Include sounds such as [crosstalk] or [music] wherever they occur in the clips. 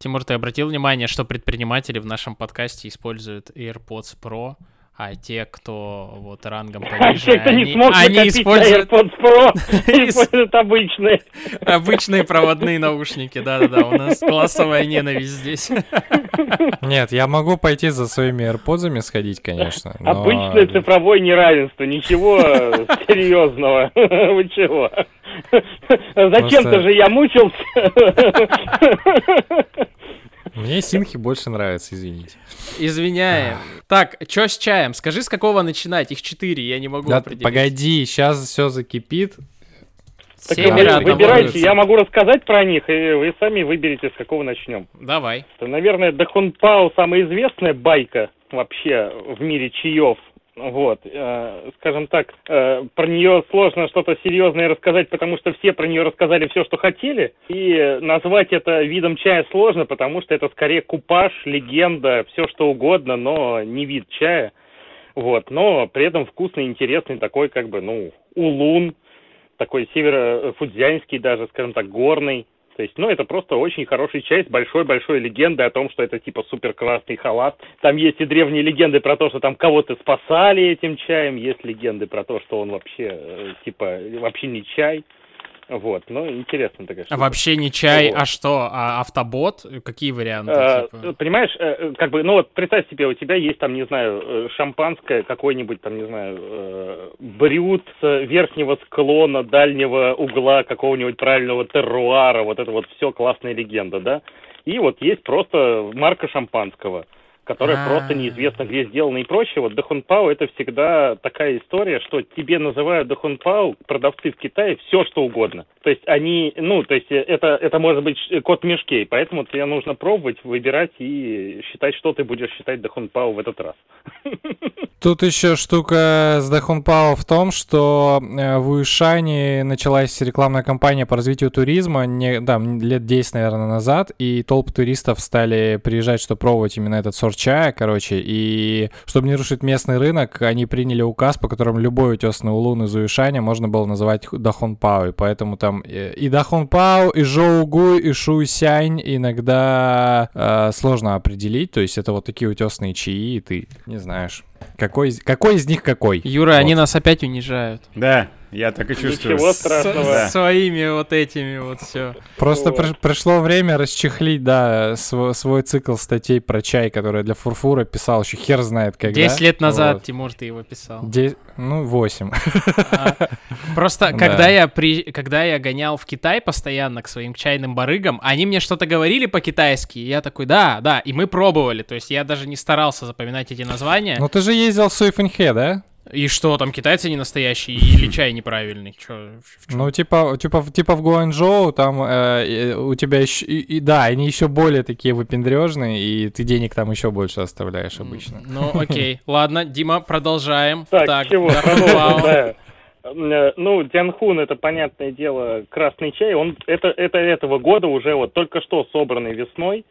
Тимур, ты обратил внимание, что предприниматели в нашем подкасте используют AirPods Pro, а те, кто вот рангом А пониже, те, кто не они, они используют AirPods Pro, [laughs] Ис- используют обычные. обычные проводные наушники. Да-да-да, у нас классовая ненависть здесь. Нет, я могу пойти за своими AirPods сходить, конечно. но- Обычное цифровое неравенство, ничего [laughs] серьезного. [laughs] Вы чего? Зачем-то же я мучился. Мне синхи больше нравятся, извините. Извиняем. Так, что с чаем? Скажи, с какого начинать? Их четыре, я не могу Да, определить. погоди, сейчас все закипит. Так Семеро вы выбирайте, я могу рассказать про них, и вы сами выберете, с какого начнем. Давай. Это, Наверное, Дахун Пао самая известная байка вообще в мире чаев. Вот, э, скажем так, э, про нее сложно что-то серьезное рассказать, потому что все про нее рассказали все, что хотели. И назвать это видом чая сложно, потому что это скорее купаж, легенда, все что угодно, но не вид чая. Вот, но при этом вкусный, интересный такой, как бы, ну, улун, такой северо-фудзянский даже, скажем так, горный. То есть, ну, это просто очень хороший чай с большой-большой легендой о том, что это типа супер красный халат. Там есть и древние легенды про то, что там кого-то спасали этим чаем, есть легенды про то, что он вообще, э, типа, вообще не чай. Вот, ну, интересно такая А штука. вообще не чай, Вот. а что? А автобот? Какие варианты? Э, типа? Понимаешь, э, как бы, ну вот представь себе, у тебя есть там, не знаю, э, шампанское, какой-нибудь там, не знаю, брют с верхнего склона, дальнего угла какого-нибудь правильного терруара, вот это вот все классная легенда, да? И вот есть просто марка шампанского, которая А. просто неизвестно где сделана и прочее. Вот Дахунпао это всегда такая история, что тебе называют Дахунпао продавцы в Китае все что угодно. То есть они, ну, то есть это, это может быть кот в мешке, и поэтому тебе нужно пробовать, выбирать и считать, что ты будешь считать Дахунпао в этот раз. [laughs] Тут еще штука с Дахунпао в том, что э, в Уишане началась рекламная кампания по развитию туризма не, да, лет 10, наверное, назад, и толпы туристов стали приезжать, чтобы пробовать именно этот сорт чая, короче, и чтобы не рушить местный рынок, они приняли указ, по которому любой утесный улун из Уишаня можно было называть ху- Дахунпао, и поэтому там э, и Дахунпао, и Жоугуй, и Шуйсянь иногда э, сложно определить, то есть это вот такие утесные чаи, и ты не знаешь, какой, из- какой из них какой. Юра, Вот. они нас опять унижают. Да, я так и чувствую. Ничего С- страшного. Да. своими вот этими вот все. Просто Вот. при- пришло время расчехлить, да, св- свой цикл статей про чай, который я для Фурфура писал еще хер знает когда. Десять лет назад, Вот. Тимур, ты его писал. Де- Ну, восемь. А, Просто [laughs] Да. когда я при, когда я гонял в Китай постоянно к своим чайным барыгам, они мне что-то говорили по-китайски, и я такой, да, да, и мы пробовали, то есть я даже не старался запоминать эти названия. Ну, ты же ездил в Суйфэнхэ, да? И что, там китайцы не настоящие [laughs] или чай неправильный? Чё? Ну, типа, типа, типа в Гуанчжоу, там э, у тебя еще... И, и да, они еще более такие выпендрежные, и ты денег там еще больше оставляешь обычно. Ну, окей. [laughs] Ладно, Дима, продолжаем. Так, чего. [laughs] Э, Ну, Дянхун, это, понятное дело, красный чай. Он это, это этого года уже вот только что собранный весной.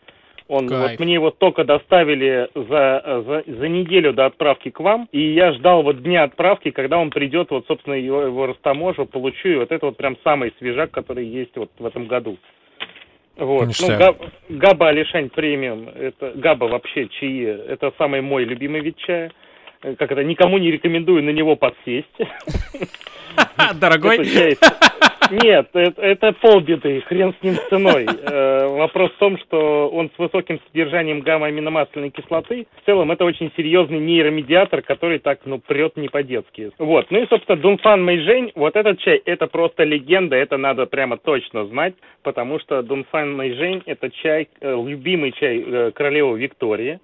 Он Кайф. вот мне его только доставили за, за, за неделю до отправки к вам, и я ждал вот дня отправки, когда он придет, вот, собственно, его, его растаможу, получу, и вот это вот прям самый свежак, который есть вот в этом году. Вот. Ну, Габа Алишань премиум, это Габа вообще чаи, это самый мой любимый вид чая. Э, Как это, никому не рекомендую на него подсесть. [laughs] Дорогой. Нет, это, это полбеды, хрен с ним ценой. Э, вопрос в том, что он с высоким содержанием гамма-аминомасляной кислоты. В целом, это очень серьезный нейромедиатор, который так, ну, прет не по-детски. Вот. Ну и, собственно, Дунфан Мэйжэнь, вот этот чай, это просто легенда, это надо прямо точно знать, потому что Дунфан Мэйжэнь это чай, э, любимый чай э, королевы Виктории.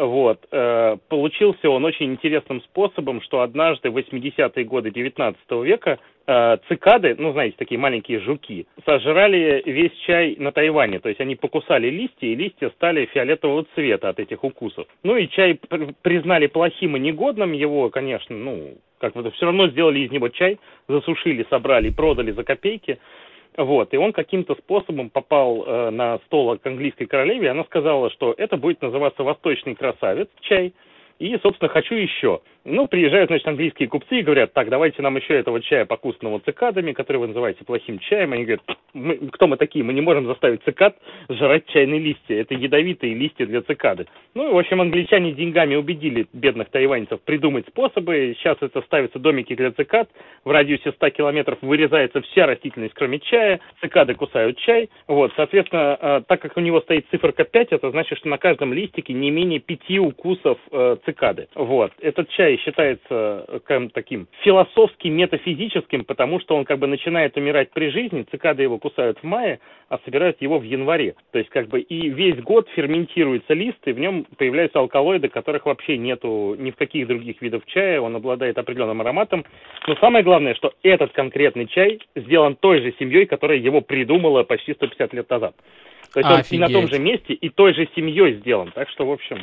Вот. э, Получился он очень интересным способом, что однажды в 80-е годы 19 века э, цикады, ну, знаете, такие маленькие жуки, сожрали весь чай на Тайване. То есть они покусали листья, и листья стали фиолетового цвета от этих укусов. Ну и чай пр- признали плохим и негодным. Его, конечно, ну, как бы все равно сделали из него чай, засушили, собрали продали за копейки. Вот, и он каким-то способом попал э, на стол к английской королеве, и она сказала, что это будет называться «Восточный красавец» чай, и, собственно, хочу еще. Ну, приезжают, значит, английские купцы и говорят, так, давайте нам еще этого чая покусанного цикадами, который вы называете плохим чаем. Они говорят, мы, кто мы такие? Мы не можем заставить цикад жрать чайные листья. Это ядовитые листья для цикады. Ну, в общем, англичане деньгами убедили бедных тайваньцев придумать способы. Сейчас это ставятся домики для цикад. В радиусе 100 километров вырезается вся растительность, кроме чая. Цикады кусают чай. Вот, соответственно, э, так как у него стоит циферка 5, это значит, что на каждом листике не менее пяти укусов э, цикады. Вот. Этот чай Китай считается как, таким философски метафизическим, потому что он как бы начинает умирать при жизни, цикады его кусают в мае, а собирают его в январе. То есть как бы и весь год ферментируется лист, и в нем появляются алкалоиды, которых вообще нету ни в каких других видах чая, он обладает определенным ароматом. Но самое главное, что этот конкретный чай сделан той же семьей, которая его придумала почти 150 лет назад. То есть Офигеть. он и на том же месте, и той же семьей сделан. Так что, в общем,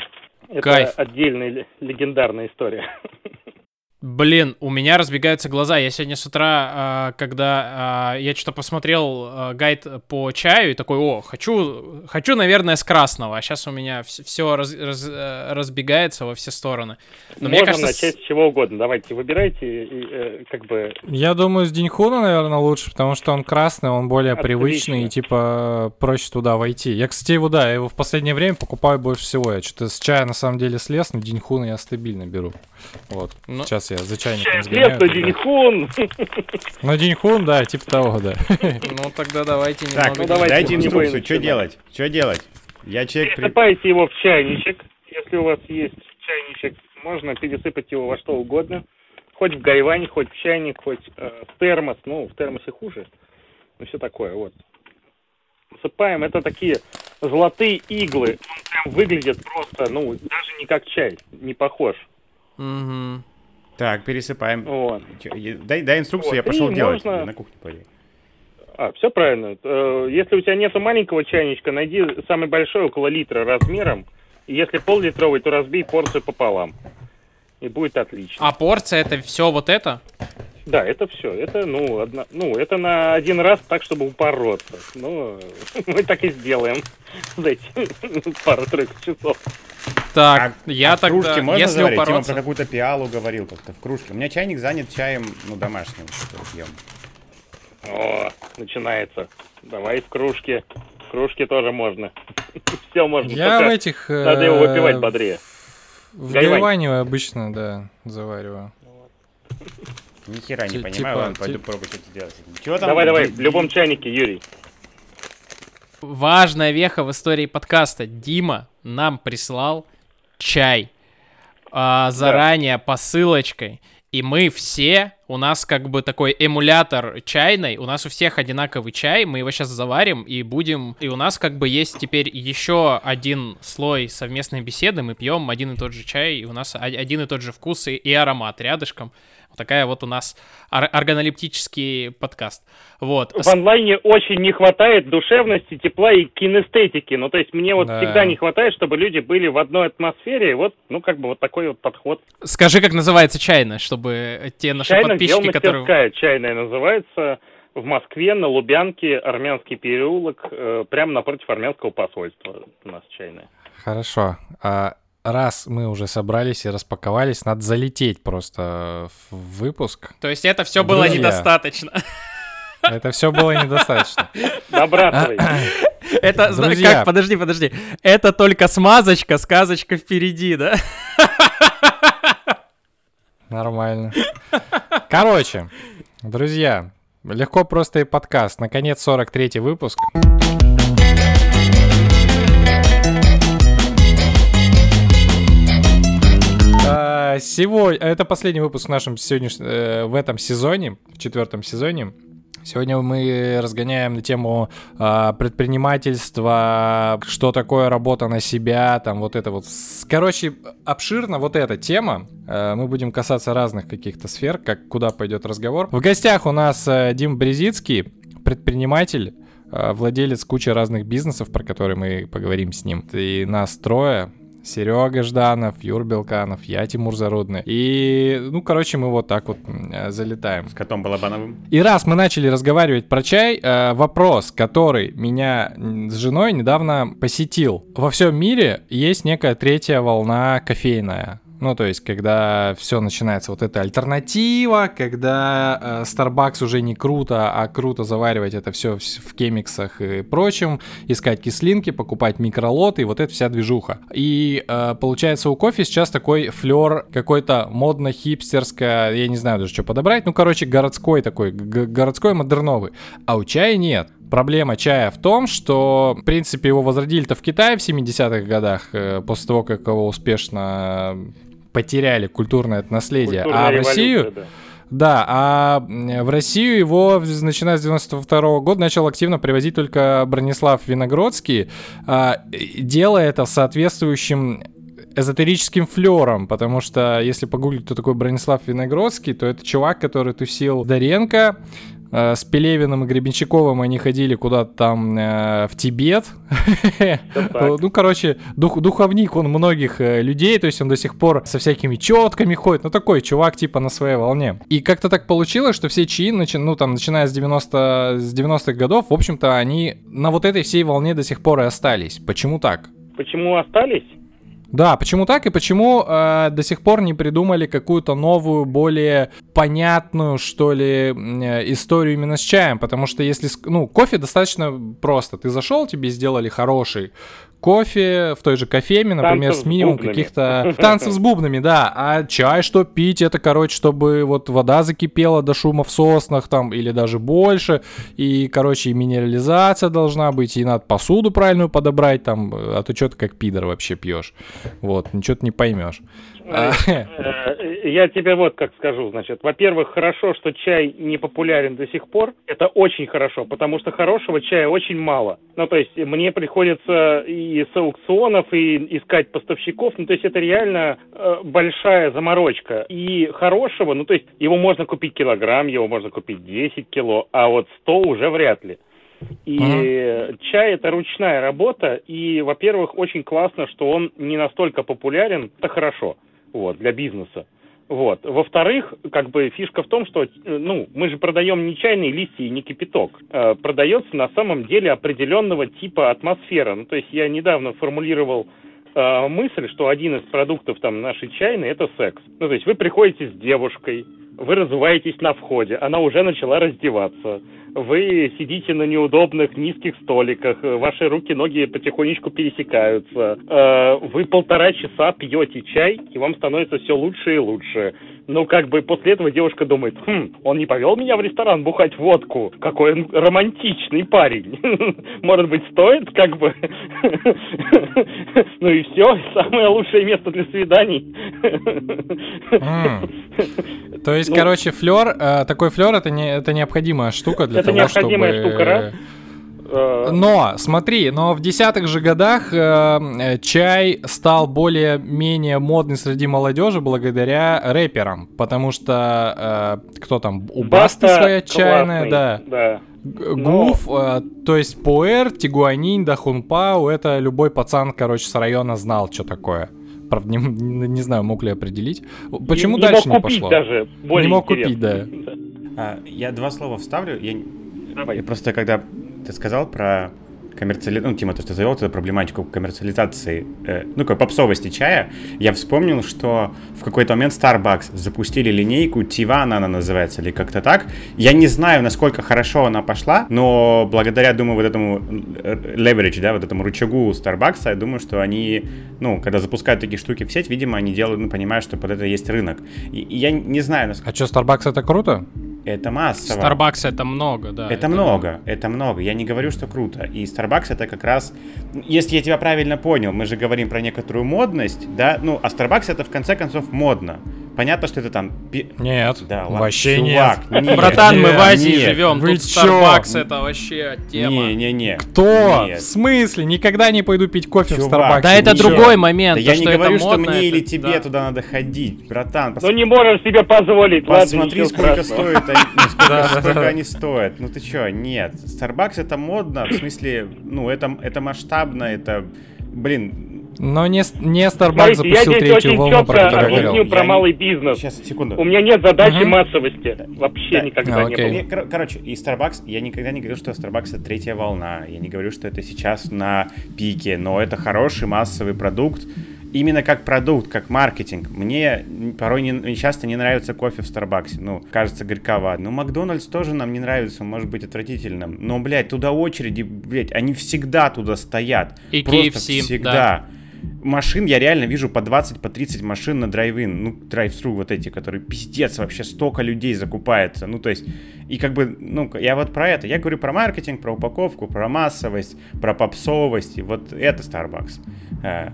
это Кайф. отдельная легендарная история. [laughs] Блин, у меня разбегаются глаза. Я сегодня с утра, а, когда а, я что-то посмотрел а, гайд по чаю и такой, о, хочу, хочу, наверное, с красного. А сейчас у меня все раз, раз, э, разбегается во все стороны. Но Можно мне кажется, начать с чего угодно. Давайте, выбирайте, и, э, как бы. Я думаю, с Деньхуна, наверное, лучше, потому что он красный, он более Отлично. привычный и типа проще туда войти. Я, кстати, его да, я его в последнее время покупаю больше всего. Я что-то с чая на самом деле слез, но Деньхуна я стабильно беру. Вот. Ну, сейчас я за чайником сгоняю. Нет, Диньхун. Ну, Диньхун, да, типа того, да. Ну, тогда давайте немного... Так, ну, давайте дайте инструкцию, что делать? Что делать? Я человек... Пересыпаете его в чайничек. Если у вас есть чайничек, можно пересыпать его во что угодно. Хоть в гайвань, хоть в чайник, хоть э, в термос. Ну, в термосе хуже. Ну, все такое, вот. Сыпаем. Это такие золотые иглы. Он прям выглядит просто, ну, даже не как чай. Не похож. Угу. Так, пересыпаем. Вот. Дай, дай инструкцию, вот. я пошел И делать. Можно... На кухне пойди. А, все правильно. Э, если у тебя нет маленького чайничка, найди самый большой, около литра размером. И если пол-литровый, то разбей порцию пополам. И будет отлично. А порция это все вот это? Да, это все. Это, ну, одна, ну, это на один раз так, чтобы упороться. Ну, [laughs] мы так и сделаем [laughs] за эти [laughs] пару-тройку часов. Так, а, я а тогда, кружке можно если заварить? упороться... Тима про какую-то пиалу говорил как-то в кружке. У меня чайник занят чаем, ну, домашним, что пьем. О, начинается. Давай в кружке. В кружке тоже можно. Все можно. Я в этих... Надо его выпивать бодрее. В Гайване обычно, да, завариваю. Ни хера не понимаю, ладно, пойду пробовать это делать. Чего там? Давай, давай, в любом чайнике, Юрий. Важная веха в истории подкаста. Дима нам прислал чай а, заранее да. посылочкой. И мы все, у нас как бы такой эмулятор чайный, у нас у всех одинаковый чай, мы его сейчас заварим и будем... И у нас как бы есть теперь еще один слой совместной беседы, мы пьем один и тот же чай, и у нас один и тот же вкус и, и аромат рядышком такая вот у нас ор- органолептический подкаст. Вот. В онлайне очень не хватает душевности, тепла и кинестетики. Ну, то есть мне вот да. всегда не хватает, чтобы люди были в одной атмосфере. Вот, ну, как бы вот такой вот подход. Скажи, как называется чайная, чтобы те наши чайная подписчики, которые... чайная называется в Москве на Лубянке, Армянский переулок, э, прямо напротив армянского посольства у нас чайная. Хорошо. А раз мы уже собрались и распаковались, надо залететь просто в выпуск. То есть это все [laughs] было недостаточно. Это все было недостаточно. Добрасывай. Это, Друзья. как, подожди, подожди. Это только смазочка, сказочка впереди, да? [laughs] Нормально. Короче, друзья, легко просто и подкаст. Наконец, 43-й выпуск. сегодня... Это последний выпуск в нашем сегодняшнем... Э, в этом сезоне, в четвертом сезоне. Сегодня мы разгоняем на тему э, предпринимательства, что такое работа на себя, там вот это вот. Короче, обширно вот эта тема. Э, мы будем касаться разных каких-то сфер, как куда пойдет разговор. В гостях у нас э, Дим Брезицкий, предприниматель, владелец кучи разных бизнесов, про которые мы поговорим с ним. И нас трое. Серега Жданов, Юр Белканов, я Тимур Зарудный. И, ну, короче, мы вот так вот э, залетаем. С котом Балабановым. И раз мы начали разговаривать про чай, э, вопрос, который меня с женой недавно посетил. Во всем мире есть некая третья волна кофейная Ну, то есть, когда все начинается, вот эта альтернатива, когда э, Starbucks уже не круто, а круто заваривать это все в, в кемиксах и прочем, искать кислинки, покупать микролоты, и вот эта вся движуха. И э, получается у кофе сейчас такой флер какой-то модно-хипстерское, я не знаю даже, что подобрать, ну, короче, городской такой, городской модерновый. А у чая нет. Проблема чая в том, что, в принципе, его возродили-то в Китае в 70-х годах, э, после того, как его успешно потеряли культурное наследие. Культурная а в Россию... Да. Да, а в Россию его, начиная с 92 -го года, начал активно привозить только Бронислав Виногродский, а, делая это соответствующим эзотерическим флером, потому что если погуглить, кто такой Бронислав Виногродский, то это чувак, который тусил Доренко, Э, с Пелевиным и Гребенщиковым они ходили куда-то там э, в Тибет. Ну, короче, дух, духовник он многих э, людей, то есть он до сих пор со всякими четками ходит. Ну, такой чувак типа на своей волне. И как-то так получилось, что все чаи, начи, ну, там, начиная с 90 с 90-х годов, в общем-то, они на вот этой всей волне до сих пор и остались. Почему так? Почему остались? Да, почему так и почему э, до сих пор не придумали какую-то новую, более понятную, что ли, э, историю именно с чаем? Потому что если, ну, кофе достаточно просто. Ты зашел, тебе сделали хороший кофе в той же кофейме, например, Танцев с минимум каких-то танцев с бубнами, да. А чай, что пить, это, короче, чтобы вот вода закипела до шума в соснах там или даже больше. И, короче, и минерализация должна быть, и надо посуду правильную подобрать там, а то что ты как пидор вообще пьешь. Вот, ничего ты не поймешь. А, э, я тебе вот как скажу, значит, во-первых, хорошо, что чай не популярен до сих пор. Это очень хорошо, потому что хорошего чая очень мало. Ну, то есть мне приходится и с аукционов, и искать поставщиков. Ну, то есть это реально э, большая заморочка. И хорошего, ну, то есть его можно купить килограмм, его можно купить 10 кило, а вот 100 уже вряд ли. И uh-huh. чай это ручная работа, и, во-первых, очень классно, что он не настолько популярен, это хорошо вот, для бизнеса. Вот. Во-вторых, как бы фишка в том, что э, ну, мы же продаем не чайные листья и не кипяток. А продается на самом деле определенного типа атмосфера. Ну, то есть я недавно формулировал э, мысль, что один из продуктов там нашей чайной это секс. Ну, то есть вы приходите с девушкой, вы разуваетесь на входе, она уже начала раздеваться вы сидите на неудобных низких столиках, ваши руки, ноги потихонечку пересекаются, э, вы полтора часа пьете чай, и вам становится все лучше и лучше. Ну, как бы после этого девушка думает, хм, он не повел меня в ресторан бухать водку. Какой он романтичный парень. [laughs] Может быть, стоит, как бы. [laughs] Ну и все, самое лучшее место для свиданий. То есть, ну. короче, флер, э, такой флер это не это необходимая штука для того, чтобы... Это необходимая штука, раз. Э, но, смотри, но в десятых же годах э, чай стал более-менее модный среди молодежи благодаря рэперам, потому что э, кто там, у Басты своя чайная, да. да. Гуф, но... э, то есть Пуэр, Тигуанин, Дахунпау, это любой пацан, короче, с района знал, что такое. Правда, не, не, знаю, мог ли определить. Почему не, дальше не, мог не пошло? Даже, не мог купить, да. А, я два слова вставлю. Я, я просто когда ты сказал про коммерциализацию, ну, Тима, то, что завел эту проблематику коммерциализации, э, ну, какой попсовости чая, я вспомнил, что в какой-то момент Starbucks запустили линейку Тивана, она называется, или как-то так. Я не знаю, насколько хорошо она пошла, но благодаря, думаю, вот этому э, leverage, да, вот этому рычагу Starbucks, я думаю, что они, ну, когда запускают такие штуки в сеть, видимо, они делают, ну, понимают, что под это есть рынок. И, и я не знаю, насколько... А что, Starbucks это круто? Это массово. Starbucks это много, да. Это, это много, это много. Я не говорю, что круто. И Starbucks это как раз, если я тебя правильно понял, мы же говорим про некоторую модность, да, ну, а Starbucks это в конце концов модно. Понятно, что это там... Нет, да, вообще чувак, нет. нет. Братан, мы в Азии нет. живем, Вы тут чё? Starbucks это вообще тема. Не-не-не. Кто? Нет. В смысле? Никогда не пойду пить кофе чувак, в Starbucks. Да это Ничего. другой момент. Да то, я не говорю, что мне это... или тебе да. туда надо ходить, братан. Пос... Ну не можешь себе позволить. Посмотри, Ладно, сколько стоит, сколько они стоят. Ну ты чё, нет. Starbucks это модно, в смысле, ну это, это масштабно, это, блин, но не, не Starbucks Смотрите, запустил я третью волну, про которую я говорил. про малый бизнес. Сейчас, секунду. У меня нет задачи угу. массовости. Вообще да. никогда а, не было. Короче, и Starbucks, я никогда не говорю, что Starbucks это третья волна. Я не говорю, что это сейчас на пике, но это хороший массовый продукт. именно как продукт, как маркетинг, мне порой не, часто не нравится кофе в Старбаксе. Ну, кажется горьковато. Ну, Макдональдс тоже нам не нравится, может быть отвратительным. Но, блядь, туда очереди, блядь, они всегда туда стоят. И Просто KFC, всегда. да. Машин я реально вижу по 20, по 30 машин на drive-in, ну, drive-thru вот эти, которые пиздец вообще столько людей закупается. Ну, то есть, и как бы, ну, я вот про это. Я говорю про маркетинг, про упаковку, про массовость, про попсовость. И вот это Starbucks. Э,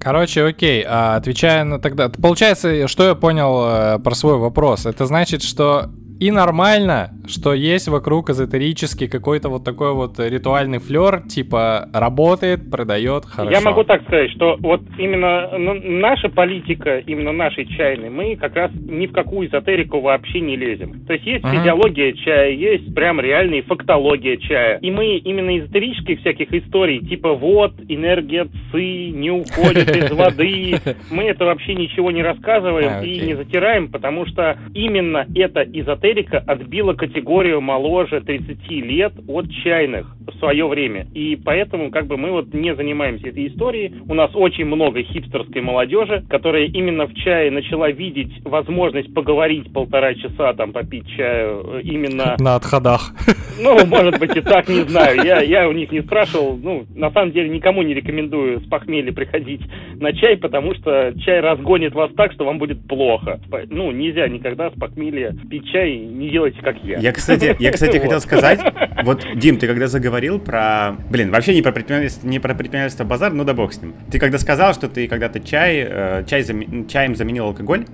Короче, окей, а, отвечая на тогда... Получается, что я понял э, про свой вопрос? Это значит, что и нормально, что есть вокруг эзотерический какой-то вот такой вот ритуальный флер, типа работает, продает, хорошо. Я могу так сказать, что вот именно наша политика, именно нашей чайной, мы как раз ни в какую эзотерику вообще не лезем. То есть есть uh-huh. физиология чая, есть прям реальная фактология чая. И мы именно эзотерических всяких историй, типа вот, энергия ци не уходит из [laughs] воды, мы это вообще ничего не рассказываем а, и не затираем, потому что именно это эзотерика эзотерика отбила категорию моложе 30 лет от чайных в свое время. И поэтому как бы мы вот не занимаемся этой историей. У нас очень много хипстерской молодежи, которая именно в чае начала видеть возможность поговорить полтора часа, там, попить чаю э, именно... На отходах. Ну, может быть и так, не знаю. Я, я у них не спрашивал. Ну, на самом деле никому не рекомендую с похмелья приходить на чай, потому что чай разгонит вас так, что вам будет плохо. Ну, нельзя никогда с похмелья пить чай не делайте, как я. Я, кстати, я, кстати, [laughs] хотел сказать, вот, Дим, ты когда заговорил про, блин, вообще не про предпринимательство, не про предпринимательство базар, ну да бог с ним. Ты когда сказал, что ты когда-то чай, э, чай зам... чаем заменил алкоголь,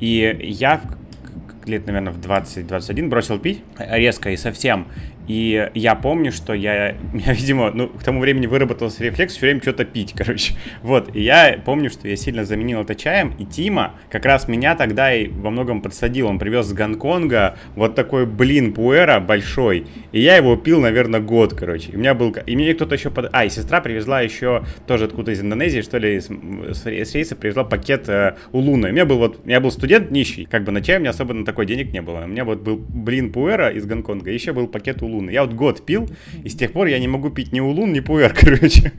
и я лет, наверное, в 20-21 бросил пить резко и совсем. И я помню, что я, [laughs] я, видимо, ну, к тому времени выработался рефлекс все время что-то пить, [laughs] короче. Вот, и я помню, что я сильно заменил это чаем, и Тима как раз меня тогда и во многом подсадил. Он привез с Гонконга вот такой блин пуэра большой, и я его пил, наверное, год, короче. И у меня был, и мне кто-то еще под... А, и сестра привезла еще тоже откуда из Индонезии, что ли, с, с, рейса привезла пакет э, у Луны. У меня был вот, я был студент нищий, как бы на чай у меня особо на такой денег не было. У меня вот был блин пуэра из Гонконга, еще был пакет у Луны. Я вот год пил, и с тех пор я не могу пить ни улун, ни пуэр, [laughs] короче.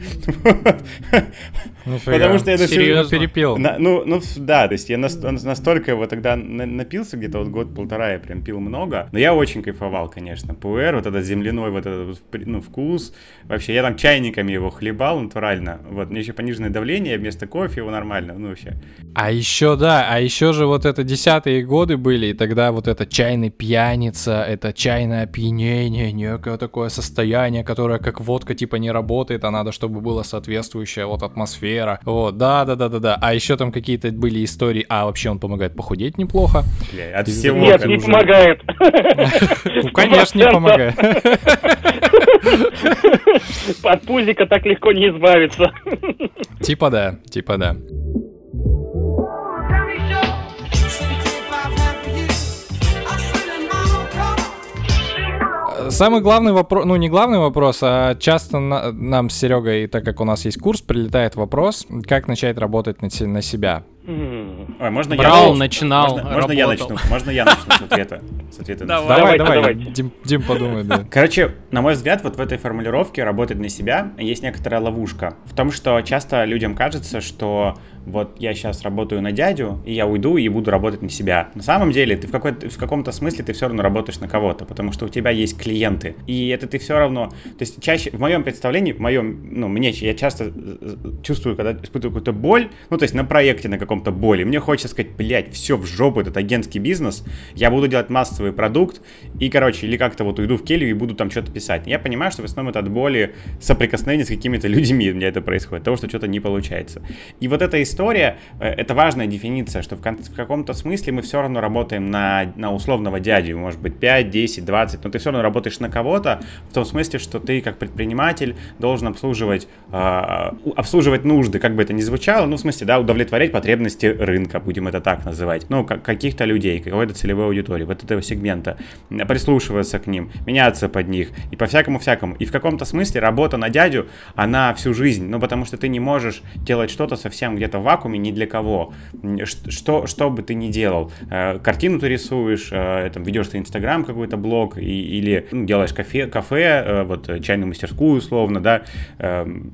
Потому что я это все перепил. Ну, ну, да, то есть я настолько его тогда напился, где-то вот год-полтора я прям пил много, но я очень кайфовал, конечно. Пуэр, вот этот земляной вот этот ну, вкус. Вообще, я там чайниками его хлебал натурально. Вот, мне еще пониженное давление, вместо кофе его нормально, ну вообще. А еще, да, а еще же вот это десятые годы были, и тогда вот это чайный пьяница, это чайное опьянение, некое такое состояние, которое как водка типа не работает, а надо, чтобы была соответствующая вот атмосфера. Вот, да, да, да, да, да. А еще там какие-то были истории, а вообще он помогает похудеть неплохо. Бля, от всего Нет, не помогает. Ну, конечно, не помогает. От пузика так легко не избавиться. Типа да, типа да. Самый главный вопрос, ну не главный вопрос, а часто на, нам с Серегой, так как у нас есть курс, прилетает вопрос, как начать работать на, на себя. Ой, можно Брал, я начинал, можно, можно я начну? Можно я начну с ответа? С ответа давай, давай, давай. Дим, Дим подумай, да. Короче, на мой взгляд, вот в этой формулировке работать на себя есть некоторая ловушка. В том, что часто людям кажется, что вот я сейчас работаю на дядю, и я уйду и буду работать на себя. На самом деле, ты в, какой в каком-то смысле ты все равно работаешь на кого-то, потому что у тебя есть клиенты. И это ты все равно... То есть чаще, в моем представлении, в моем, ну, мне, я часто э, чувствую, когда испытываю какую-то боль, ну, то есть на проекте на каком-то боли, мне хочется сказать, блядь, все в жопу, этот агентский бизнес, я буду делать массовый продукт, и, короче, или как-то вот уйду в келью и буду там что-то писать. Я понимаю, что в основном это от боли соприкосновения с какими-то людьми у меня это происходит, того, что что-то не получается. И вот эта история, э, это важная дефиниция, что в, в каком-то смысле мы все равно работаем на, на условного дядю, может быть, 5, 10, 20, но ты все равно работаешь на кого-то, в том смысле, что ты как предприниматель должен обслуживать, э, обслуживать нужды, как бы это ни звучало, ну, в смысле, да, удовлетворять потребности рынка, будем это так называть, ну, как, каких-то людей, какой-то целевой аудитории, вот этого сегмента, прислушиваться к ним, меняться под них, и по-всякому-всякому. И в каком-то смысле работа на дядю, она всю жизнь, ну, потому что ты не можешь делать что-то совсем где-то вакууме ни для кого. Что, что бы ты ни делал, э, картину ты рисуешь, э, там, ведешь ты Инстаграм какой-то блог, и, или ну, делаешь кафе, кафе, э, вот чайную мастерскую условно, да, эм,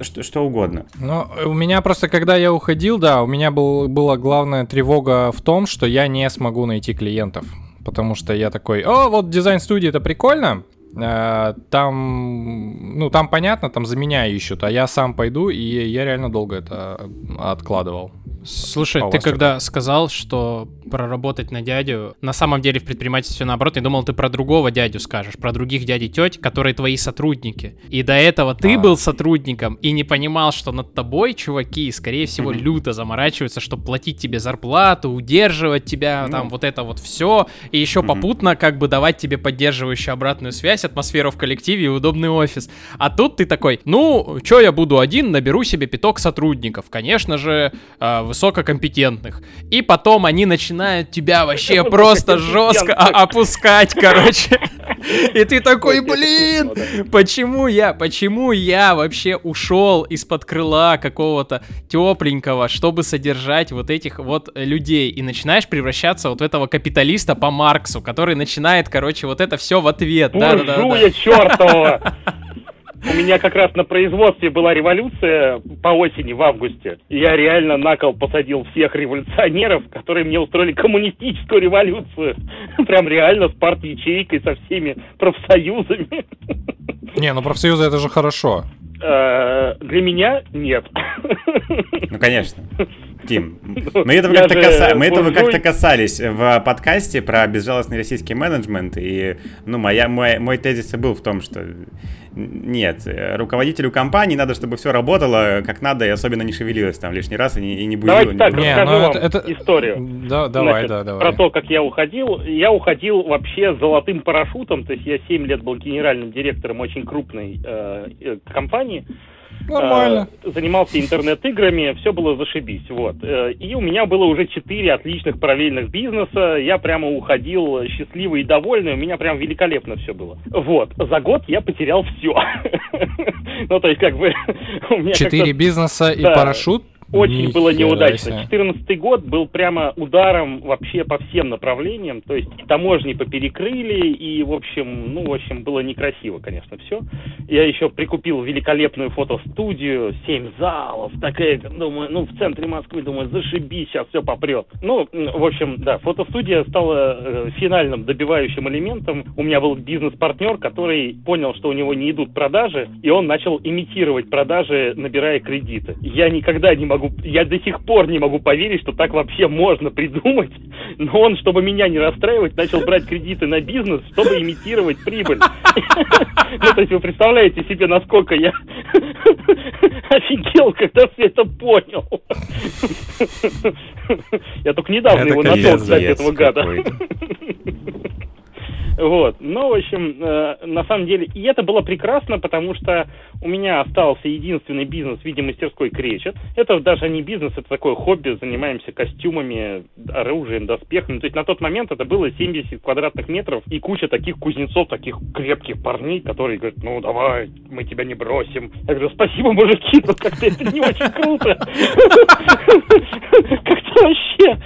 что, что угодно. Ну, у меня просто, когда я уходил, да, у меня был, была главная тревога в том, что я не смогу найти клиентов. Потому что я такой, о, вот дизайн-студия, это прикольно, там, ну, там понятно, там за меня ищут, а я сам пойду, и я реально долго это откладывал. Слушай, ты когда сказал, что проработать на дядю, на самом деле в предпринимательстве наоборот, я думал, ты про другого дядю скажешь, про других дядей теть, которые твои сотрудники. И до этого ты а. был сотрудником и не понимал, что над тобой чуваки, скорее всего, люто заморачиваются, чтобы платить тебе зарплату, удерживать тебя, там вот это вот все, и еще попутно как бы давать тебе поддерживающую обратную связь, атмосферу в коллективе и удобный офис. А тут ты такой, ну, что я буду один, наберу себе пяток сотрудников, конечно же, э, высококомпетентных. И потом они начинают тебя вообще просто жестко опускать, короче. [laughs] И ты такой, блин, почему я, почему я вообще ушел из-под крыла какого-то тепленького, чтобы содержать вот этих вот людей. И начинаешь превращаться вот в этого капиталиста по Марксу, который начинает, короче, вот это все в ответ. Да-да-да. чертова! [laughs] У меня как раз на производстве была революция по осени, в августе. И я реально на кол посадил всех революционеров, которые мне устроили коммунистическую революцию. [laughs] Прям реально с парт-ячейкой, со всеми профсоюзами. Не, ну профсоюзы это же хорошо. Э, для меня нет. Ну, конечно. Тим, [laughs] мы этого как-то каса... мы этого как-то касались в подкасте про безжалостный российский менеджмент, и ну, моя, мой, мой тезис был в том, что нет, руководителю компании надо, чтобы все работало как надо, и особенно не шевелилось там лишний раз и не, и не будило. Давайте так, не, расскажу ну, вам это, это... историю. Да, давай, Значит, да, давай. Про то, как я уходил. Я уходил вообще с золотым парашютом, то есть я 7 лет был генеральным директором очень крупной э, э компании. Нормально. Э, занимался интернет-играми, все было зашибись. Вот. Э, и у меня было уже четыре отличных параллельных бизнеса. Я прямо уходил счастливый и довольный. У меня прям великолепно все было. Вот. За год я потерял все. [laughs] Ну, то есть, как бы... [laughs] Четыре бизнеса и парашют? Очень Ни было неудачно. 2014 год был прямо ударом вообще по всем направлениям, то есть таможни поперекрыли, и, в общем, ну, в общем, было некрасиво, конечно, все. Я еще прикупил великолепную фотостудию, семь залов, такая, думаю, ну, в центре Москвы, думаю, зашибись, сейчас все попрет. Ну, в общем, да, фотостудия стала э, финальным добивающим элементом. У меня был бизнес-партнер, который понял, что у него не идут продажи, и он начал имитировать продажи, набирая кредиты. Я никогда не могу могу, я до сих пор не могу поверить, что так вообще можно придумать. Но он, чтобы меня не расстраивать, начал брать кредиты на бизнес, чтобы имитировать прибыль. Ну, то есть вы представляете себе, насколько я офигел, когда все это понял. Я только недавно его нашел, кстати, этого гада. Вот. Ну, в общем, э, на самом деле, и это было прекрасно, потому что у меня остался единственный бизнес в виде мастерской кречет. Это даже не бизнес, это такое хобби, занимаемся костюмами, оружием, доспехами. То есть на тот момент это было 70 квадратных метров и куча таких кузнецов, таких крепких парней, которые говорят, ну давай, мы тебя не бросим. Я говорю, спасибо, мужики, но как-то это не очень круто. Как-то вообще.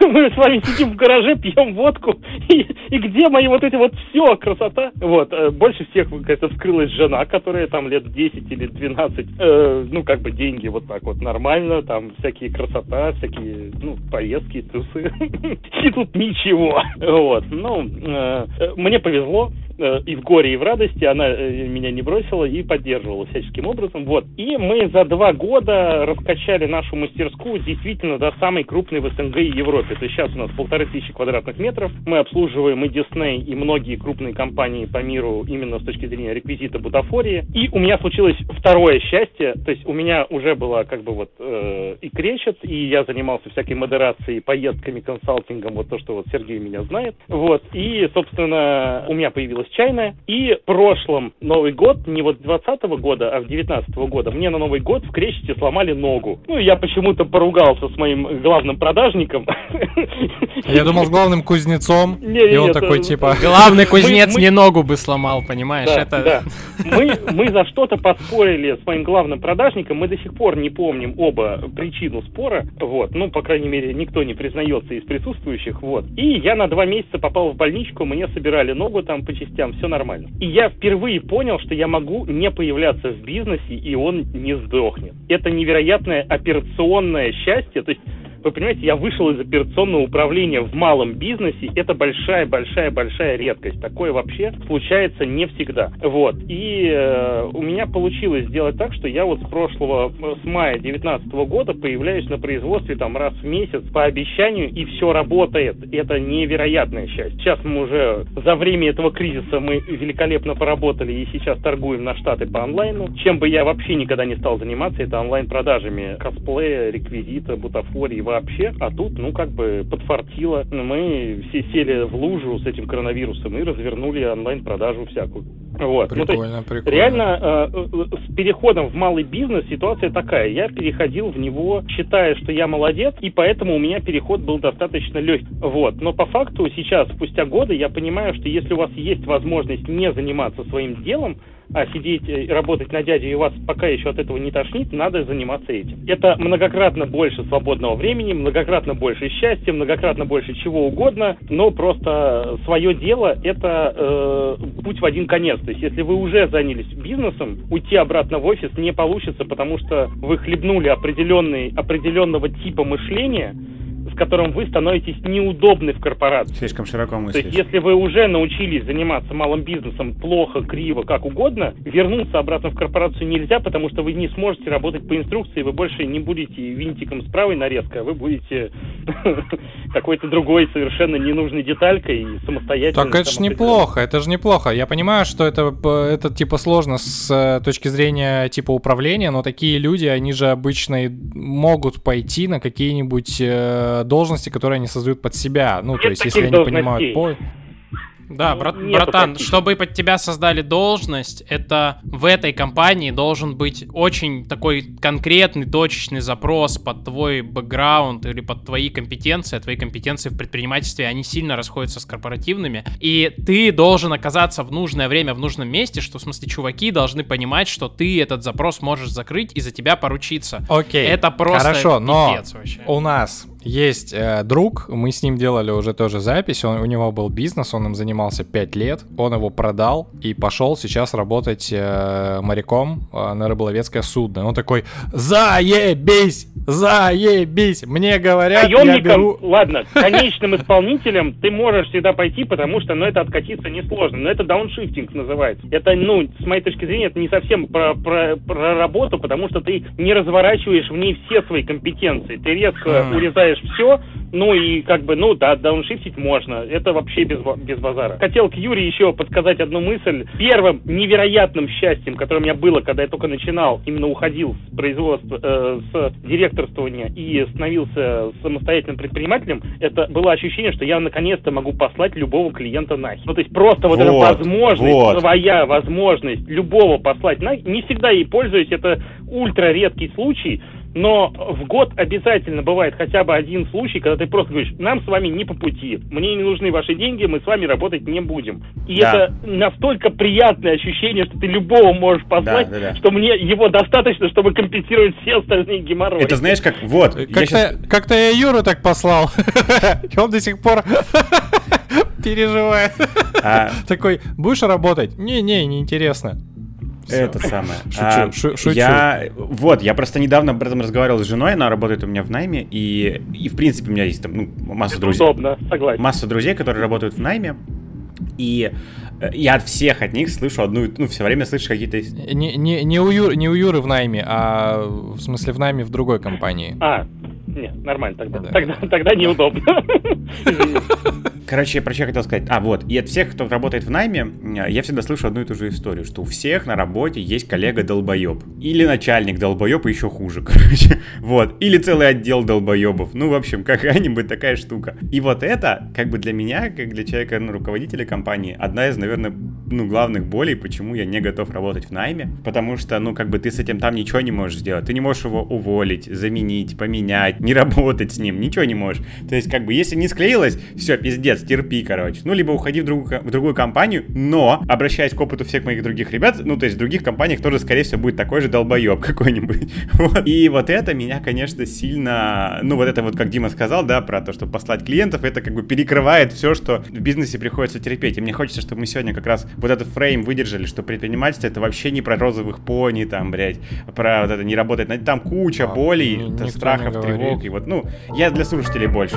Мы с вами сидим в гараже, пьем водку, и, где мои вот эти вот все, красота. Вот, э, больше всех это вскрылась жена, которая там лет 10 или 12, э, ну, как бы деньги вот так вот нормально, там всякие красота, всякие, ну, поездки, тусы. [laughs] И тут ничего. Вот, ну, э, э мне повезло, и в горе, и в радости, она э, меня не бросила и поддерживала всяческим образом. Вот. И мы за два года раскачали нашу мастерскую действительно до самой крупной в СНГ и Европе. То есть сейчас у нас полторы тысячи квадратных метров. Мы обслуживаем и Disney, и многие крупные компании по миру именно с точки зрения реквизита бутафории. И у меня случилось второе счастье. То есть у меня уже была как бы вот э, и кречет, и я занимался всякой модерацией, поездками, консалтингом, вот то, что вот Сергей меня знает. Вот. И, собственно, у меня появилась закончилась чайная, и в прошлом Новый год, не вот 20 года, а в 19 года, мне на Новый год в Крещете сломали ногу. Ну, я почему-то поругался с моим главным продажником. [laughs] Я думал, с главным кузнецом, и он такой, типа... Главный [laughs] кузнец не ногу бы сломал, понимаешь? Это... Мы, мы за что-то поспорили с моим главным продажником, мы до сих пор не помним оба причину спора, вот, ну, по крайней мере, никто не признается из присутствующих, вот. И я на два месяца попал в больничку, мне собирали ногу там по частям, все нормально. И я впервые понял, что я могу не появляться в бизнесе, и он не сдохнет. Это невероятное операционное счастье, то есть вы понимаете, я вышел из операционного управления в малом бизнесе. Это большая-большая-большая редкость. Такое вообще случается не всегда. Вот. И э, у меня получилось сделать так, что я вот с прошлого, с мая 2019 года появляюсь на производстве там раз в месяц по обещанию, и все работает. Это невероятное счастье. Сейчас мы уже за время этого кризиса мы великолепно поработали и сейчас торгуем на штаты по онлайну. Чем бы я вообще никогда не стал заниматься, это онлайн-продажами косплея, реквизита, бутафории, вообще, а тут, ну, как бы подфартило. Мы все сели в лужу с этим коронавирусом и развернули онлайн-продажу всякую. Вот. Прикольно, ну, прикольно. Реально, э, э, с переходом в малый бизнес ситуация такая. Я переходил в него, считая, что я молодец, и поэтому у меня переход был достаточно легкий. Вот. Но по факту сейчас, спустя годы, я понимаю, что если у вас есть возможность не заниматься своим делом, а сидеть и работать на дяде, и вас пока еще от этого не тошнит, надо заниматься этим. Это многократно больше свободного времени, многократно больше счастья, многократно больше чего угодно, но просто свое дело – это э, путь в один конец. То есть, если вы уже занялись бизнесом, уйти обратно в офис не получится, потому что вы хлебнули определенный, определенного типа мышления, которым вы становитесь неудобны в корпорации. Слишком широко мыслишь. То есть, если вы уже научились заниматься малым бизнесом плохо, криво, как угодно, вернуться обратно в корпорацию нельзя, потому что вы не сможете работать по инструкции, вы больше не будете винтиком с правой нарезкой, а вы будете [laughs] какой-то другой совершенно ненужной деталькой и самостоятельно. Так это же неплохо, это же неплохо. Я понимаю, что это, это типа сложно с э, точки зрения типа управления, но такие люди, они же обычно могут пойти на какие-нибудь э, должности, которые они создают под себя. Ну, Нет то есть, если они понимают... По... Да, брат, братан, таких. чтобы под тебя создали должность, это в этой компании должен быть очень такой конкретный, точечный запрос под твой бэкграунд или под твои компетенции. А твои компетенции в предпринимательстве, они сильно расходятся с корпоративными. И ты должен оказаться в нужное время в нужном месте, что, в смысле, чуваки должны понимать, что ты этот запрос можешь закрыть и за тебя поручиться. Окей, Это просто Хорошо, но вообще. у нас есть э, друг, мы с ним делали уже тоже запись, он, у него был бизнес, он им занимался 5 лет, он его продал и пошел сейчас работать э, моряком э, на рыболовецкое судно. Он такой, заебись, заебись, мне говорят, я беру... ладно, конечным исполнителем ты можешь всегда пойти, потому что, ну, это откатиться несложно, но это дауншифтинг называется. Это, ну, с моей точки зрения, это не совсем про, про, про работу, потому что ты не разворачиваешь в ней все свои компетенции, ты резко урезаешь все, ну и как бы, ну да, дауншифтить можно. Это вообще без, без базара. Хотел к Юре еще подсказать одну мысль. Первым невероятным счастьем, которое у меня было, когда я только начинал, именно уходил с производства, э, с директорствования и становился самостоятельным предпринимателем, это было ощущение, что я наконец-то могу послать любого клиента нахер. Ну то есть просто вот, вот эта возможность, вот. своя возможность любого послать нахер, не всегда ей пользуюсь, это ультра редкий случай, но в год обязательно бывает хотя бы один случай, когда ты просто говоришь, нам с вами не по пути, мне не нужны ваши деньги, мы с вами работать не будем. И да. это настолько приятное ощущение, что ты любого можешь позвать, да, да, да. что мне его достаточно, чтобы компенсировать все остальные геморрои. Это знаешь как, вот. Как-то я, сейчас... как я Юру так послал, [laughs] он до сих пор [laughs] переживает. А... Такой, будешь работать? Не-не, неинтересно. Это самое. Шучу, а, шучу. Я, вот, я просто недавно об этом разговаривал с женой, она работает у меня в найме, и, и в принципе у меня есть там ну, масса Это друзей. Удобно, согласен. Масса друзей, которые работают в найме, и э, я от всех от них слышу одну, ну, все время слышу какие-то... Не, не, не, у Юр, не у Юры в найме, а в смысле в найме в другой компании. А, нет, нормально тогда. Да. Тогда, тогда неудобно. [laughs] Короче, про что я хотел сказать. А, вот. И от всех, кто работает в найме, я всегда слышу одну и ту же историю, что у всех на работе есть коллега долбоеб. Или начальник долбоеб, и еще хуже, [laughs] короче. Вот. Или целый отдел долбоебов. Ну, в общем, какая-нибудь такая штука. И вот это, как бы для меня, как для человека, ну, руководителя компании, одна из, наверное, ну, главных болей, почему я не готов работать в найме. Потому что, ну, как бы ты с этим там ничего не можешь сделать. Ты не можешь его уволить, заменить, поменять, не работать с ним, ничего не можешь. То есть, как бы, если не склеилось, все, пиздец, терпи, короче. Ну, либо уходи в другую, в другую компанию, но, обращаясь к опыту всех моих других ребят, ну, то есть в других компаниях тоже, скорее всего, будет такой же долбоеб [laughs] какой-нибудь. Вот. И вот это меня, конечно, сильно, ну, вот это вот, как Дима сказал, да, про то, что послать клиентов, это как бы перекрывает все, что в бизнесе приходится терпеть. И мне хочется, чтобы мы сегодня как раз вот этот фрейм выдержали, что предпринимательство это вообще не про розовых пони, там, блядь, про вот это не работать. Там куча а, болей, страхов, тревог. И вот, ну, я для слушателей больше.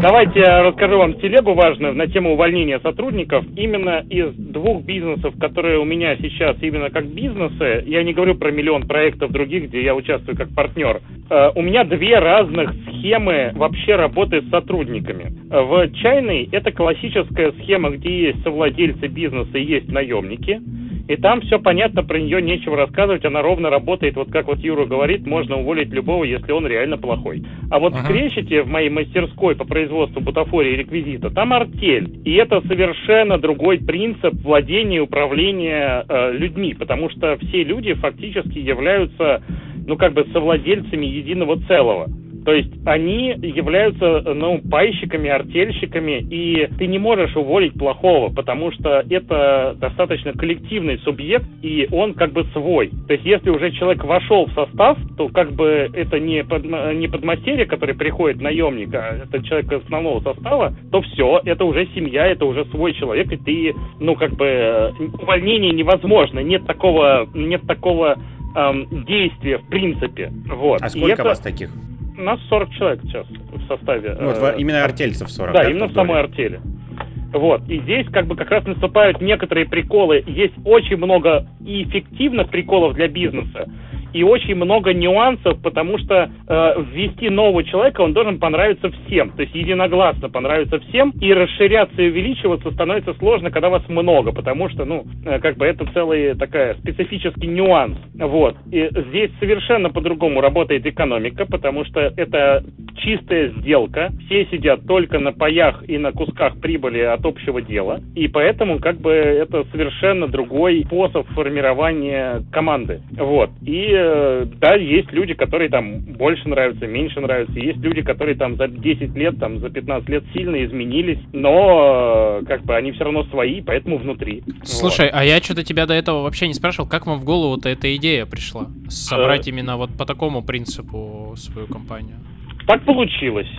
Давайте я расскажу вам телегу важную на тему увольнения сотрудников. Именно из двух бизнесов, которые у меня сейчас именно как бизнесы, я не говорю про миллион проектов других, где я участвую как партнер, э, у меня две разных схемы вообще работы с сотрудниками. В чайной это классическая схема, где есть совладельцы бизнеса и есть наемники. И там все понятно, про нее нечего рассказывать, она ровно работает, вот как вот Юра говорит, можно уволить любого, если он реально плохой. А вот ага. в Крещете, в моей мастерской по производству бутафории и реквизита, там артель. И это совершенно другой принцип владения и управления э, людьми, потому что все люди фактически являются, ну как бы совладельцами единого целого. То есть они являются, ну, пайщиками, артельщиками, и ты не можешь уволить плохого, потому что это достаточно коллективный субъект, и он как бы свой. То есть если уже человек вошел в состав, то как бы это не, под, не подмастерье, который приходит наемник, а это человек основного состава, то все, это уже семья, это уже свой человек, и ты, ну, как бы, увольнение невозможно, нет такого, нет такого эм, действия в принципе. Вот. А сколько это... вас таких? Нас 40 человек сейчас в составе. Вот, э, именно артельцев 40. Да, да именно в самой артели. Вот. И здесь как бы как раз наступают некоторые приколы. Есть очень много и эффективных приколов для бизнеса, и очень много нюансов, потому что э, ввести нового человека он должен понравиться всем, то есть единогласно понравиться всем, и расширяться и увеличиваться становится сложно, когда вас много, потому что, ну, э, как бы это целый такая специфический нюанс, вот. И здесь совершенно по-другому работает экономика, потому что это чистая сделка, все сидят только на паях и на кусках прибыли от общего дела, и поэтому как бы это совершенно другой способ формирования команды, вот. И Э, да, есть люди, которые там больше нравятся, меньше нравятся. Есть люди, которые там за 10 лет, там за 15 лет сильно изменились, но э, как бы они все равно свои, поэтому внутри. Слушай, вот. а я что-то тебя до этого вообще не спрашивал, как вам в голову-то эта идея пришла? Собрать э... именно вот по такому принципу свою компанию? Так получилось.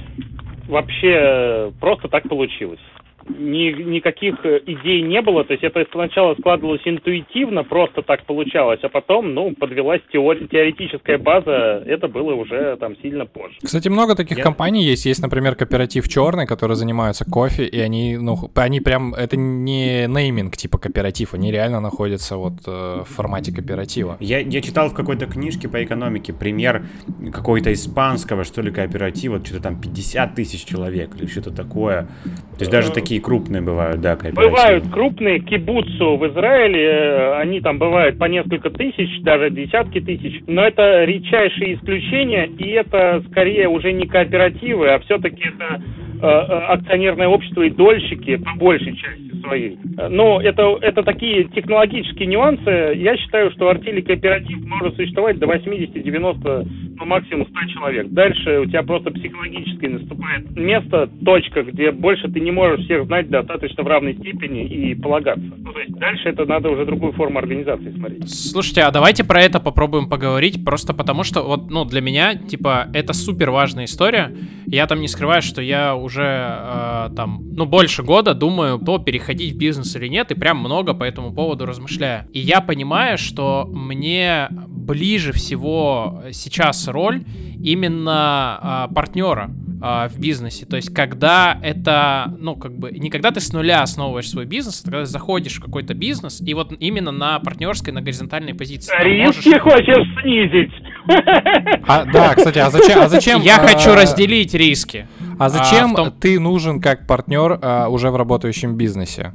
Вообще, просто так получилось ни, никаких э, идей не было, то есть это сначала складывалось интуитивно, просто так получалось, а потом, ну, подвелась теори- теоретическая база, это было уже там сильно позже. Кстати, много таких Я... компаний есть, есть, например, кооператив Черный, который занимаются кофе, и они, ну, они прям, это не нейминг типа кооператив, они реально находятся вот э, в формате кооператива. Я, я читал в какой-то книжке по экономике пример какой-то испанского, что ли, кооператива, что-то там 50 тысяч человек или что-то такое. То есть даже такие такие крупные бывают, да, кооперативы. Бывают крупные, кибуцу в Израиле, э, они там бывают по несколько тысяч, даже десятки тысяч, но это редчайшие исключения, и это скорее уже не кооперативы, а все-таки это э, э, акционерное общество и дольщики по большей части своей. Но это, это такие технологические нюансы. Я считаю, что артели кооператив может существовать до 80-90, ну, максимум 100 человек. Дальше у тебя просто психологически наступает место, точка, где больше ты не можешь всех знать достаточно в равной степени и полагаться. Ну, то есть дальше это надо уже другую форму организации смотреть. Слушайте, а давайте про это попробуем поговорить, просто потому что вот, ну, для меня, типа, это супер важная история. Я там не скрываю, что я уже э, там, ну, больше года думаю, то переходить в бизнес или нет, и прям много по этому поводу размышляю. И я понимаю, что мне ближе всего сейчас роль именно а, партнера а, в бизнесе. То есть, когда это, ну, как бы, не когда ты с нуля основываешь свой бизнес, а когда ты заходишь в какой-то бизнес, и вот именно на партнерской, на горизонтальной позиции. Риски можешь... хочешь снизить. [laughs] А, да, кстати, а зачем? А зачем Я а... хочу разделить риски. А зачем а, том... ты нужен как партнер а, уже в работающем бизнесе?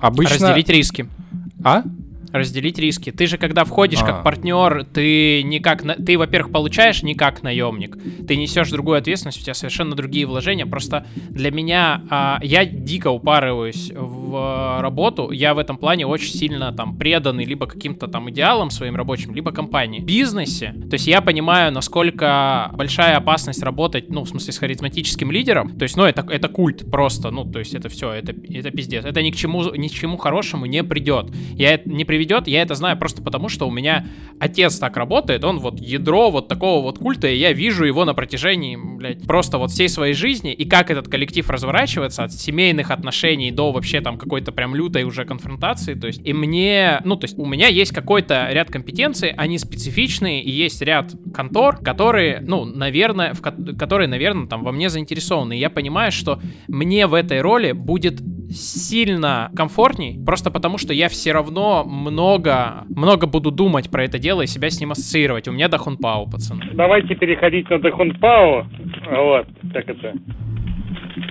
Обычно... Разделить риски. А? Разделить риски. Ты же, когда входишь а. как партнер, ты не как... На... Ты, во-первых, получаешь не как наемник. Ты несешь другую ответственность, у тебя совершенно другие вложения. Просто для меня... А, я дико упарываюсь в работу. Я в этом плане очень сильно там преданный либо каким-то там идеалам своим рабочим, либо компании. В бизнесе, то есть я понимаю, насколько большая опасность работать, ну, в смысле, с харизматическим лидером. То есть, ну, это, это культ просто. Ну, то есть это все, это, это пиздец. Это ни к чему, ни к чему хорошему не придет. Я это не приведу ведет, я это знаю просто потому, что у меня отец так работает, он вот ядро вот такого вот культа, и я вижу его на протяжении, блядь, просто вот всей своей жизни, и как этот коллектив разворачивается от семейных отношений до вообще там какой-то прям лютой уже конфронтации, то есть, и мне, ну, то есть, у меня есть какой-то ряд компетенций, они специфичные, и есть ряд контор, которые, ну, наверное, в ко- которые, наверное, там во мне заинтересованы, и я понимаю, что мне в этой роли будет сильно комфортней, просто потому что я все равно много, много буду думать про это дело и себя с ним ассоциировать. У меня Дахун Пау, пацаны. Давайте переходить на Дахун Пау. Вот, так это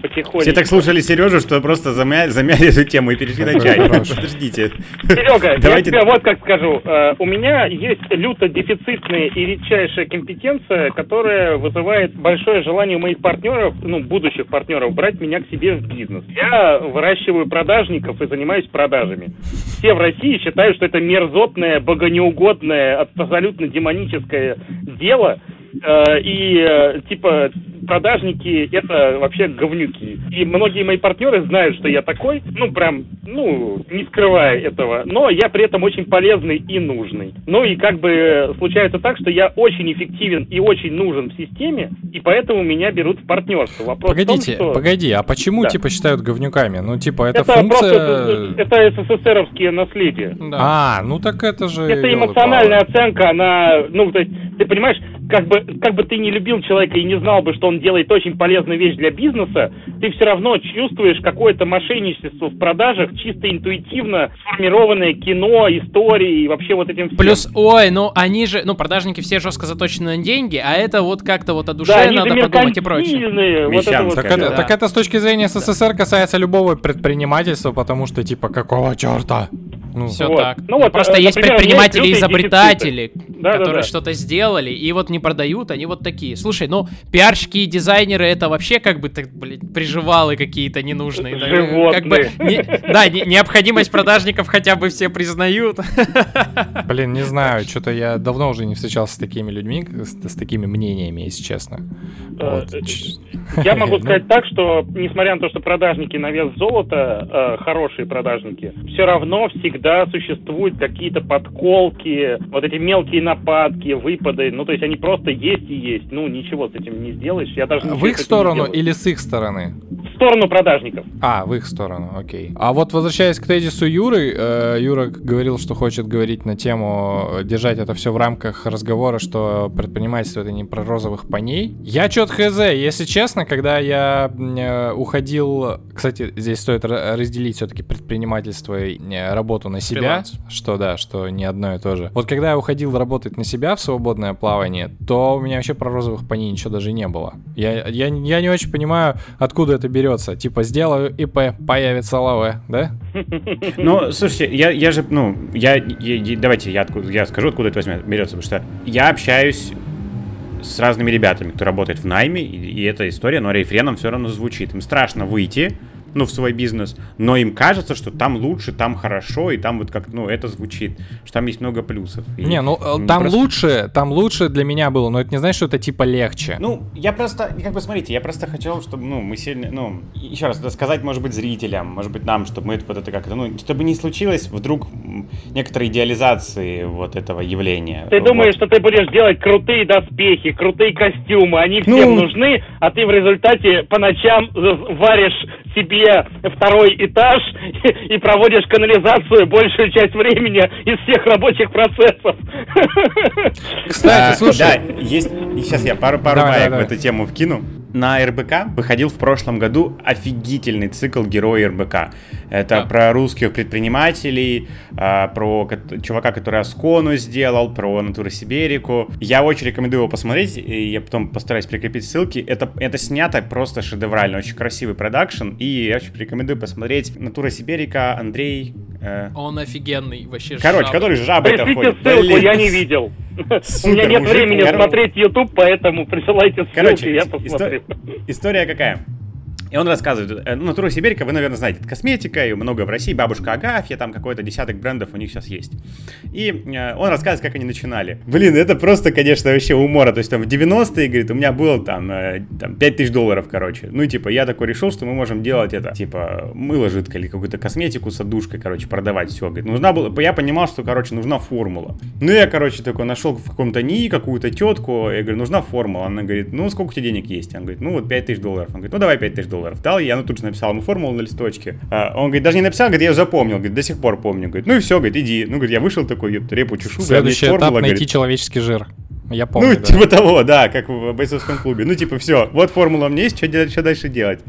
потихоньку. Все так слушали Сережу, что просто замяли, замяли эту тему и перешли на чай. Подождите. Серега, Давайте... я тебе вот как скажу. Э, у меня есть люто дефицитная и редчайшая компетенция, которая вызывает большое желание у моих партнеров, ну, будущих партнеров, брать меня к себе в бизнес. Я выращиваю продажников и занимаюсь продажами. Все в России считают, что это мерзотное, богонеугодное, абсолютно демоническое дело, и э, типа продажники это вообще говнюки. И многие мои партнеры знают, что я такой, ну прям, ну, не скрывая этого, но я при этом очень полезный и нужный. Ну и как бы случается так, что я очень эффективен и очень нужен в системе, и поэтому меня берут в партнерство. Вопрос Погодите, том, что... погоди, а почему да. типа считают говнюками? Ну типа это, это функция... Просто, это, это СССРовские наследия. Да. А, ну так это же... Это эмоциональная оценка, она, ну, то есть, ты понимаешь, как бы, как бы ты не любил человека и не знал бы, что он делает очень полезную вещь для бизнеса, ты все равно чувствуешь какое-то мошенничество в продажах, чисто интуитивно сформированное кино, истории и вообще вот этим всем. Плюс, ой, ну они же, ну продажники все жестко заточены на деньги, а это вот как-то вот о душе да, надо подумать и прочее. Вот это вот, так, это, да. так это с точки зрения СССР касается любого предпринимательства, потому что типа какого черта? Ну, Все вот. так. Ну, вот, Просто например, есть предприниматели-изобретатели, да, которые да, да. что-то сделали и вот не продают, они вот такие. Слушай, ну, пиарщики и дизайнеры это вообще как бы, так, блин, приживалы какие-то ненужные. Животные. Как бы, не, да, не, необходимость продажников хотя бы все признают. [laughs] Блин, не знаю, что-то я давно уже не встречался с такими людьми, с, с такими мнениями, если честно. Э, вот. Я [laughs] могу сказать так, что несмотря на то, что продажники на вес золота, э, хорошие продажники, все равно всегда всегда существуют какие-то подколки, вот эти мелкие нападки, выпады, ну, то есть они просто есть и есть, ну, ничего с этим не сделаешь. Я даже в их сторону или с их стороны? В сторону продажников. А, в их сторону, окей. А вот возвращаясь к тезису Юры, э, Юра говорил, что хочет говорить на тему, э, держать это все в рамках разговора, что предпринимательство это не про розовых поней. Я чё хз, если честно, когда я э, уходил, кстати, здесь стоит разделить все-таки предпринимательство и э, работу на себя, Фриланс. что да, что не одно и то же. Вот когда я уходил работать на себя в свободное плавание, то у меня вообще про розовых поней ничего даже не было. Я, я, я не очень понимаю, откуда это берется. Типа, сделаю ИП, появится ЛВ, да? [laughs] Ну, слушайте, я, я же, ну, я, я давайте я, откуда, я скажу, откуда это возьмет, берется, потому что я общаюсь с разными ребятами, кто работает в найме, и, и эта история, но рефреном все равно звучит. Им страшно выйти, ну, в свой бизнес, но им кажется, что там лучше, там хорошо, и там вот как, ну, это звучит, что там есть много плюсов. И, не, ну, ну там просто... лучше, там лучше для меня было, но это не значит, что это типа легче. Ну, я просто, как бы, смотрите, я просто хотел, чтобы, ну, мы сильно, ну, еще раз, сказать, может быть, зрителям, может быть, нам, чтобы мы вот это как-то, ну, чтобы не случилось вдруг некоторой идеализации вот этого явления. Ты вот. думаешь, что ты будешь делать крутые доспехи, крутые костюмы, они всем ну... нужны, а ты в результате по ночам варишь себе второй этаж и проводишь канализацию большую часть времени из всех рабочих процессов. Кстати, слушай. Да, есть... Сейчас я пару, пару баек в эту тему вкину. На РБК выходил в прошлом году офигительный цикл Герои РБК. Это а. про русских предпринимателей, а, про чувака, который Аскону сделал, про Натуру Сиберику. Я очень рекомендую его посмотреть, и я потом постараюсь прикрепить ссылки. Это, это снято просто шедеврально, очень красивый продакшн, и я очень рекомендую посмотреть Натура Сиберика, Андрей... Э... Он офигенный, вообще Короче, жаб. который жабой-то ходит. ссылку, я не видел. У меня нет времени смотреть YouTube, поэтому присылайте ссылки, я посмотрю. История какая? И он рассказывает, э, ну, Натура Сибирика, вы, наверное, знаете, это косметика, и много в России, бабушка Агафья, там какой-то десяток брендов у них сейчас есть. И э, он рассказывает, как они начинали. Блин, это просто, конечно, вообще умора. То есть там в 90-е, говорит, у меня было там, э, там 5 тысяч долларов, короче. Ну, типа, я такой решил, что мы можем делать это, типа, мыло жидкое или какую-то косметику с отдушкой, короче, продавать все. Говорит, нужна была, я понимал, что, короче, нужна формула. Ну, я, короче, такой нашел в каком-то НИИ какую-то тетку, я говорю, нужна формула. Она говорит, ну, сколько у тебя денег есть? Он говорит, ну, вот 5 тысяч долларов. Он говорит, ну, давай 5 тысяч долларов долларов дал, я ну тут же написал ему формулу на листочке. А, он говорит, даже не написал, говорит, я ее запомнил, говорит, до сих пор помню. Говорит, ну и все, говорит, иди. Ну, говорит, я вышел такой, репу чешу, Следующий этап формула, найти говорит, человеческий жир. Я помню. Ну, да. типа того, да, как в бойцовском клубе. Ну, типа, все, вот формула у меня есть, что, делать, что дальше делать?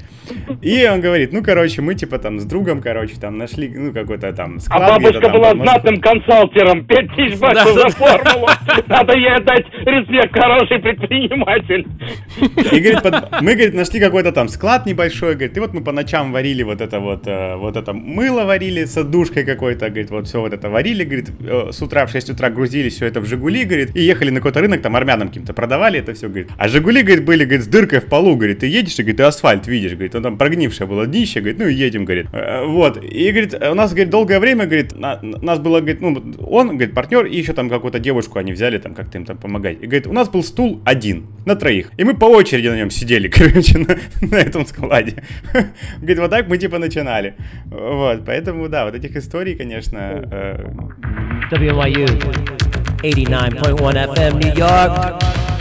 И он говорит, ну, короче, мы, типа, там, с другом, короче, там, нашли, ну, какой-то там склад. А бабушка там, была знатным консалтером, 5 тысяч баксов за формулу. Надо ей отдать респект, хороший предприниматель. И, говорит, мы, говорит, нашли какой-то там склад небольшой, говорит, и вот мы по ночам варили вот это вот, э, вот это мыло варили с отдушкой какой-то, говорит, вот все вот это варили, говорит, э, с утра в 6 утра грузили все это в Жигули, говорит, и ехали на какой-то рынок, там армянам каким-то продавали это все, говорит. А Жигули, говорит, были, говорит, с дыркой в полу, говорит, ты едешь, и, говорит, ты асфальт видишь, говорит, он там прогнившее было днище, говорит, ну и едем, говорит. Э, вот, и, говорит, у нас, говорит, долгое время, говорит, на, нас было, говорит, ну, он, говорит, партнер, и еще там какую-то девушку они взяли, там, как-то им там помогать. И, говорит, у нас был стул один, на троих, и мы по очереди на нем сидели, [laughs] короче, на, на этом складе. [laughs] Говорит, вот так мы, типа, начинали. Вот, поэтому, да, вот этих историй, конечно... Э... WYU 89.1 FM New York.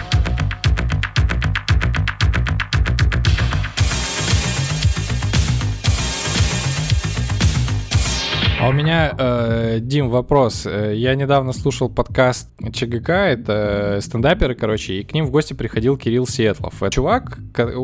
А у меня, э, Дим, вопрос. Э, я недавно слушал подкаст ЧГК, это стендаперы, короче, и к ним в гости приходил Кирилл Сетлов. Чувак,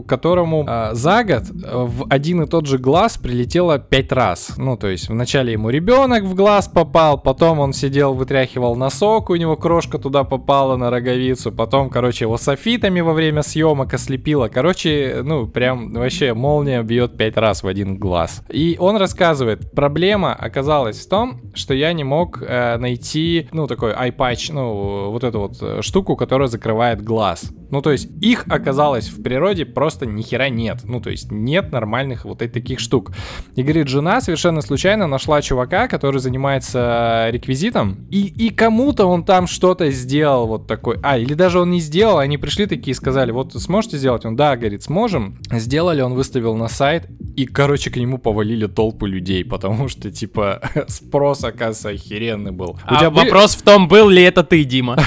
которому э, за год в один и тот же глаз прилетело пять раз. Ну, то есть вначале ему ребенок в глаз попал, потом он сидел, вытряхивал носок, у него крошка туда попала на роговицу, потом, короче, его софитами во время съемок ослепило. Короче, ну, прям вообще молния бьет пять раз в один глаз. И он рассказывает, проблема оказалась оказалось в том, что я не мог э, найти, ну, такой patch, ну, вот эту вот э, штуку, которая закрывает глаз. Ну, то есть их оказалось в природе просто ни хера нет. Ну, то есть нет нормальных вот таких штук. И говорит, жена совершенно случайно нашла чувака, который занимается реквизитом, и, и кому-то он там что-то сделал вот такой. А, или даже он не сделал, они пришли такие и сказали, вот сможете сделать? Он, да, говорит, сможем. Сделали, он выставил на сайт, и, короче, к нему повалили толпы людей, потому что, типа, [laughs] спрос, оказывается, охеренный был. А У тебя вопрос в том, был ли это ты, Дима? [laughs]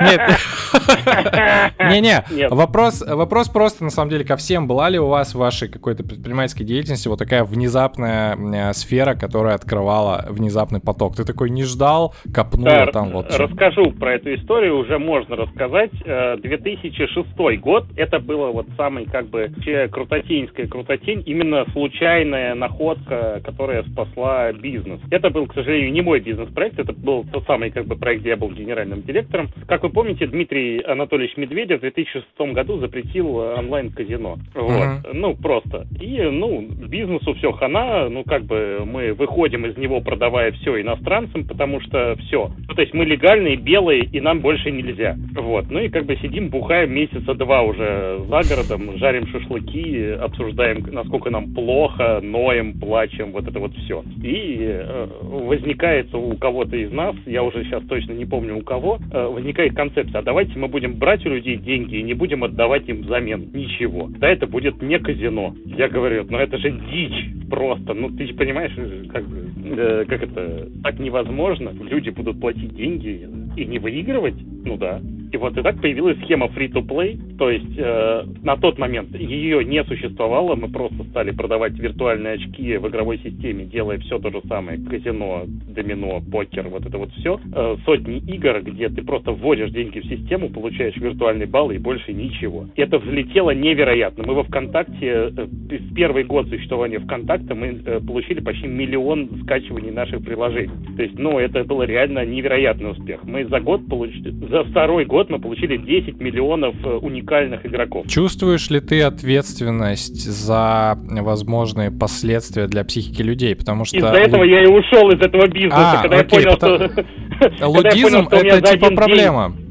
Нет. [laughs] Не-не, вопрос, вопрос просто, на самом деле, ко всем. Была ли у вас в вашей какой-то предпринимательской деятельности вот такая внезапная э, сфера, которая открывала внезапный поток? Ты такой не ждал, копнул да, там вот... Расскажу про эту историю, уже можно рассказать. 2006 э, год, это было вот самый, как бы, крутотеньская крутотень, именно случайная находка, которая спасла бизнес. Это был, к сожалению, не мой бизнес-проект, это был тот самый, как бы, проект, где я был генеральным директором. Как вы помните, Дмитрий Дмитрий Анатольевич Медведев в 2006 году запретил онлайн-казино. Вот. Uh-huh. Ну, просто. И, ну, бизнесу все хана, ну, как бы мы выходим из него, продавая все иностранцам, потому что все. Ну, то есть мы легальные, белые, и нам больше нельзя. Вот. Ну и как бы сидим, бухаем месяца два уже за городом, жарим шашлыки, обсуждаем, насколько нам плохо, ноем, плачем, вот это вот все. И э, возникает у кого-то из нас, я уже сейчас точно не помню у кого, э, возникает концепция, а давайте мы будем брать у людей деньги и не будем отдавать им взамен ничего. Да, это будет не казино. Я говорю, ну это же дичь просто. Ну ты же понимаешь, как, э, как это так невозможно. Люди будут платить деньги и не выигрывать. Ну да. И вот и так появилась схема free-to-play, то есть э, на тот момент ее не существовало, мы просто стали продавать виртуальные очки в игровой системе, делая все то же самое, казино, домино, покер, вот это вот все. Э, сотни игр, где ты просто вводишь деньги в систему, получаешь виртуальный балл и больше ничего. Это взлетело невероятно. Мы во ВКонтакте, э, в первый год существования ВКонтакта мы э, получили почти миллион скачиваний наших приложений. То есть, ну, это было реально невероятный успех. Мы за год получили, за второй год мы получили 10 миллионов э, уникальных игроков. Чувствуешь ли ты ответственность за возможные последствия для психики людей? Потому что... Из-за этого я и ушел из этого бизнеса, а, когда окей, [laughs] я понял, потому... что... Лудизм — это типа проблема. День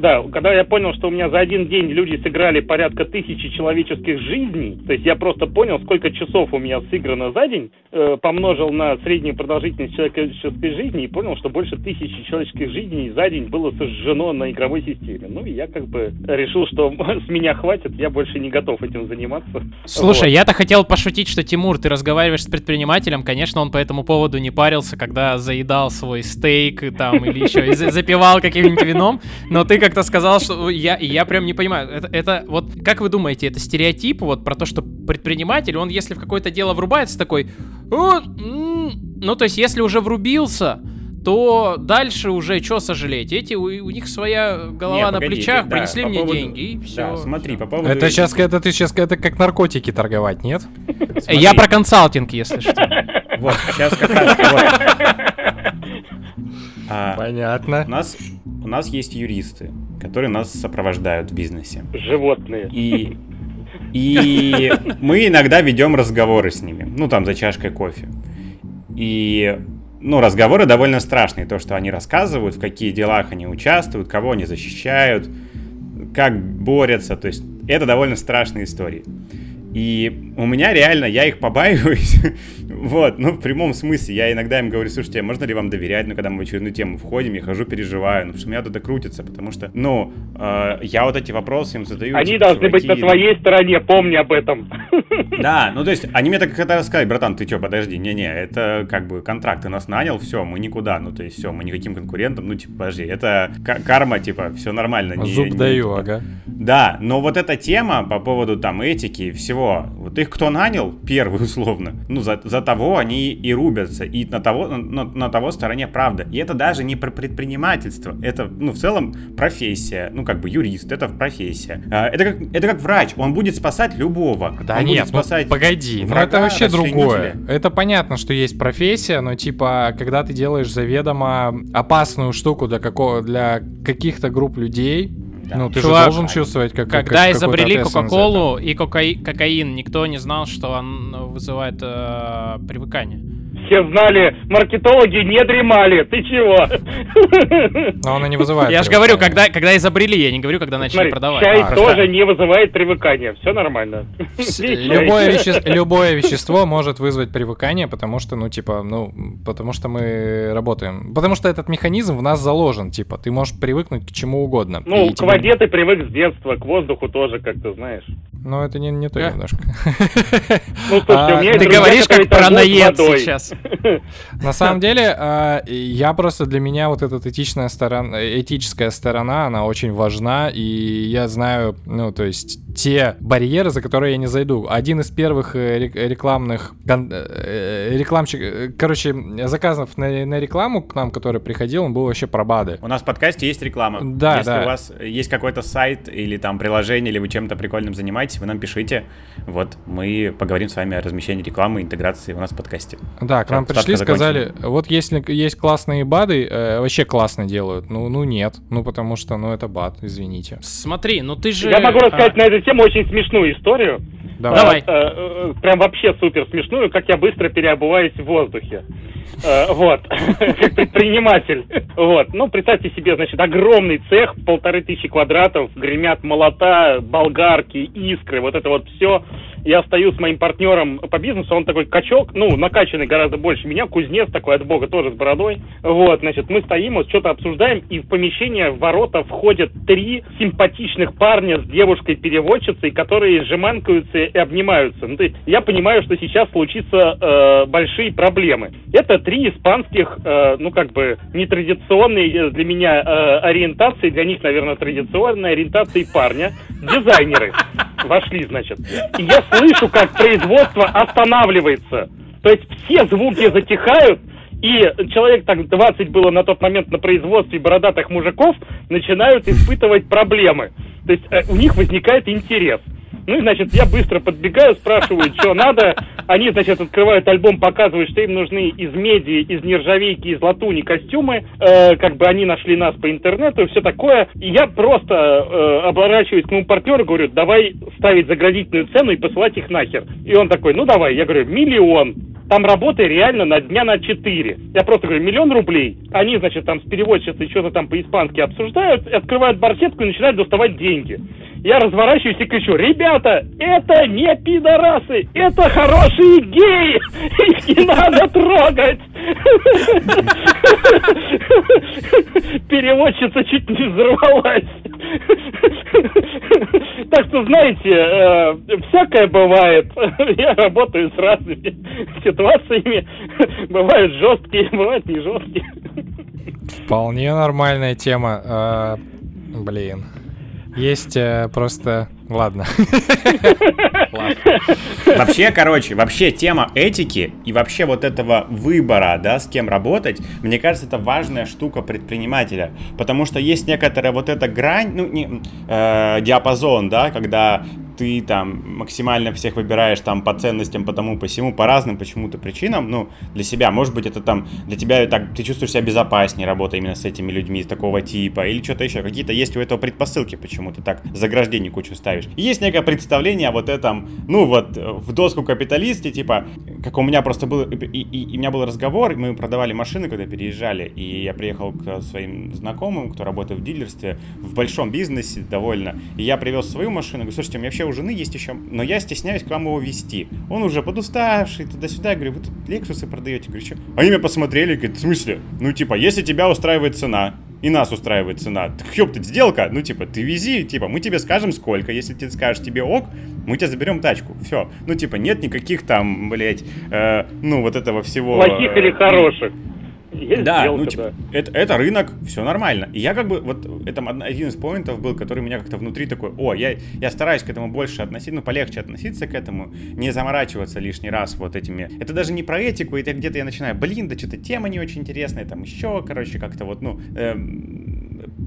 да, когда я понял, что у меня за один день люди сыграли порядка тысячи человеческих жизней, то есть я просто понял, сколько часов у меня сыграно за день, э, помножил на среднюю продолжительность человеческой жизни и понял, что больше тысячи человеческих жизней за день было сожжено на игровой системе. Ну и я как бы решил, что [laughs] с меня хватит, я больше не готов этим заниматься. Слушай, вот. я-то хотел пошутить, что Тимур, ты разговариваешь с предпринимателем, конечно, он по этому поводу не парился, когда заедал свой стейк там или еще и запивал каким-нибудь вином, но ты как как-то сказал, что я, я прям не понимаю. Это, это вот, как вы думаете, это стереотип вот про то, что предприниматель, он если в какое-то дело врубается, такой, ну, то есть, если уже врубился, то дальше уже что сожалеть? Эти, у, у них своя голова Не, на погоди, плечах, да, принесли мне поводу... деньги, и все. Да, смотри, по поводу... Это сейчас, это ты сейчас, это как наркотики торговать, нет? [laughs] Я про консалтинг, если что. [laughs] Вот, сейчас как раз... А, Понятно. У нас, у нас есть юристы, которые нас сопровождают в бизнесе. Животные. И, и мы иногда ведем разговоры с ними, ну там за чашкой кофе. И ну, разговоры довольно страшные, то, что они рассказывают, в какие делах они участвуют, кого они защищают, как борются, то есть это довольно страшные истории. И у меня реально, я их побаиваюсь, [laughs] вот, ну, в прямом смысле, я иногда им говорю, слушайте, а можно ли вам доверять, ну, когда мы в очередную тему входим, я хожу, переживаю, ну, потому что у меня тут крутится, потому что, ну, э, я вот эти вопросы им задаю. Они типа, должны чуваки, быть на твоей стороне, помни об этом. Да, ну, то есть, они мне так когда сказали, братан, ты что, подожди, не-не, это как бы контракт, ты нас нанял, все, мы никуда, ну, то есть, все, мы никаким конкурентам, ну, типа, подожди, это карма, типа, все нормально. Не, Зуб не, даю, типа. ага. Да, но вот эта тема по поводу, там, этики и всего, вот их кто нанял, первый, [laughs] условно, ну, за, за того они и рубятся, и на того, на, на того стороне правда. И это даже не про предпринимательство, это, ну, в целом профессия, ну, как бы юрист, это профессия. А, это как, это как врач, он будет спасать любого. Да он нет, будет ну, спасать ну, погоди, врага, ну это вообще другое. Это понятно, что есть профессия, но типа, когда ты делаешь заведомо опасную штуку для, какого, для каких-то групп людей, да. Ну, ты Чувак, же должен чувствовать, как Когда как, изобрели Кока-Колу и кокаин, никто не знал, что он вызывает э, привыкание все знали, маркетологи не дремали. Ты чего? [laughs] Но он и не вызывает. Я же говорю, когда, когда изобрели, я не говорю, когда начали Смотри, продавать. Чай а, тоже не вызывает привыкания. Все нормально. [laughs] Любое, веще... Любое вещество может вызвать привыкание, потому что, ну, типа, ну, потому что мы работаем. Потому что этот механизм в нас заложен, типа, ты можешь привыкнуть к чему угодно. Ну, и к тебе... воде ты привык с детства, к воздуху тоже, как ты знаешь. Ну, это не, не то немножко. [laughs] Ну, слушай, у меня Ты говоришь, как про наед сейчас. [laughs] На самом деле, а, я просто для меня вот эта этичная сторона, этическая сторона, она очень важна, и я знаю, ну, то есть те барьеры, за которые я не зайду. Один из первых э, рекламных э, рекламщик, короче, заказов на, на рекламу к нам, который приходил, он был вообще про БАДы. У нас в подкасте есть реклама. Да, Если да. у вас есть какой-то сайт или там приложение, или вы чем-то прикольным занимаетесь, вы нам пишите. Вот, мы поговорим с вами о размещении рекламы, интеграции у нас в подкасте. Да, к нам пришли, сказали, вот если есть классные БАДы, э, вообще классно делают. Ну, ну нет, ну потому что, ну это БАД, извините. Смотри, ну ты же... Я могу рассказать а... на эту тему очень смешную историю. Давай. Э, э, прям вообще супер смешную, как я быстро переобуваюсь в воздухе. Э, вот, [laughs] как предприниматель. Вот, ну, представьте себе, значит, огромный цех, полторы тысячи квадратов, гремят молота, болгарки, искры, вот это вот все. Я стою с моим партнером по бизнесу, он такой качок, ну, накачанный гораздо больше меня, кузнец такой от бога, тоже с бородой. Вот, значит, мы стоим, вот что-то обсуждаем, и в помещение в ворота входят три симпатичных парня с девушкой-переводчицей, которые жеманкаются и обнимаются. Ну, то есть я понимаю, что сейчас случится э, большие проблемы. Это три испанских, э, ну, как бы, нетрадиционные для меня э, ориентации, для них, наверное, традиционной ориентации парня, дизайнеры вошли, значит. И я слышу, как производство останавливается. То есть все звуки затихают, и человек, так 20 было на тот момент на производстве бородатых мужиков, начинают испытывать проблемы. То есть э, у них возникает интерес. Ну и, значит, я быстро подбегаю, спрашиваю, [laughs] что надо. Они, значит, открывают альбом, показывают, что им нужны из меди, из нержавейки, из латуни костюмы. Э, как бы они нашли нас по интернету и все такое. И я просто э, оборачиваюсь к моему партнеру, говорю, давай ставить заградительную цену и посылать их нахер. И он такой, ну давай. Я говорю, миллион. Там работы реально на дня на 4. Я просто говорю, миллион рублей. Они, значит, там с переводчицей что-то там по-испански обсуждают, открывают барсетку и начинают доставать деньги. Я разворачиваюсь и кричу, ребята, это не пидорасы, это хорошие геи, их не надо трогать. Переводчица чуть не взорвалась. Так что, знаете, э, всякое бывает. Я работаю с разными ситуациями. Бывают жесткие, бывают не жесткие. Вполне нормальная тема. А, блин. Есть э, просто... Ладно. Вообще, короче, вообще тема этики и вообще вот этого выбора, да, с кем работать, мне кажется, это важная штука предпринимателя. Потому что есть некоторая вот эта грань, ну, не, э, диапазон, да, когда ты там максимально всех выбираешь там по ценностям, по тому, по всему, по разным почему-то причинам, ну, для себя, может быть, это там для тебя так, ты чувствуешь себя безопаснее, работая именно с этими людьми такого типа, или что-то еще, какие-то есть у этого предпосылки, почему ты так заграждение кучу ставишь. Есть некое представление о вот этом, ну, вот, в доску капиталисте, типа, как у меня просто был, и, и, и у меня был разговор, мы продавали машины, когда переезжали, и я приехал к своим знакомым, кто работает в дилерстве, в большом бизнесе довольно, и я привез свою машину, говорю, слушайте, у меня вообще у жены есть еще, но я стесняюсь к вам его вести. Он уже подуставший, туда-сюда. Я говорю, вы тут Лексусы продаете? Я говорю, что? Они меня посмотрели, говорят, в смысле? Ну, типа, если тебя устраивает цена, и нас устраивает цена. Так ёптать, сделка, ну типа, ты вези, типа, мы тебе скажем сколько, если ты скажешь тебе ок, мы тебе заберем тачку, все. Ну типа, нет никаких там, блять, э, ну вот этого всего... Плохих или хороших. Есть да, сделка, ну, типа, да. Это, это рынок, все нормально. И я как бы, вот это один из поинтов был, который меня как-то внутри такой, о, я, я стараюсь к этому больше относиться, ну, полегче относиться к этому, не заморачиваться лишний раз вот этими. Это даже не про этику, это где-то я начинаю, блин, да что-то тема не очень интересная, там еще, короче, как-то вот, ну, эм,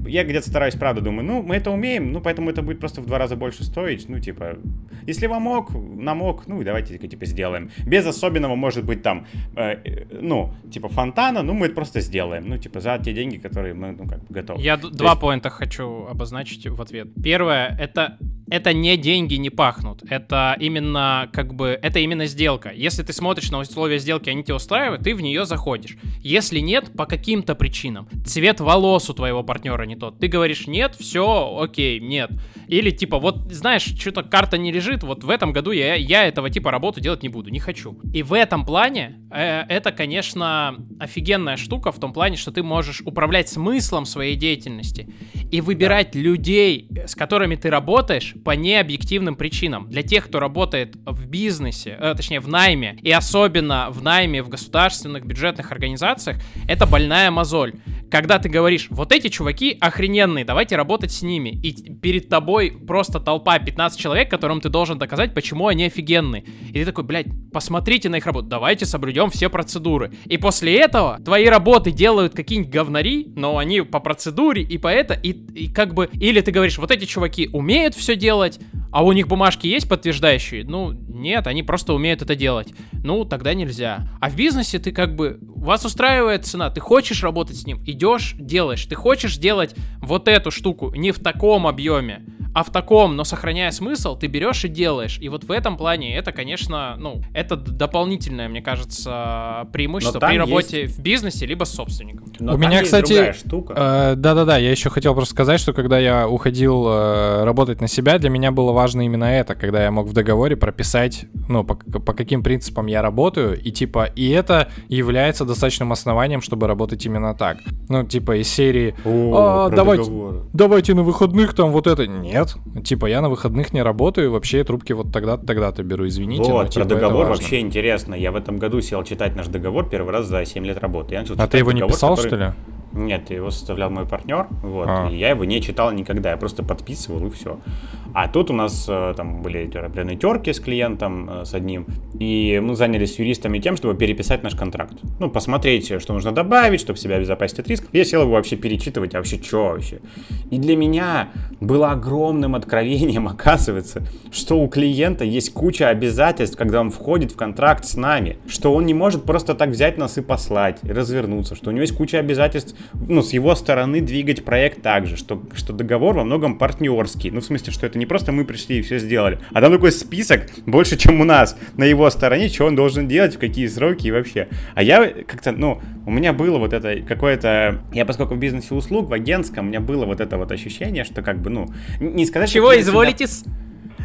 я где-то стараюсь, правда, думаю, ну, мы это умеем, ну, поэтому это будет просто в два раза больше стоить, ну, типа, если вам ок, нам ок, ну, давайте, типа, сделаем. Без особенного, может быть, там, э, ну, типа, фонтана, ну, мы это просто сделаем, ну, типа, за те деньги, которые мы, ну, как бы, готовы. Я То два есть... поинта хочу обозначить в ответ. Первое, это это не деньги не пахнут. Это именно как бы это именно сделка. Если ты смотришь на условия сделки, они тебя устраивают, ты в нее заходишь. Если нет, по каким-то причинам, цвет волос у твоего партнера не тот, ты говоришь нет, все, окей, нет. Или типа вот знаешь, что-то карта не лежит, вот в этом году я я этого типа работу делать не буду, не хочу. И в этом плане э, это, конечно, офигенная штука в том плане, что ты можешь управлять смыслом своей деятельности и выбирать да. людей, с которыми ты работаешь по необъективным причинам. Для тех, кто работает в бизнесе, э, точнее в найме, и особенно в найме в государственных бюджетных организациях, это больная мозоль. Когда ты говоришь, вот эти чуваки охрененные, давайте работать с ними, и перед тобой просто толпа 15 человек, которым ты должен доказать, почему они офигенные. И ты такой, блядь, посмотрите на их работу, давайте соблюдем все процедуры. И после этого твои работы делают какие-нибудь говнари, но они по процедуре и по это, и, и как бы, или ты говоришь, вот эти чуваки умеют все делать, а у них бумажки есть подтверждающие? Ну, нет, они просто умеют это делать. Ну, тогда нельзя. А в бизнесе ты как бы, вас устраивает цена, ты хочешь работать с ним, идешь, делаешь. Ты хочешь делать вот эту штуку не в таком объеме, а в таком, но сохраняя смысл, ты берешь и делаешь. И вот в этом плане это, конечно, ну, это дополнительное, мне кажется, преимущество при работе есть... в бизнесе либо с собственником. Но У меня, кстати, штука. Э, да-да-да, я еще хотел просто сказать, что когда я уходил э, работать на себя, для меня было важно именно это, когда я мог в договоре прописать, ну, по, по каким принципам я работаю, и типа, и это является достаточным основанием, чтобы работать именно так. Ну, типа, из серии, О, а, давайте, давайте на выходных там вот это. Нет, типа, я на выходных не работаю, вообще трубки вот тогда-то, тогда-то беру, извините. Вот, но, типа, про договор вообще интересно. Я в этом году сел читать наш договор первый раз за 7 лет работы. А ты его договор, не писал, который... что ли? Нет, его составлял мой партнер, вот, а. и я его не читал никогда, я просто подписывал и все. А тут у нас э, там были определенные терки с клиентом, э, с одним, и мы занялись юристами тем, чтобы переписать наш контракт. Ну, посмотреть, что нужно добавить, чтобы себя обезопасить от рисков. Я сел его вообще перечитывать, а вообще что вообще? И для меня было огромным откровением, [laughs] оказывается, что у клиента есть куча обязательств, когда он входит в контракт с нами, что он не может просто так взять нас и послать, и развернуться, что у него есть куча обязательств, ну, с его стороны двигать проект так же, что, что договор во многом партнерский. Ну, в смысле, что это не просто мы пришли и все сделали, а там такой список больше, чем у нас на его стороне, что он должен делать, в какие сроки и вообще. А я как-то, ну, у меня было вот это какое-то... Я поскольку в бизнесе услуг, в агентском, у меня было вот это вот ощущение, что как бы, ну, не сказать... Чего изволите? Всегда...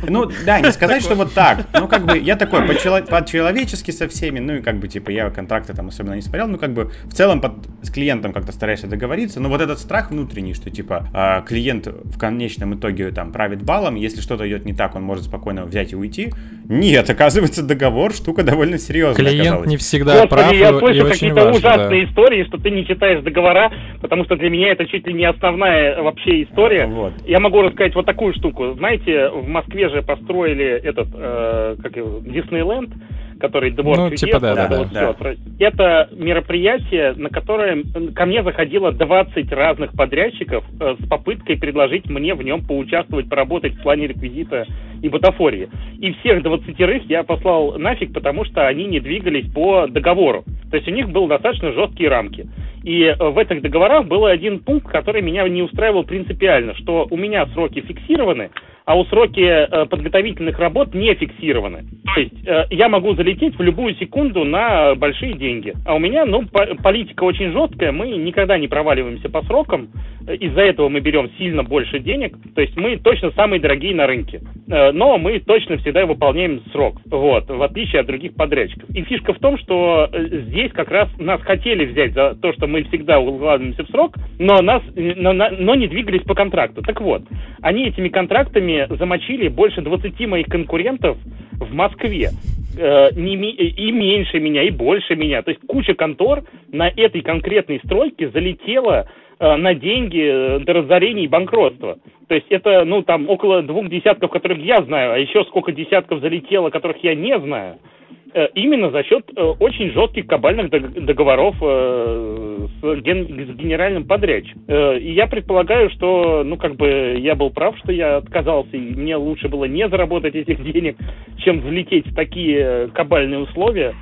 Ну, да, не сказать, что вот так. Ну, как бы, я такой по-человечески со всеми, ну, и как бы, типа, я контракты там особенно не смотрел, ну, как бы, в целом под, с клиентом как-то стараешься договориться, но вот этот страх внутренний, что, типа, э, клиент в конечном итоге там правит баллом, если что-то идет не так, он может спокойно взять и уйти. Нет, оказывается, договор штука довольно серьезная. Клиент оказалась. не всегда Господи, прав я слышу какие-то ужасные да. истории, что ты не читаешь договора, потому что для меня это чуть ли не основная вообще история. Вот. Я могу рассказать вот такую штуку. Знаете, в Москве же построили этот, э, как его, Диснейленд, который двор ну, чудес, типа, да, да, да, да. Это мероприятие, на которое ко мне заходило 20 разных подрядчиков э, с попыткой предложить мне в нем поучаствовать, поработать в плане реквизита и бутафории. И всех 20 я послал нафиг, потому что они не двигались по договору. То есть у них были достаточно жесткие рамки. И э, в этих договорах был один пункт, который меня не устраивал принципиально, что у меня сроки фиксированы, а у сроки э, подготовительных работ не фиксированы. То есть э, я могу залететь в любую секунду на большие деньги. А у меня, ну, политика очень жесткая, мы никогда не проваливаемся по срокам, из-за этого мы берем сильно больше денег, то есть мы точно самые дорогие на рынке, но мы точно всегда выполняем срок, вот, в отличие от других подрядчиков. И фишка в том, что здесь как раз нас хотели взять за то, что мы всегда укладываемся в срок, но нас, но, но не двигались по контракту. Так вот, они этими контрактами замочили больше 20 моих конкурентов в Москве. Э, не, и меньше меня, и больше меня. То есть куча контор на этой конкретной стройке залетела э, на деньги э, до разорения и банкротства. То есть это, ну, там, около двух десятков, которых я знаю, а еще сколько десятков залетело, которых я не знаю. Э, именно за счет э, очень жестких кабальных договоров э, с, ген, с генеральным подрядчиком. И я предполагаю, что, ну, как бы я был прав, что я отказался, и мне лучше было не заработать этих [laughs] денег, чем влететь в такие кабальные условия.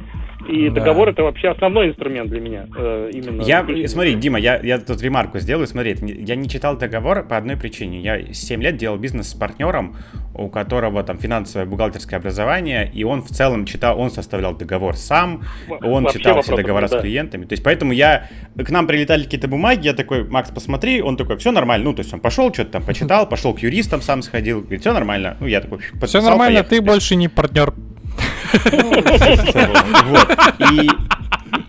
И да. договор это вообще основной инструмент для меня. Э, именно. Я, смотри, Дима, я, я тут ремарку сделаю. Смотри, я не читал договор по одной причине. Я 7 лет делал бизнес с партнером, у которого там финансовое бухгалтерское образование, и он в целом читал, он составлял договор сам, он вообще читал все договора да. с клиентами. То есть поэтому я, к нам прилетали какие-то бумаги, я такой, Макс, посмотри, он такой, все нормально. Ну, то есть он пошел, что-то там почитал, [laughs] пошел к юристам сам сходил, говорит, все нормально. Ну, я такой, Все нормально, ты больше не партнер вот. [laughs] И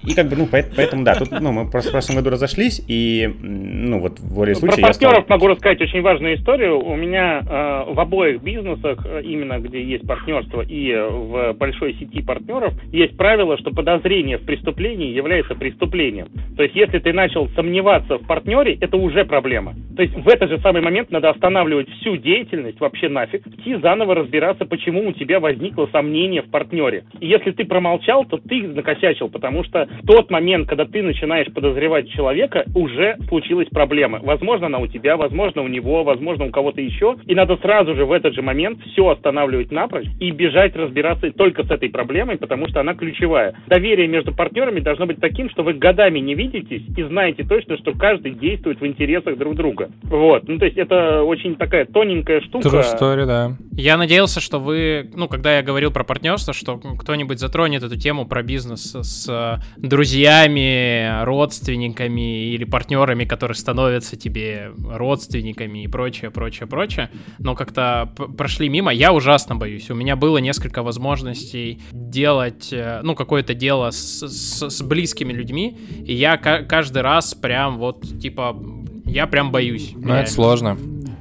и как бы, ну, поэтому, да, тут, ну, мы просто в прошлом году разошлись, и, ну, вот в воле случая... Про партнеров стал... могу рассказать очень важную историю. У меня э, в обоих бизнесах, э, именно где есть партнерство и в большой сети партнеров, есть правило, что подозрение в преступлении является преступлением. То есть, если ты начал сомневаться в партнере, это уже проблема. То есть, в этот же самый момент надо останавливать всю деятельность вообще нафиг, идти заново разбираться, почему у тебя возникло сомнение в партнере. И если ты промолчал, то ты накосячил, потому что что в тот момент, когда ты начинаешь подозревать человека, уже случилась проблема. Возможно, она у тебя, возможно, у него, возможно, у кого-то еще. И надо сразу же в этот же момент все останавливать напрочь и бежать разбираться только с этой проблемой, потому что она ключевая. Доверие между партнерами должно быть таким, что вы годами не видитесь и знаете точно, что каждый действует в интересах друг друга. Вот. Ну, то есть это очень такая тоненькая штука. True story, да. Я надеялся, что вы, ну, когда я говорил про партнерство, что кто-нибудь затронет эту тему про бизнес с друзьями, родственниками или партнерами, которые становятся тебе родственниками и прочее, прочее, прочее. Но как-то прошли мимо. Я ужасно боюсь. У меня было несколько возможностей делать, э, ну, какое-то дело с, с, с близкими людьми, и я каждый раз прям вот, типа, я прям боюсь. Ну, это сложно.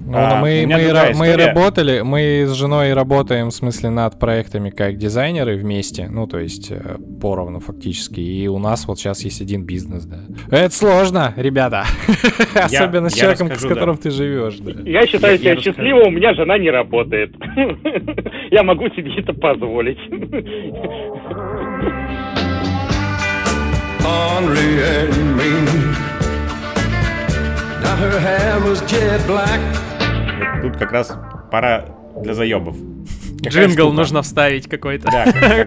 Ну, а, мы, мы, мы работали, мы с женой работаем, в смысле, над проектами как дизайнеры вместе, ну, то есть э, поровну фактически, и у нас вот сейчас есть один бизнес, да. Это сложно, ребята, [laughs] особенно с человеком, с которым ты живешь, да. Я считаю себя счастливым, у меня жена не работает. [laughs] Я могу себе это позволить. Henry and me. Now her hair was jet black тут как раз пора для заебов. Джингл нужно вставить какой-то. Да,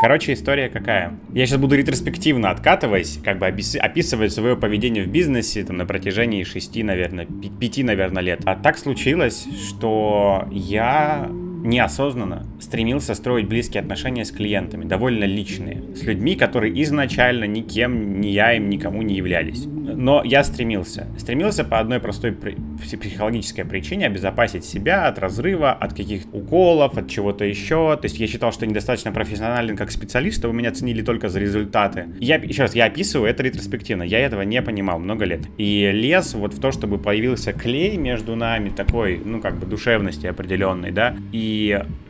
Короче, история какая? Я сейчас буду ретроспективно откатываясь, как бы описывать свое поведение в бизнесе там, на протяжении шести, наверное, пяти, наверное, лет. А так случилось, что я неосознанно стремился строить близкие отношения с клиентами, довольно личные, с людьми, которые изначально никем, ни я им, никому не являлись. Но я стремился. Стремился по одной простой психологической причине обезопасить себя от разрыва, от каких-то уколов, от чего-то еще. То есть я считал, что недостаточно профессионален как специалист, чтобы меня ценили только за результаты. Я, еще раз, я описываю это ретроспективно. Я этого не понимал много лет. И лез вот в то, чтобы появился клей между нами, такой, ну, как бы душевности определенной, да, и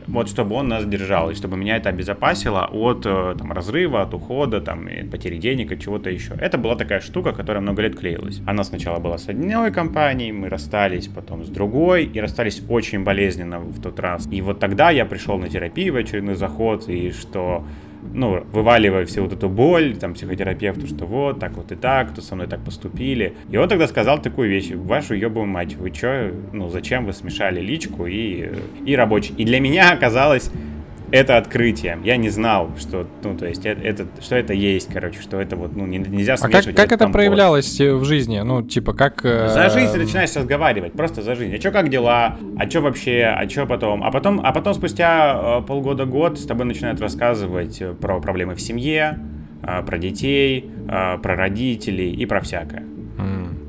вот чтобы он нас держал, и чтобы меня это обезопасило от э, там, разрыва, от ухода, там, потери денег и чего-то еще. Это была такая штука, которая много лет клеилась. Она сначала была с одной компанией, мы расстались потом с другой, и расстались очень болезненно в тот раз. И вот тогда я пришел на терапию в очередной заход, и что ну, вываливая всю вот эту боль, там, психотерапевту, что вот, так вот и так, то со мной так поступили. И он тогда сказал такую вещь, вашу ебую мать, вы чё, ну, зачем вы смешали личку и, и рабочий? И для меня оказалось это открытие. Я не знал, что, ну, то есть, это, это, что это есть, короче, что это вот, ну, нельзя смешивать. А как, как это проявлялось в жизни? Ну, типа, как... Э... За жизнь начинаешь разговаривать, просто за жизнь. А что, как дела? А что вообще? А что потом? А потом, а потом спустя э, полгода-год с тобой начинают рассказывать э, про проблемы в семье, э, про детей, э, про родителей и про всякое.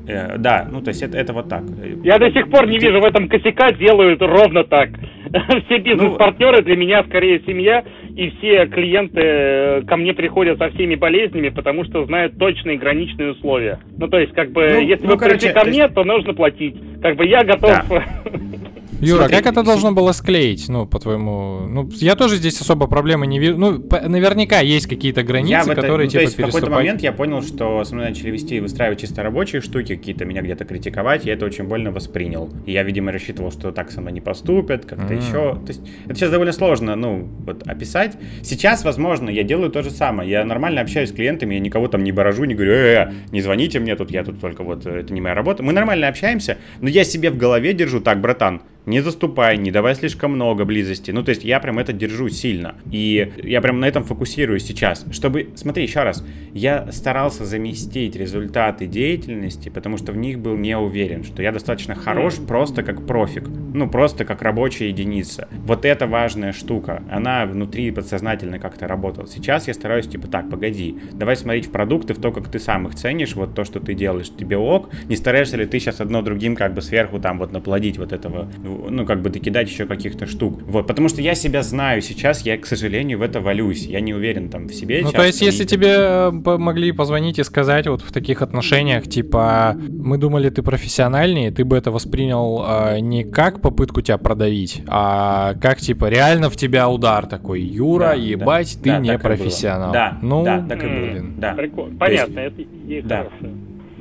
Э, да, ну то есть это, это вот так. Я до сих пор не вижу в этом косяка, делают ровно так. [laughs] Все бизнес-партнеры для меня скорее семья, и все клиенты э, ко мне приходят со всеми болезнями, потому что знают точные граничные условия. Ну то есть как бы, ну, если ну, вы короче, пришли ко мне, то нужно платить. Как бы я готов... Да. [laughs] Юра, Смотри, как это должно было склеить? Ну, по-твоему... Ну, я тоже здесь особо проблемы не вижу. Ну, по- наверняка есть какие-то границы, это, которые, ну, типа, то есть в какой-то момент я понял, что со мной начали вести и выстраивать чисто рабочие штуки, какие-то меня где-то критиковать, я это очень больно воспринял. И я, видимо, рассчитывал, что так со мной не поступят, как-то mm. еще. То есть это сейчас довольно сложно, ну, вот описать. Сейчас, возможно, я делаю то же самое. Я нормально общаюсь с клиентами, я никого там не баражу, не говорю, э, не звоните мне тут, я тут только вот, э, это не моя работа. Мы нормально общаемся, но я себе в голове держу, так, братан, не заступай, не давай слишком много близости. Ну, то есть я прям это держу сильно. И я прям на этом фокусируюсь сейчас. Чтобы, смотри, еще раз, я старался заместить результаты деятельности, потому что в них был не уверен, что я достаточно хорош просто как профик. Ну, просто как рабочая единица. Вот это важная штука. Она внутри подсознательно как-то работала. Сейчас я стараюсь, типа, так, погоди, давай смотреть в продукты, в то, как ты сам их ценишь, вот то, что ты делаешь, тебе ок. Не стараешься ли ты сейчас одно другим как бы сверху там вот наплодить вот этого ну, как бы докидать еще каких-то штук. Вот, потому что я себя знаю сейчас, я, к сожалению, в это валюсь. Я не уверен там в себе. Ну, то есть, если тебе э, могли позвонить и сказать вот в таких отношениях, типа, мы думали, ты профессиональнее, ты бы это воспринял э, не как попытку тебя продавить, а как, типа, реально в тебя удар такой, Юра, да, ебать, да, ты да, не профессионал. Да, ну, да, так и было. Да. Прикольно. Понятно, есть, это есть да. хорошее.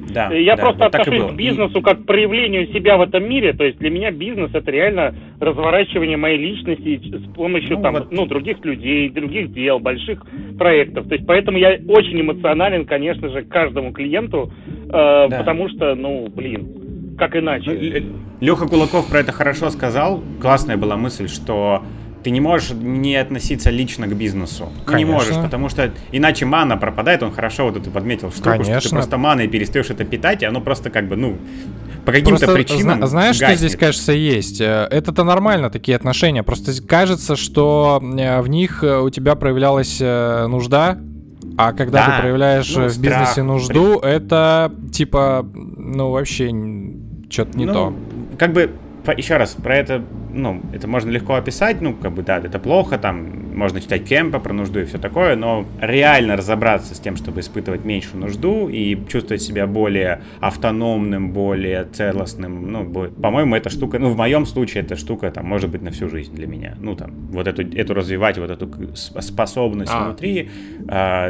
Да, я да, просто вот отношусь к бизнесу и... как к проявлению себя в этом мире. То есть для меня бизнес это реально разворачивание моей личности с помощью ну, там, вот... ну, других людей, других дел, больших проектов. То есть поэтому я очень эмоционален, конечно же, к каждому клиенту, э, да. потому что, ну, блин, как иначе. Леха Кулаков про это хорошо сказал. Классная была мысль, что ты не можешь не относиться лично к бизнесу. Конечно. Не можешь, потому что иначе мана пропадает. Он хорошо вот это подметил штуку, Конечно. что ты просто маной перестаешь это питать, и оно просто как бы, ну, по каким-то причинам зна- Знаешь, гаснет. что здесь, кажется, есть? Э, это-то нормально, такие отношения. Просто кажется, что э, в них э, у тебя проявлялась нужда, а когда да. ты проявляешь ну, в бизнесе нужду, при... это типа, ну, вообще что-то не ну, то. Как бы еще раз, про это, ну, это можно легко описать, ну, как бы, да, это плохо, там, можно читать Кемпа про нужду и все такое, но реально разобраться с тем, чтобы испытывать меньшую нужду и чувствовать себя более автономным, более целостным, ну, по-моему, эта штука, ну, в моем случае эта штука, там, может быть на всю жизнь для меня, ну, там, вот эту, эту развивать, вот эту способность а. внутри, а,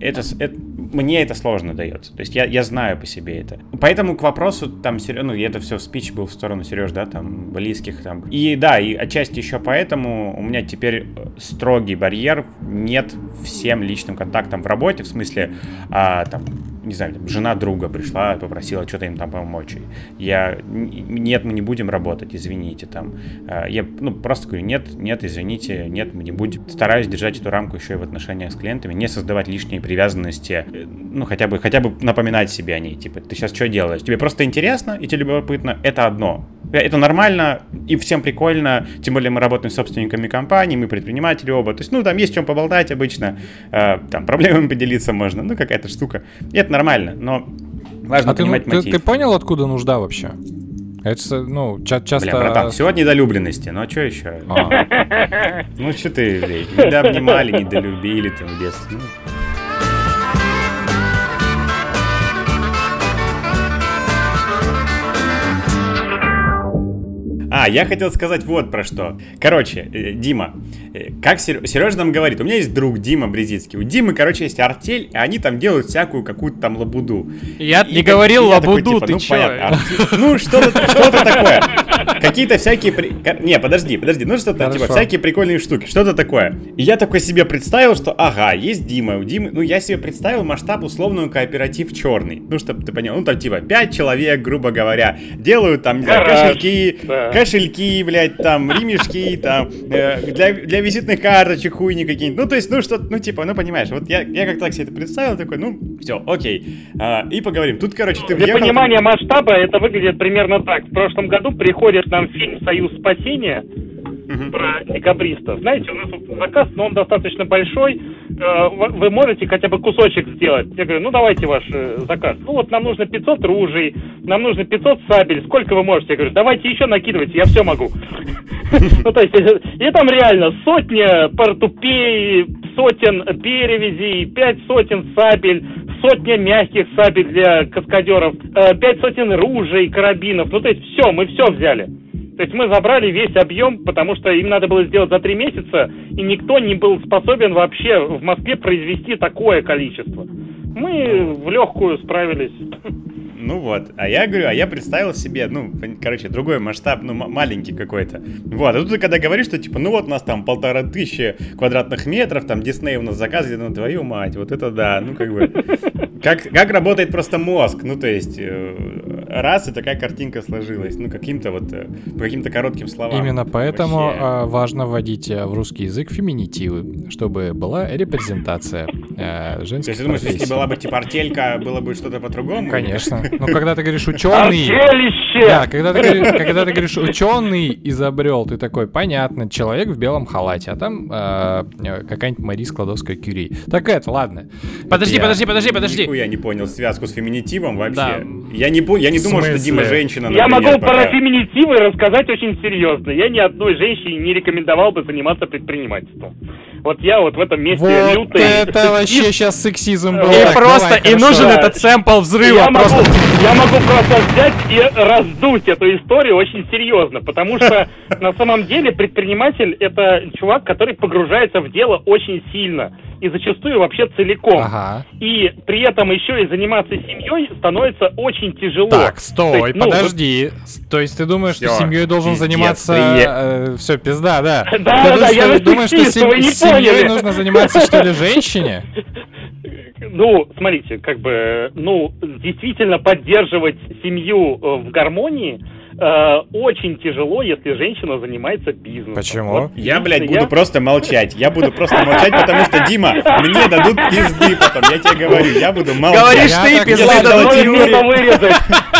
это, это, мне это сложно дается, то есть я, я знаю по себе это. Поэтому к вопросу, там, ну, это все спич был в сторону Сереж, да, там, близких, там. И да, и отчасти еще поэтому у меня теперь строгий барьер, нет всем личным контактам в работе, в смысле, а, там, не знаю, жена друга пришла, попросила что-то им там помочь. Я, нет, мы не будем работать, извините, там. А, я, ну, просто говорю, нет, нет, извините, нет, мы не будем. Стараюсь держать эту рамку еще и в отношениях с клиентами, не создавать лишние привязанности, э, ну, хотя бы, хотя бы напоминать себе о ней, типа, ты сейчас что делаешь? Тебе просто интересно и тебе любопытно, это одно. Это нормально и всем прикольно, тем более мы работаем с собственниками компании, мы предприниматели оба, то есть, ну, там есть чем поболтать обычно, э, там, проблемами поделиться можно, ну, какая-то штука. Это нормально, но важно а понимать ты, мотив. Ты, ты понял, откуда нужда вообще? Это, ну, ча- часто... Бля, братан, все от недолюбленности, ну а что еще? А. Ну, что ты, блядь, недообнимали, недолюбили там в детстве. Ну. А, я хотел сказать вот про что. Короче, э, Дима, э, как Сережа нам говорит, у меня есть друг Дима Брезицкий. У Димы, короче, есть артель, и они там делают всякую какую-то там лабуду. Я и, не говорил лабуду, такой, типа, ты ну, чё? Понятно, ну, что-то что такое. Какие-то всякие... При... Не, подожди, подожди. Ну, что-то, типа, всякие прикольные штуки. Что-то такое. И я такой себе представил, что, ага, есть Дима. У Димы... Ну, я себе представил масштаб условную кооператив черный. Ну, чтобы ты понял. Ну, там, типа, пять человек, грубо говоря, делают там, не знаю, кошельки, кошельки, блядь, там, ремешки, там, э, для, для визитных карточек хуйни какие-нибудь. Ну, то есть, ну, что ну, типа, ну, понимаешь, вот я, я как так себе это представил, такой, ну, все, окей. А, и поговорим. Тут, короче, ты Для понимания масштаба это выглядит примерно так. В прошлом году приходит нам фильм «Союз спасения», угу. про декабристов. Знаете, у нас вот заказ, но он достаточно большой. Э, вы можете хотя бы кусочек сделать? Я говорю, ну давайте ваш э, заказ. Ну вот нам нужно 500 ружей, нам нужно 500 сабель. Сколько вы можете? Я говорю, давайте еще накидывайте, я все могу. [laughs] Ну то есть, и там реально сотня портупей, сотен перевязей, пять сотен сабель, сотня мягких сабель для каскадеров, э, пять сотен ружей, карабинов. Ну то есть все, мы все взяли. То есть мы забрали весь объем, потому что им надо было сделать за три месяца, и никто не был способен вообще в Москве произвести такое количество. Мы в легкую справились. Ну вот, а я говорю, а я представил себе, ну, короче, другой масштаб, ну, маленький какой-то. Вот, а тут ты когда говоришь, что, типа, ну вот у нас там полтора тысячи квадратных метров, там Дисней у нас заказывает, ну, твою мать, вот это да, ну, как бы, как, как работает просто мозг, ну, то есть, э, раз и такая картинка сложилась, ну, каким-то вот, э, по каким-то коротким словам. Именно поэтому Вообще... А, важно вводить э, в русский язык феминитивы, чтобы была репрезентация э, женских То есть, ты думаешь, если была бы, типа, артелька, было бы что-то по-другому? Конечно. [laughs] Но когда ты говоришь ученый... Да, когда ты, когда ты говоришь ученый изобрел, ты такой, понятно, человек в белом халате, а там э, какая-нибудь Мари Складовская-Кюри. Так это, ладно. Подожди, это подожди, я... подожди, подожди. Я не понял связку с феминитивом вообще. Да. Я не, я не думал, что Дима женщина, например, Я могу пока... про феминитивы рассказать очень серьезно. Я ни одной женщине не рекомендовал бы заниматься предпринимательством. Вот я вот в этом месте вот лютый... это вообще сейчас сексизм был. И просто, и нужен этот сэмпл взрыва. Я просто... Я могу просто взять и раздуть эту историю очень серьезно, потому что [laughs] на самом деле предприниматель это чувак, который погружается в дело очень сильно. и зачастую вообще целиком. Ага. И при этом еще и заниматься семьей становится очень тяжело. Так, стой, То есть, ну, подожди. С- То есть ты думаешь, что семьей должен пиздец, заниматься... прие- все, пизда, да. Да, Ты да, да, думаешь, я думаешь, что семьей нужно заниматься, что ли, женщине? [laughs] Ну, смотрите, как бы, ну, действительно поддерживать семью э, в гармонии э, очень тяжело, если женщина занимается бизнесом. Почему? Вот Я, блядь, буду просто молчать. Я буду просто [laughs] молчать, потому что, Дима, мне дадут пизды потом. Я тебе говорю, я буду молчать. Говоришь Я ты, так пизды Я дадут.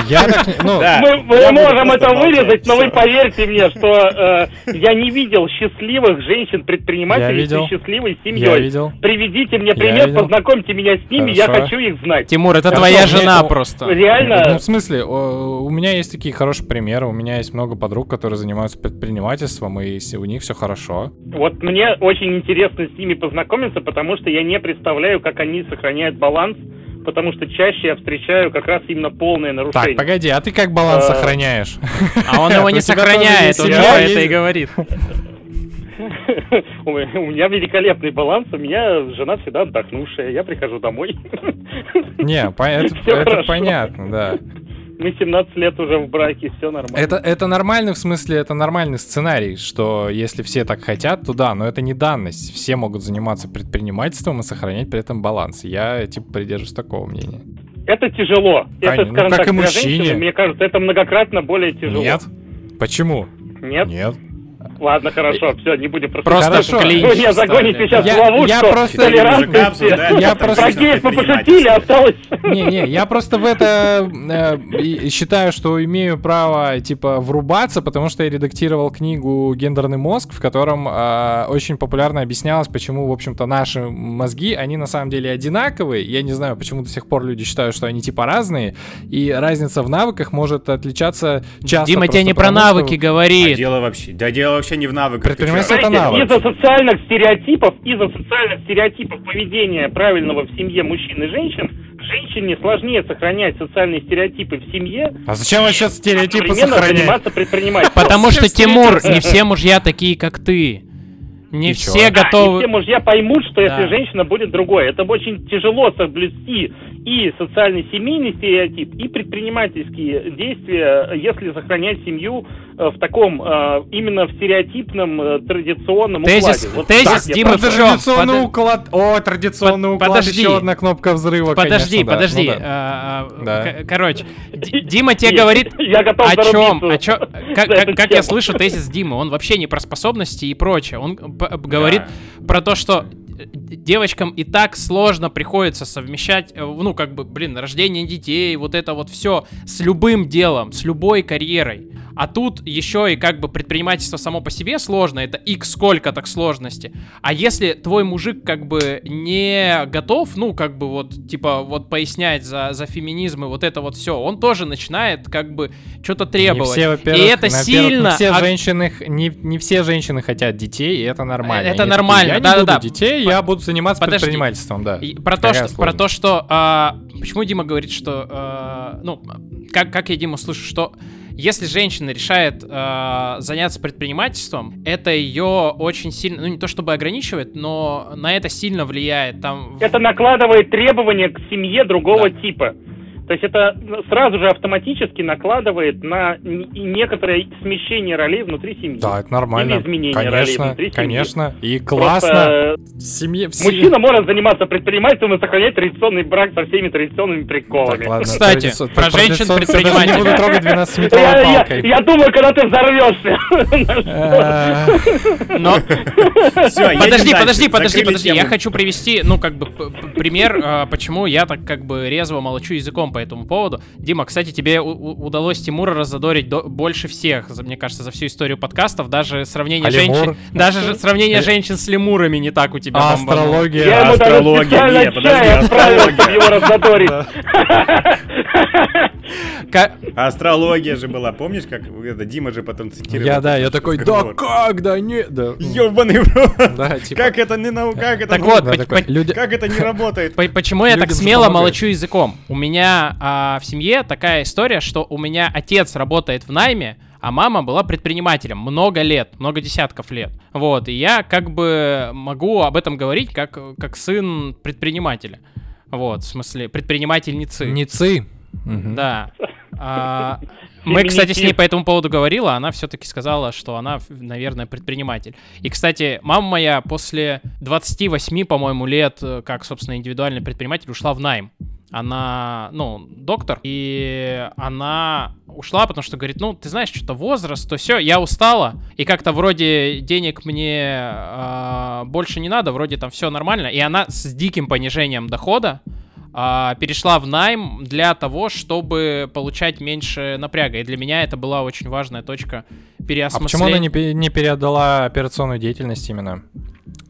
Я так... [laughs] Ну, Да. Мы, мы я буду можем это молчать, вырезать, но вы поверьте мне, что э, я не видел счастливых женщин-предпринимателей Я с счастливой я семьей. видел. Приведите мне пример, видел. познакомьте меня с ними, я хочу их знать. Тимур, это твоя жена о, просто. Ну, Реально, в смысле, у меня есть такие хорошие примеры. У меня есть много подруг, которые занимаются предпринимательством, и у них все хорошо. вот мне очень интересно с ними познакомиться, потому что я не представляю, как они сохраняют баланс, потому что чаще я встречаю как раз именно полное Так, нарушение. погоди, а ты как баланс Э, сохраняешь? А он его [laughs] не сохраняет, он есть- это и говорит. [laughs] У меня великолепный баланс, у меня жена всегда отдохнувшая, я прихожу домой. Не, [laughs] это, понятно, да. Мы 17 лет уже в браке, все нормально. Это, это нормальный, в смысле, это нормальный сценарий, что если все так хотят, то да, но это не данность. Все могут заниматься предпринимательством и сохранять при этом баланс. Я, типа, придерживаюсь такого мнения. Это тяжело. Конечно, Это, ну, как так, и мужчине. женщины, мне кажется, это многократно более тяжело. Нет? Почему? Нет? Нет. Ладно, хорошо, все, не будем Просто Хорошо. Вы меня загоните сейчас Я- в ловушку. я просто- толерантности. Я просто- Про геев мы пошутили, осталось... Не-не, я просто в это э, считаю, что имею право, типа, врубаться, потому что я редактировал книгу «Гендерный мозг», в котором э, очень популярно объяснялось, почему, в общем-то, наши мозги, они на самом деле одинаковые. Я не знаю, почему до сих пор люди считают, что они, типа, разные, и разница в навыках может отличаться часто. Дима тебе просто не про что- навыки А говорит. дело вообще, да дело вообще не в навыках. Предпринимательство это навык. из-за социальных стереотипов, из-за социальных стереотипов поведения правильного в семье мужчин и женщин, женщине сложнее сохранять социальные стереотипы в семье, А зачем сейчас стереотипы сохранять? заниматься предпринимательством. Потому что, Тимур, не все мужья такие, как ты. Не И чё? все Да, и готовы. все мужья поймут, что Да. если женщина будет другой, это очень тяжело соблюсти и социальный семейный стереотип, и предпринимательские действия, если сохранять семью э, в таком э, именно в стереотипном э, традиционном Тезис- укладе. Вот тезис так Димы в традиционный Подо- уклад. О, традиционный Под- уклад. подожди. Еще одна кнопка взрыва. Подожди, конечно, да. подожди. Ну да. а, а, Да. Короче, [laughs] Дима тебе говорит я готов о чем? О чё- [laughs] Как, как- я слышу тезис Димы, он вообще не про способности и прочее. Он говорит про то, что э, девочкам и так сложно приходится совмещать, э, ну, как бы, блин, рождение детей, вот это вот все с любым делом, с любой карьерой. А тут еще и как бы предпринимательство само по себе сложно, это x сколько так сложности. А если твой мужик как бы не готов, ну, как бы вот, типа, вот пояснять за, за феминизм и вот это вот все, он тоже начинает как бы что-то требовать. Не все, и это сильно... Не все, женщины, не, не все женщины хотят детей, и это нормально. Это Они нормально, я не да-да-да. буду детей, я буду заниматься Подожди. предпринимательством, да. И про то, что, про то, что а, почему Дима говорит, что а, ну как как я Диму слышу, что если женщина решает а, заняться предпринимательством, это ее очень сильно, ну не то чтобы ограничивает, но на это сильно влияет. Там Это накладывает требования к семье другого типа. То есть это сразу же автоматически накладывает на некоторое смещение ролей внутри семьи. Да, это нормально. Или изменение ролей конечно, внутри семьи. конечно. И Просто, классно. э, В семье, в семье- Мужчина может заниматься предпринимательством и сохранять традиционный брак со всеми традиционными приколами. Так, ладно, Кстати, традицион- про женщин-предпринимателей. Не буду трогать 12-метровой Я, я- я думаю, когда ты взорвешься. Э, Но подожди, подожди, подожди, подожди. Я хочу привести, ну, как бы, пример, а, почему я так как бы резво молчу языком по этому поводу. Дима, кстати, тебе удалось Тимура разодорить до- больше всех, за- мне кажется, за всю историю подкастов. Даже сравнение А лемур? женщин, даже же сравнение женщин с лемурами не так у тебя. А астрология. Я ему даже астрология, специально не, подожди, астрология. его раззадорить. [laughs] [laughs] Астрология же была, помнишь, как это, Дима же потом цитировал? Я, да, я такой, да как, да не, да. Ёбаный в рот. Да, типа. Как это не нау- как это Так вот, как это не работает? По- Почему я так смело молчу языком? У меня а, в семье такая история, что у меня отец работает в найме, а мама была предпринимателем много лет, много десятков лет. Вот, и я как бы могу об этом говорить как, как сын предпринимателя. Вот, в смысле, предпринимательницы. Ницы. Да. [laughs] А, мы, кстати, с ней по этому поводу говорила, она все-таки сказала, что она, наверное, предприниматель. И, кстати, мама моя после 28, по-моему, лет, э, как, собственно, индивидуальный предприниматель, ушла в найм. Она, ну, доктор, и она ушла, потому что говорит, ну, ты знаешь, что-то возраст, то все, я устала, и как-то вроде денег мне э, больше не надо, вроде там все нормально, и она с диким понижением дохода, а, перешла в найм для того, чтобы получать меньше напряга. И для меня это была очень важная точка переосмысления. А почему она не, не переотдала операционную деятельность именно?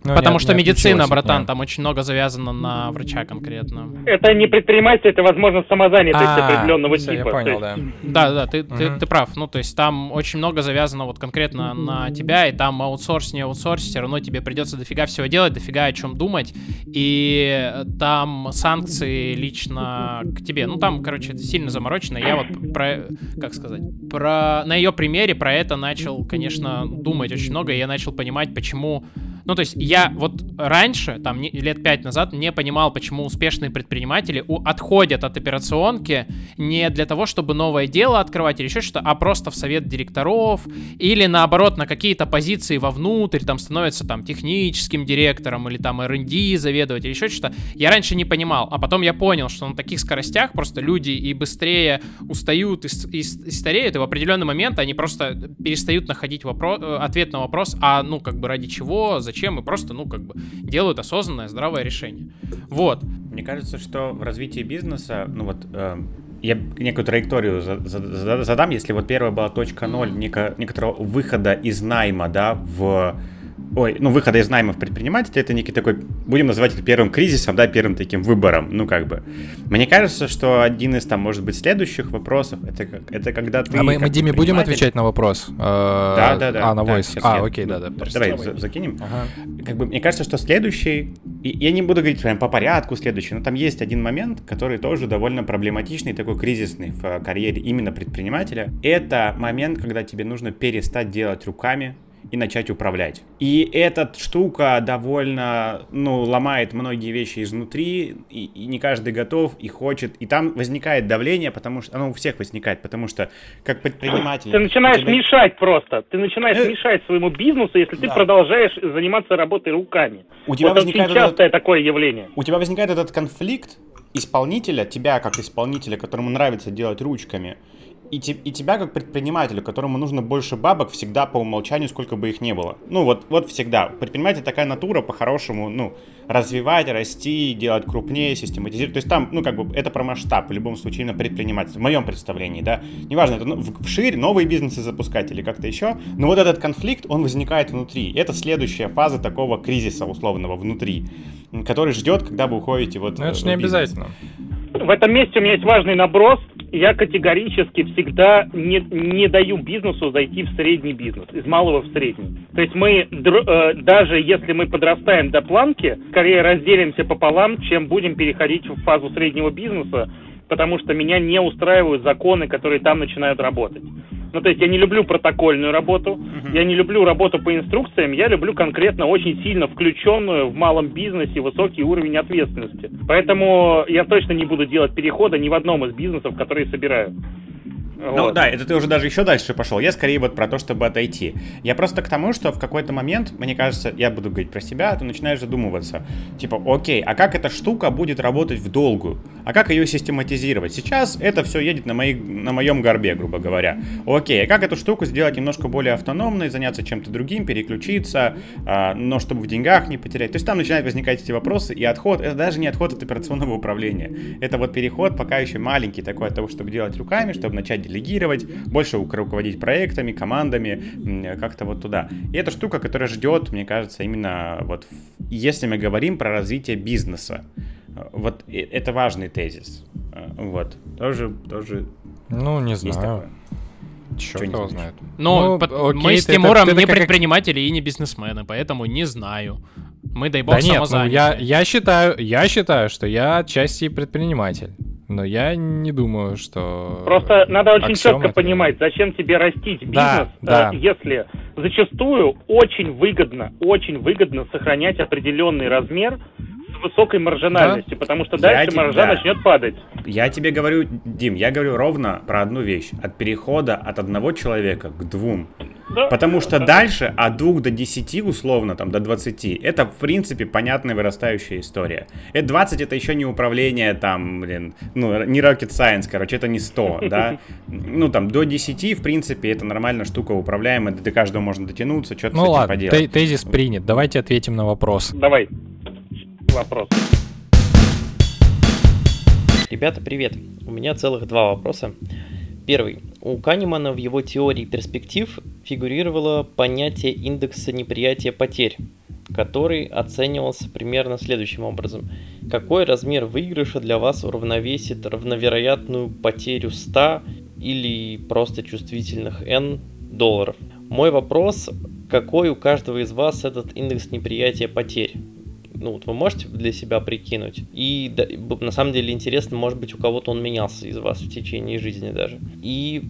Ну, Потому не, что не медицина, братан, нет. там очень много завязано на врача конкретно. Это не предприниматель, это, возможно, самозанятость а, определенного все, типа. Я понял, да. Да, да, ты, угу. ты, ты прав. Ну, то есть там очень много завязано вот конкретно на тебя, и там аутсорс, не аутсорс, все равно тебе придется дофига всего делать, дофига о чем думать, и там санкции лично к тебе. Ну, там, короче, это сильно заморочено. Я вот про, как сказать, про, на ее примере про это начал, конечно, думать очень много, и я начал понимать, почему ну, то есть я вот раньше, там, не, лет пять назад, не понимал, почему успешные предприниматели у, отходят от операционки не для того, чтобы новое дело открывать или еще что-то, а просто в совет директоров или наоборот на какие-то позиции вовнутрь, там становятся там техническим директором или там R&D заведовать или еще что-то. Я раньше не понимал, а потом я понял, что на таких скоростях просто люди и быстрее устают и, и, и стареют, и в определенный момент они просто перестают находить вопрос, э, ответ на вопрос, а ну как бы ради чего, зачем, и просто, ну, как бы делают осознанное, здравое решение. Вот. Мне кажется, что в развитии бизнеса, ну вот, э, я некую траекторию задам, если вот первая была точка ноль, неко, некоторого выхода из найма, да, в ой, ну, выхода из найма в предпринимательстве, это некий такой, будем называть это первым кризисом, да, первым таким выбором, ну, как бы. Мне кажется, что один из, там, может быть, следующих вопросов, это, это когда ты... А мы, мы Диме будем отвечать на вопрос? Да, да, да. А, на. Да, а, окей, да, да. Давай закинем. Ага. Как бы, мне кажется, что следующий, я не буду говорить прям по порядку следующий, но там есть один момент, который тоже довольно проблематичный, такой кризисный в карьере именно предпринимателя. Это момент, когда тебе нужно перестать делать руками, и начать управлять. И эта штука довольно, ну, ломает многие вещи изнутри, и, и не каждый готов и хочет. И там возникает давление, потому что оно у всех возникает, потому что как предприниматель... Ты начинаешь тебя... мешать просто. Ты начинаешь э... мешать своему бизнесу, если да. ты продолжаешь заниматься работой руками. У тебя вот возникает очень частое этот... такое явление. У тебя возникает этот конфликт исполнителя, тебя как исполнителя, которому нравится делать ручками, и, те, и тебя как предпринимателя, которому нужно больше бабок всегда по умолчанию, сколько бы их ни было. Ну вот, вот всегда. Предприниматель такая натура по-хорошему, ну, развивать, расти, делать крупнее, систематизировать. То есть там, ну, как бы, это про масштаб, в любом случае, именно предприниматель, в моем представлении, да. Неважно, это ну, в, вширь, новые бизнесы запускать или как-то еще, но вот этот конфликт, он возникает внутри. Это следующая фаза такого кризиса условного внутри, который ждет, когда вы уходите вот Но это же не обязательно. В этом месте у меня есть важный наброс я категорически всегда не, не даю бизнесу зайти в средний бизнес, из малого в средний. То есть мы, э, даже если мы подрастаем до планки, скорее разделимся пополам, чем будем переходить в фазу среднего бизнеса, потому что меня не устраивают законы, которые там начинают работать. Ну, то есть я не люблю протокольную работу, uh-huh. я не люблю работу по инструкциям, я люблю конкретно очень сильно включенную в малом бизнесе высокий уровень ответственности. Поэтому я точно не буду делать перехода ни в одном из бизнесов, которые собираю. Ну вот. да, это ты уже даже еще дальше пошел. Я скорее вот про то, чтобы отойти. Я просто к тому, что в какой-то момент, мне кажется, я буду говорить про себя, ты начинаешь задумываться. Типа, окей, а как эта штука будет работать в долгую? А как ее систематизировать? Сейчас это все едет на, моей, на моем горбе, грубо говоря. Окей, а как эту штуку сделать немножко более автономной, заняться чем-то другим, переключиться, а, но чтобы в деньгах не потерять? То есть там начинают возникать эти вопросы, и отход, это даже не отход от операционного управления. Это вот переход пока еще маленький такой от того, чтобы делать руками, чтобы начать делегировать, больше руководить проектами, командами, как-то вот туда. И это штука, которая ждет, мне кажется, именно вот если мы говорим про развитие бизнеса. Вот это важный тезис. Вот. Тоже, тоже. Ну, не знаю. Черт его знает. Ну, ну под, окей, мы с Тимуром это, это, не как... предприниматели и не бизнесмены, поэтому не знаю. Мы, дай бог, да нет, ну, я, я, считаю, я считаю, что я отчасти предприниматель. Но я не думаю, что... Просто надо очень четко это... понимать, зачем тебе растить бизнес, да, да. если зачастую очень выгодно, очень выгодно сохранять определенный размер высокой маржинальностью, да? потому что дальше я маржа да. начнет падать. Я тебе говорю, Дим, я говорю ровно про одну вещь. От перехода от одного человека к двум. Да, потому что да. дальше от двух до десяти условно, там, до двадцати, это, в принципе, понятная вырастающая история. Это 20 это еще не управление, там, блин, ну, не rocket science, короче, это не 100, [laughs] да. Ну, там, до 10, в принципе, это нормальная штука, управляемая, до каждого можно дотянуться, что-то ну, с этим ладно, поделать. тезис принят, давайте ответим на вопрос. Давай вопрос. Ребята, привет. У меня целых два вопроса. Первый. У Канемана в его теории перспектив фигурировало понятие индекса неприятия потерь, который оценивался примерно следующим образом. Какой размер выигрыша для вас уравновесит равновероятную потерю 100 или просто чувствительных n долларов? Мой вопрос, какой у каждого из вас этот индекс неприятия потерь? Ну, вот вы можете для себя прикинуть. И да, на самом деле интересно, может быть, у кого-то он менялся из вас в течение жизни даже. И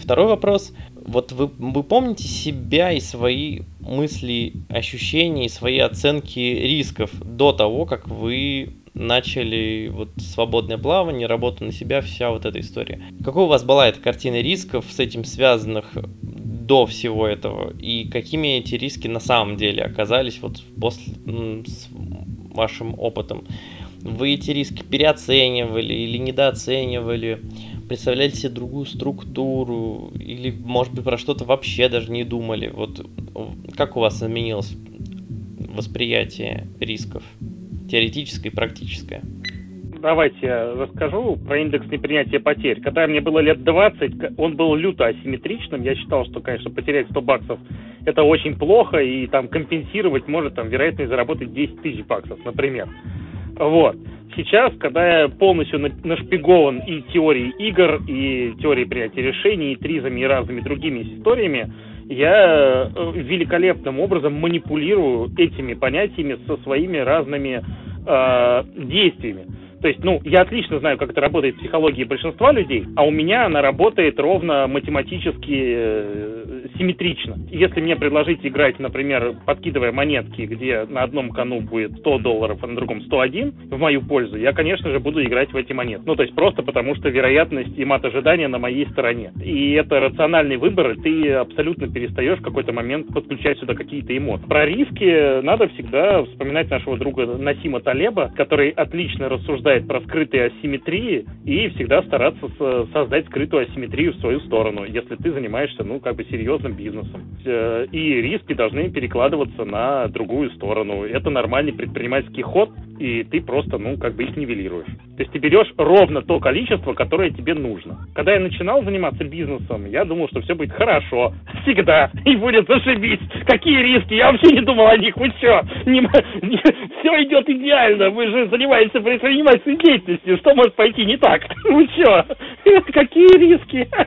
второй вопрос. Вот вы, вы помните себя и свои мысли, ощущения, свои оценки рисков до того, как вы начали вот свободное плавание, работу на себя, вся вот эта история. Какой у вас была эта картина рисков с этим связанных до всего этого и какими эти риски на самом деле оказались вот после вашим опытом. Вы эти риски переоценивали или недооценивали, представляли себе другую структуру или, может быть, про что-то вообще даже не думали. Вот как у вас изменилось восприятие рисков, теоретическое и практическое? Давайте расскажу про индекс непринятия потерь. Когда мне было лет 20, он был люто асимметричным. Я считал, что, конечно, потерять 100 баксов это очень плохо, и там компенсировать может там вероятность заработать 10 тысяч баксов, например. Вот. Сейчас, когда я полностью нашпигован и теорией игр, и теорией принятия решений, и тризами, и разными другими историями, я э, великолепным образом манипулирую этими понятиями со своими разными э, действиями. То есть, ну, я отлично знаю, как это работает в психологии большинства людей, а у меня она работает ровно математически э, симметрично. Если мне предложить играть, например, подкидывая монетки, где на одном кону будет 100 долларов, а на другом 101 в мою пользу, я, конечно же, буду играть в эти монеты. Ну, то есть просто потому, что вероятность и мат ожидания на моей стороне. И это рациональный выбор, и ты абсолютно перестаешь в какой-то момент подключать сюда какие-то эмоции. Про риски надо всегда вспоминать нашего друга Насима Талеба, который отлично рассуждает рассуждает про скрытые асимметрии и всегда стараться создать скрытую асимметрию в свою сторону, если ты занимаешься, ну, как бы серьезным бизнесом. Э, и риски должны перекладываться на другую сторону. Это нормальный предпринимательский ход, и ты просто, ну, как бы их нивелируешь. То есть ты берешь ровно то количество, которое тебе нужно. Когда я начинал заниматься бизнесом, я думал, что все будет хорошо. Всегда. И будет зашибись. Какие риски? Я вообще не думал о них. Вы что? Не, [laughs] все идет идеально. Вы же занимаетесь предпринимательской деятельностью. Что может пойти не так? [laughs] Вы что? Какие риски? [laughs]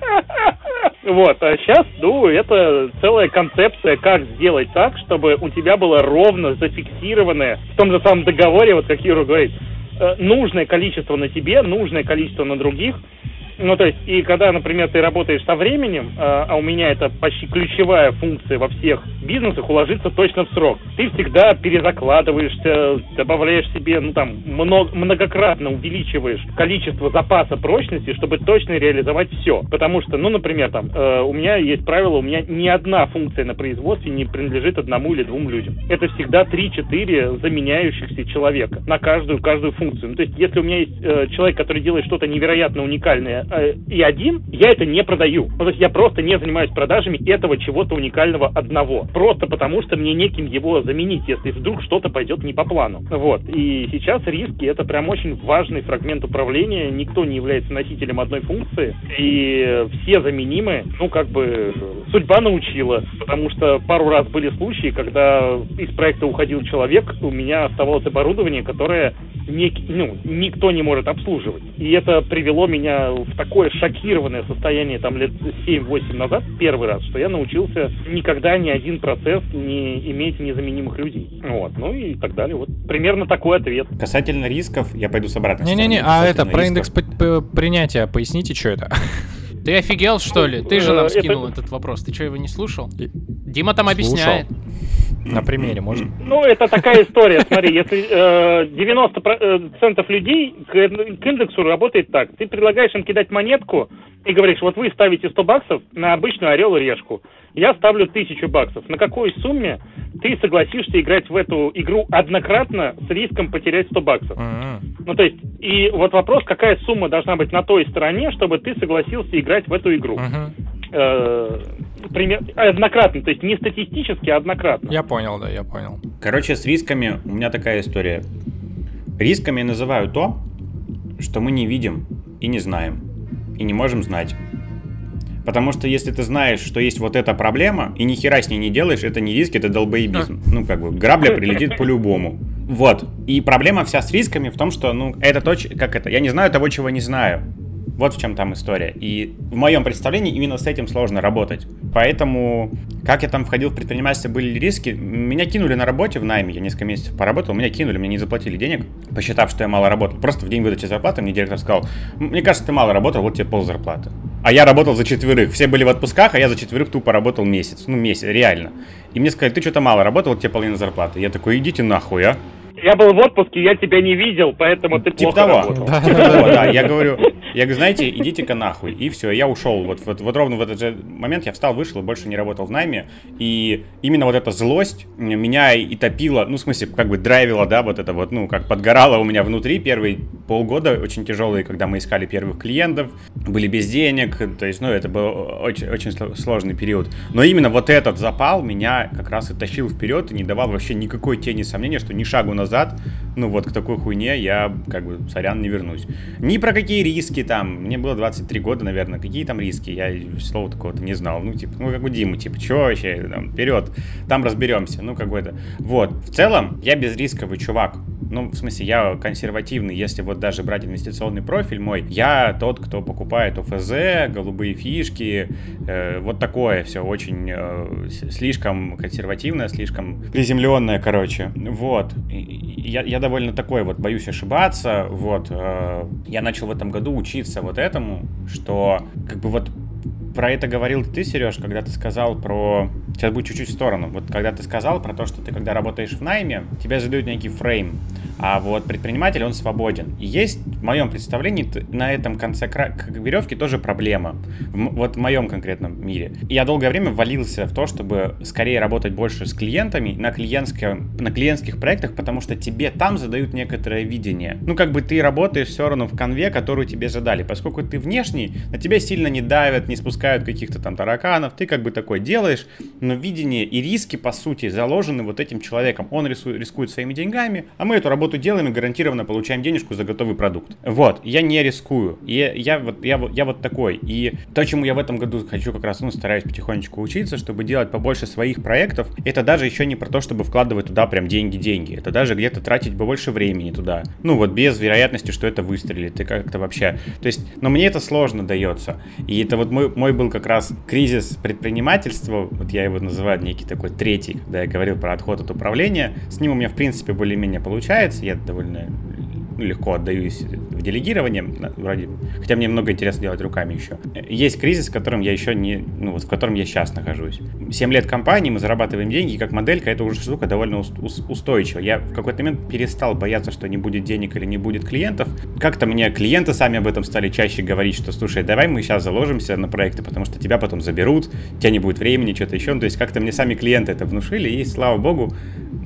Вот. А сейчас, ну, это целая концепция, как сделать так, чтобы у тебя было ровно зафиксированное в том же самом договоре вот как Юра говорит, э, нужное количество на тебе, нужное количество на других, ну, то есть, и когда, например, ты работаешь со временем, а, а у меня это почти ключевая функция во всех бизнесах, уложиться точно в срок. Ты всегда перезакладываешься, добавляешь себе, ну, там, много, многократно увеличиваешь количество запаса прочности, чтобы точно реализовать все. Потому что, ну, например, там, э, у меня есть правило, у меня ни одна функция на производстве не принадлежит одному или двум людям. Это всегда 3-4 заменяющихся человека на каждую, каждую функцию. Ну, то есть, если у меня есть э, человек, который делает что-то невероятно уникальное, Э, и один, я это не продаю. Ну, то есть я просто не занимаюсь продажами этого чего-то уникального одного. Просто потому, что мне неким его заменить, если вдруг что-то пойдет не по плану. Вот. И сейчас риски это прям очень важный фрагмент управления. Никто не является носителем одной функции. И все заменимы, ну, как бы, судьба научила. Потому что пару раз были случаи, когда из проекта уходил человек, у меня оставалось оборудование, которое не, ну, никто не может обслуживать. И это привело меня в такое шокированное состояние там лет 7-8 назад, первый раз, что я научился никогда ни один процесс, не иметь незаменимых людей. Вот, ну и так далее. Вот примерно такой ответ. Касательно рисков, я пойду с обратной Не-не-не, а это про индекс принятия, поясните, что это? Ты офигел, что ли? Ты же нам э, скинул этот вопрос. Ты что, его не слушал? Дима там объясняет. На примере можно? Ну, это такая история. Смотри, если э, 90% людей к, к индексу работает так. Ты предлагаешь им кидать монетку и говоришь, вот вы ставите 100 баксов на обычную орел и решку. Я ставлю 1000 баксов. На какой сумме ты согласишься играть в эту игру однократно с риском потерять 100 баксов? Mm-hmm. Ну, то есть, и вот вопрос, какая сумма должна быть на той стороне, чтобы ты согласился играть в эту игру. Mm-hmm. Э, пример, однократно, то есть не статистически, а однократно. Я понял, да, я понял. Короче, с рисками у меня такая история. Рисками я называю то, что мы не видим и не знаем, и не можем знать. Потому что если ты знаешь, что есть вот эта проблема, и ни хера с ней не делаешь, это не риск, это долбоебизм. Ну, как бы, грабля прилетит по-любому. Вот. И проблема вся с рисками в том, что, ну, это то, как это, я не знаю того, чего не знаю. Вот в чем там история. И в моем представлении именно с этим сложно работать. Поэтому, как я там входил в предпринимательство, были риски. Меня кинули на работе в найме, я несколько месяцев поработал, меня кинули, мне не заплатили денег, посчитав, что я мало работал. Просто в день выдачи зарплаты мне директор сказал, мне кажется, ты мало работал, вот тебе пол зарплаты. А я работал за четверых. Все были в отпусках, а я за четверых тупо работал месяц. Ну, месяц, реально. И мне сказали, ты что-то мало работал, вот тебе половина зарплаты. Я такой, идите нахуй, а. Я был в отпуске, я тебя не видел, поэтому ты типа плохо того. работал. Да, типа того, да. Я говорю, я говорю, знаете, идите-ка нахуй. И все, я ушел. Вот, вот, вот ровно в этот же момент я встал, вышел и больше не работал в найме. И именно вот эта злость меня и топила, ну, в смысле, как бы драйвила, да, вот это вот, ну, как подгорало у меня внутри первые полгода, очень тяжелые, когда мы искали первых клиентов, были без денег, то есть, ну, это был очень, очень сложный период. Но именно вот этот запал меня как раз и тащил вперед и не давал вообще никакой тени сомнения, что ни шагу назад, ну, вот к такой хуйне я, как бы, сорян, не вернусь. Ни про какие риски там, мне было 23 года, наверное, какие там риски, я слова такого-то не знал. Ну, типа, ну, как у Димы, типа, что вообще, там, вперед, там разберемся, ну, какой-то. Вот, в целом, я безрисковый чувак. Ну, в смысле, я консервативный, если вот даже брать инвестиционный профиль мой, я тот, кто покупает ОФЗ, голубые фишки, э, вот такое все очень э, слишком консервативное, слишком приземленное, короче. Вот. Я, я довольно такой вот, боюсь ошибаться, вот. Э, я начал в этом году учиться вот этому, что как бы вот про это говорил ты, Сереж, когда ты сказал про... Сейчас будет чуть-чуть в сторону. Вот когда ты сказал про то, что ты когда работаешь в найме, тебя задают некий фрейм. А вот предприниматель, он свободен. И есть, в моем представлении, на этом конце веревки тоже проблема. В, вот в моем конкретном мире. Я долгое время валился в то, чтобы скорее работать больше с клиентами на, клиентском, на клиентских проектах, потому что тебе там задают некоторое видение. Ну, как бы ты работаешь все равно в конве, которую тебе задали. Поскольку ты внешний, на тебя сильно не давят, не спускают каких-то там тараканов. Ты как бы такой делаешь, но видение и риски, по сути, заложены вот этим человеком. Он рисует, рискует своими деньгами, а мы эту работу работу делаем и гарантированно получаем денежку за готовый продукт. Вот, я не рискую. Я, я, вот, я, я вот такой. И то, чему я в этом году хочу как раз, ну, стараюсь потихонечку учиться, чтобы делать побольше своих проектов, это даже еще не про то, чтобы вкладывать туда прям деньги-деньги. Это даже где-то тратить побольше времени туда. Ну, вот без вероятности, что это выстрелит. И как-то вообще... То есть, но мне это сложно дается. И это вот мой, мой был как раз кризис предпринимательства, вот я его называю некий такой третий, когда я говорил про отход от управления. С ним у меня, в принципе, более-менее получается я довольно легко отдаюсь в делегирование, вроде, хотя мне много интересно делать руками еще. Есть кризис, в котором я еще не, ну вот в котором я сейчас нахожусь. 7 лет компании, мы зарабатываем деньги, как моделька это уже штука довольно устойчива. Я в какой-то момент перестал бояться, что не будет денег или не будет клиентов. Как-то мне клиенты сами об этом стали чаще говорить, что слушай, давай мы сейчас заложимся на проекты, потому что тебя потом заберут, у тебя не будет времени, что-то еще. Ну, то есть как-то мне сами клиенты это внушили, и слава богу,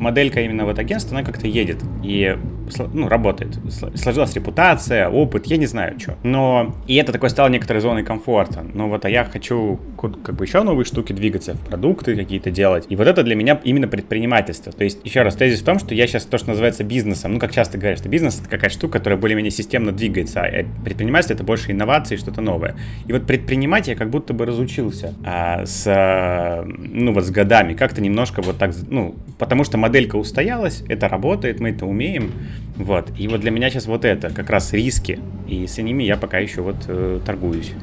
моделька именно вот агентства, она как-то едет. И ну, работает. Сложилась репутация, опыт, я не знаю, что. Но и это такое стало некоторой зоной комфорта. Ну вот, а я хочу как бы еще новые штуки двигаться, в продукты какие-то делать. И вот это для меня именно предпринимательство. То есть, еще раз, тезис в том, что я сейчас то, что называется бизнесом, ну, как часто говорят, что бизнес это какая-то штука, которая более-менее системно двигается, а предпринимательство это больше инновации, что-то новое. И вот предпринимать я как будто бы разучился а, с, ну, вот с годами, как-то немножко вот так, ну, потому что моделька устоялась, это работает, мы это умеем, вот. И вот для меня сейчас вот это как раз риски, и с ними я пока еще вот э, торгуюсь.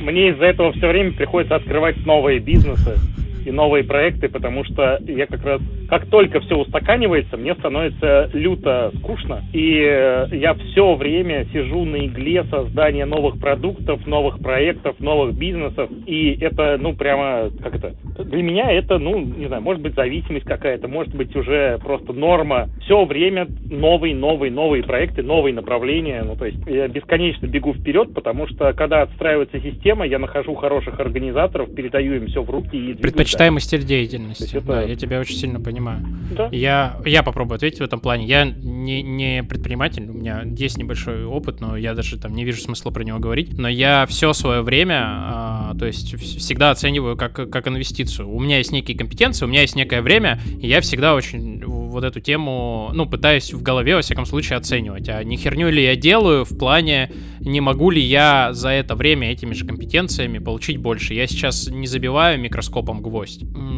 Мне из-за этого все время приходится открывать новые бизнесы, и новые проекты, потому что я как раз, как только все устаканивается, мне становится люто скучно, и э, я все время сижу на игле создания новых продуктов, новых проектов, новых бизнесов, и это, ну, прямо, как это, для меня это, ну, не знаю, может быть, зависимость какая-то, может быть, уже просто норма. Все время новые, новые, новые проекты, новые направления, ну, то есть я бесконечно бегу вперед, потому что, когда отстраивается система, я нахожу хороших организаторов, передаю им все в руки и Предпочитаемый стиль деятельности. Это... Да, я тебя очень сильно понимаю. Да. Я, я попробую ответить в этом плане. Я не, не предприниматель, у меня есть небольшой опыт, но я даже там не вижу смысла про него говорить. Но я все свое время, а, то есть всегда оцениваю как, как инвестицию. У меня есть некие компетенции, у меня есть некое время, и я всегда очень вот эту тему, ну, пытаюсь в голове, во всяком случае, оценивать. А не херню ли я делаю в плане, не могу ли я за это время этими же компетенциями получить больше. Я сейчас не забиваю микроскопом гвоздь.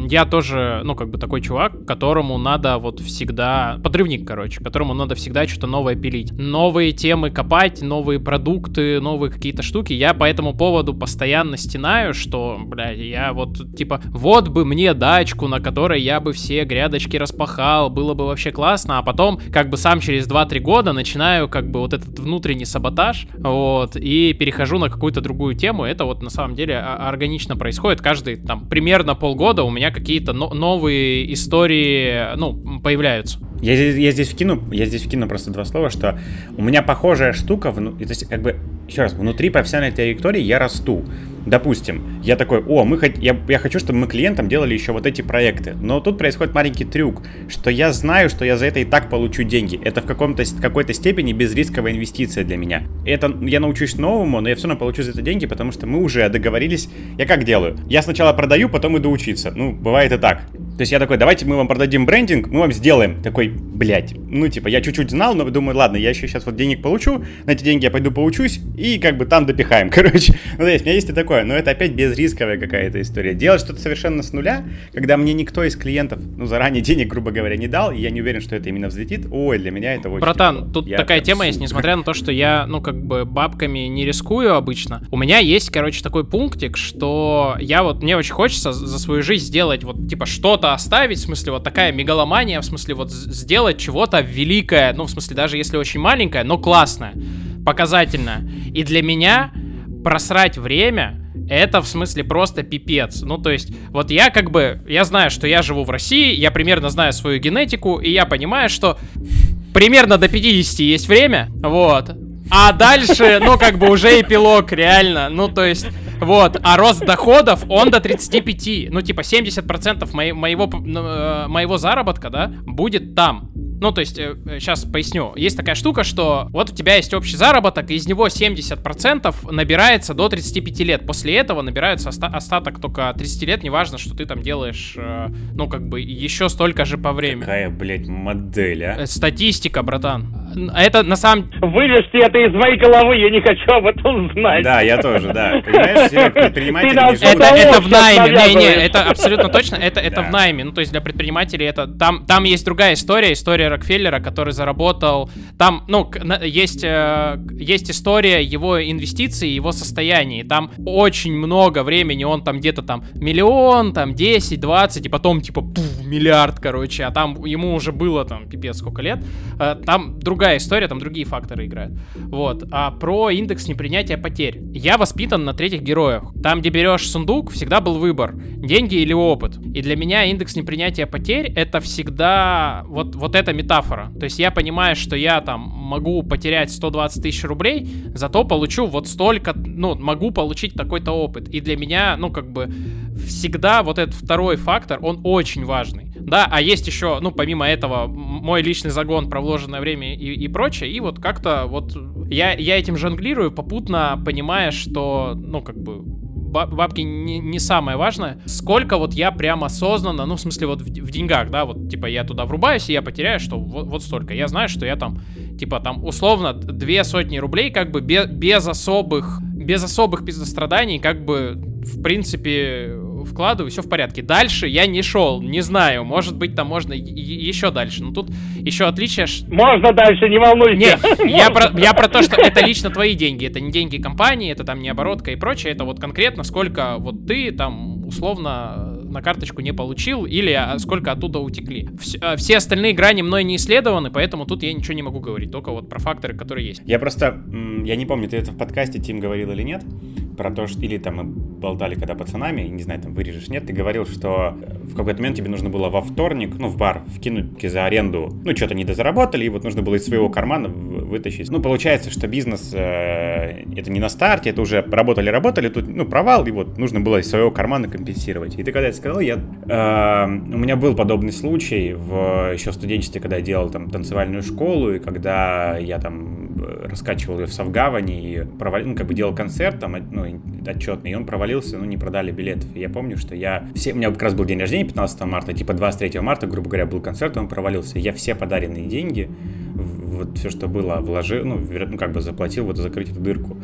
Я тоже, ну, как бы такой чувак, которому надо вот всегда... Подрывник, короче, которому надо всегда что-то новое пилить. Новые темы копать, новые продукты, новые какие-то штуки. Я по этому поводу постоянно стенаю, что, бля, я вот, типа, вот бы мне дачку, на которой я бы все грядочки распахал, было бы вообще классно, а потом, как бы сам через 2-3 года начинаю, как бы, вот этот внутренний саботаж, вот, и перехожу на какую-то другую тему. Это вот на самом деле органично происходит. Каждый, там, примерно полгода у меня какие-то но- новые истории, ну, появляются. Я я здесь вкину, я здесь вкину просто два слова, что у меня похожая штука, вну, то есть как бы еще раз, внутри профессиональной траектории я расту. Допустим, я такой, о, мы хот... я, я хочу, чтобы мы клиентам делали еще вот эти проекты. Но тут происходит маленький трюк, что я знаю, что я за это и так получу деньги. Это в каком-то, какой-то степени безрисковая инвестиция для меня. Это я научусь новому, но я все равно получу за это деньги, потому что мы уже договорились. Я как делаю? Я сначала продаю, потом иду учиться. Ну, бывает и так. То есть я такой, давайте мы вам продадим брендинг, мы вам сделаем. Такой, блядь, ну типа, я чуть-чуть знал, но думаю, ладно, я еще сейчас вот денег получу, на эти деньги я пойду поучусь, и как бы там допихаем, [laughs] короче. Ну, то есть, у меня есть и такое, но это опять безрисковая какая-то история. Делать что-то совершенно с нуля, когда мне никто из клиентов, ну, заранее денег, грубо говоря, не дал, и я не уверен, что это именно взлетит, ой, для меня это очень Братан, тяжело. тут я такая тема есть, несмотря на то, что я, ну, как бы бабками не рискую обычно, у меня есть, короче, такой пунктик, что я вот, мне очень хочется за свою жизнь сделать вот, типа, что-то оставить, в смысле, вот такая мегаломания, в смысле, вот сделать чего-то великое, ну, в смысле, даже если очень маленькое, но классное, показательное. И для меня просрать время, это в смысле просто пипец. Ну, то есть, вот я как бы, я знаю, что я живу в России, я примерно знаю свою генетику, и я понимаю, что примерно до 50 есть время, вот. А дальше, ну, как бы уже эпилог, реально. Ну, то есть, вот, а рост доходов, он до 35. Ну, типа, 70% моей, моего, э, моего заработка, да, будет там. Ну, то есть, сейчас э, поясню. Есть такая штука, что вот у тебя есть общий заработок, и из него 70% набирается до 35 лет. После этого набирается оста- остаток только 30 лет, неважно, что ты там делаешь, э, ну, как бы, еще столько же по времени. Какая, блядь, модель, а? Статистика, братан. Это на самом... Вырежьте это из моей головы, я не хочу об этом знать. Да, я тоже, да. Понимаешь, предприниматели это, это в найме, не, не, это абсолютно точно, это, это в найме. Ну, то есть для предпринимателей это... Там, там есть другая история, история Рокфеллера, который заработал... Там, ну, есть, э, есть история его инвестиций, его состояния. Там очень много времени, он там где-то там миллион, там 10, 20, и потом типа пуф, миллиард, короче, а там ему уже было там пипец сколько лет. Э, там другая другая история, там другие факторы играют. Вот. А про индекс непринятия потерь. Я воспитан на третьих героях. Там, где берешь сундук, всегда был выбор. Деньги или опыт. И для меня индекс непринятия потерь это всегда вот, вот эта метафора. То есть я понимаю, что я там могу потерять 120 тысяч рублей, зато получу вот столько, ну, могу получить такой-то опыт. И для меня, ну, как бы всегда вот этот второй фактор, он очень важный. Да, а есть еще, ну, помимо этого, мой личный загон про вложенное время и, и прочее, и вот как-то вот я, я этим жонглирую, попутно понимая, что, ну, как бы, бабки не, не самое важное. Сколько вот я прям осознанно, ну, в смысле, вот в, в деньгах, да, вот, типа, я туда врубаюсь, и я потеряю, что вот, вот столько. Я знаю, что я там, типа, там, условно, две сотни рублей, как бы, без, без особых, без особых страданий, как бы, в принципе, вкладываю, все в порядке. Дальше я не шел, не знаю, может быть, там можно еще дальше. Но тут еще отличие... Можно дальше, не волнуйся. Нет, я про, я про то, что это лично твои деньги, это не деньги компании, это там не оборотка и прочее, это вот конкретно сколько вот ты там условно на карточку не получил, или а, сколько оттуда утекли. Все, а, все остальные грани мной не исследованы, поэтому тут я ничего не могу говорить, только вот про факторы, которые есть. Я просто, я не помню, ты это в подкасте Тим говорил или нет, про то, что или там мы болтали когда пацанами, не знаю, там вырежешь, нет, ты говорил, что в какой-то момент тебе нужно было во вторник, ну, в бар вкинуть за аренду, ну, что-то не дозаработали, и вот нужно было из своего кармана вытащить. Ну, получается, что бизнес э, это не на старте, это уже работали-работали, тут, ну, провал, и вот нужно было из своего кармана компенсировать. И ты когда это сказал, я, э, у меня был подобный случай в еще в студенчестве, когда я делал там танцевальную школу, и когда я там э, раскачивал ее в Савгаване и провалил, ну, как бы делал концерт там, ну, отчетный, и он провалился, ну, не продали билетов. И я помню, что я... Все, у меня как раз был день рождения 15 марта, типа 23 марта, грубо говоря, был концерт, он провалился. Я все подаренные деньги, вот все, что было, вложил, ну, ну, как бы заплатил вот закрыть эту дырку.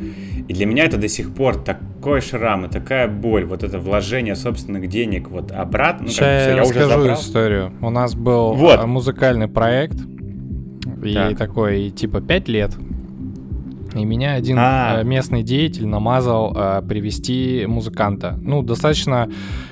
И для меня это до сих пор такой шрам и такая боль, вот это вложение собственных денег вот обратно. Ну, Сейчас как, все, я, я расскажу уже историю. У нас был вот. А, музыкальный проект, и так. такой, типа, 5 лет и меня один А-а-а. Э, местный деятель намазал э, привести музыканта. Ну, достаточно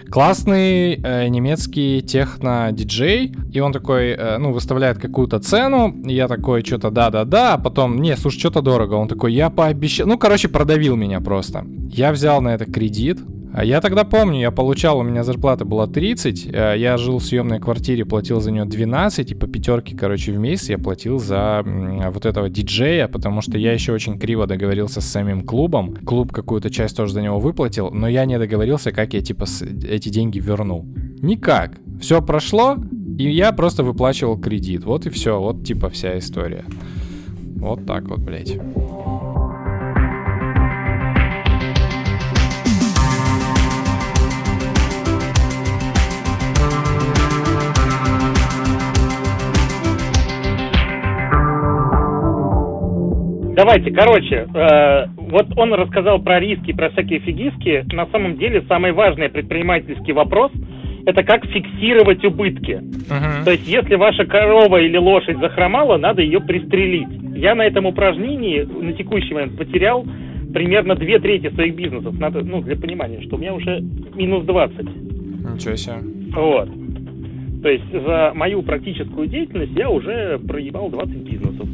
классный э, немецкий техно-диджей. И он такой, э, ну, выставляет какую-то цену. И я такой, что-то да-да-да. А потом, не, слушай, что-то дорого. Он такой, я пообещал. Ну, короче, продавил меня просто. Я взял на это кредит. А я тогда помню, я получал, у меня зарплата была 30, э, я жил в съемной квартире, платил за нее 12, и по пятерке, короче, в месяц я платил за вот этого диджея, потому что я еще очень криво договорился с самим клубом. Клуб какую-то часть тоже за него выплатил, но я не договорился, как я, типа, эти деньги верну. Никак. Все прошло, и я просто выплачивал кредит. Вот и все, вот типа вся история. Вот так вот, блядь. Давайте, короче, э, вот он рассказал про риски, про всякие фигиски. На самом деле самый важный предпринимательский вопрос – это как фиксировать убытки. Uh-huh. То есть, если ваша корова или лошадь захромала, надо ее пристрелить. Я на этом упражнении на текущий момент потерял примерно две трети своих бизнесов. Надо, ну, для понимания, что у меня уже минус 20. Ничего себе. Вот. То есть за мою практическую деятельность я уже проебал 20 бизнесов.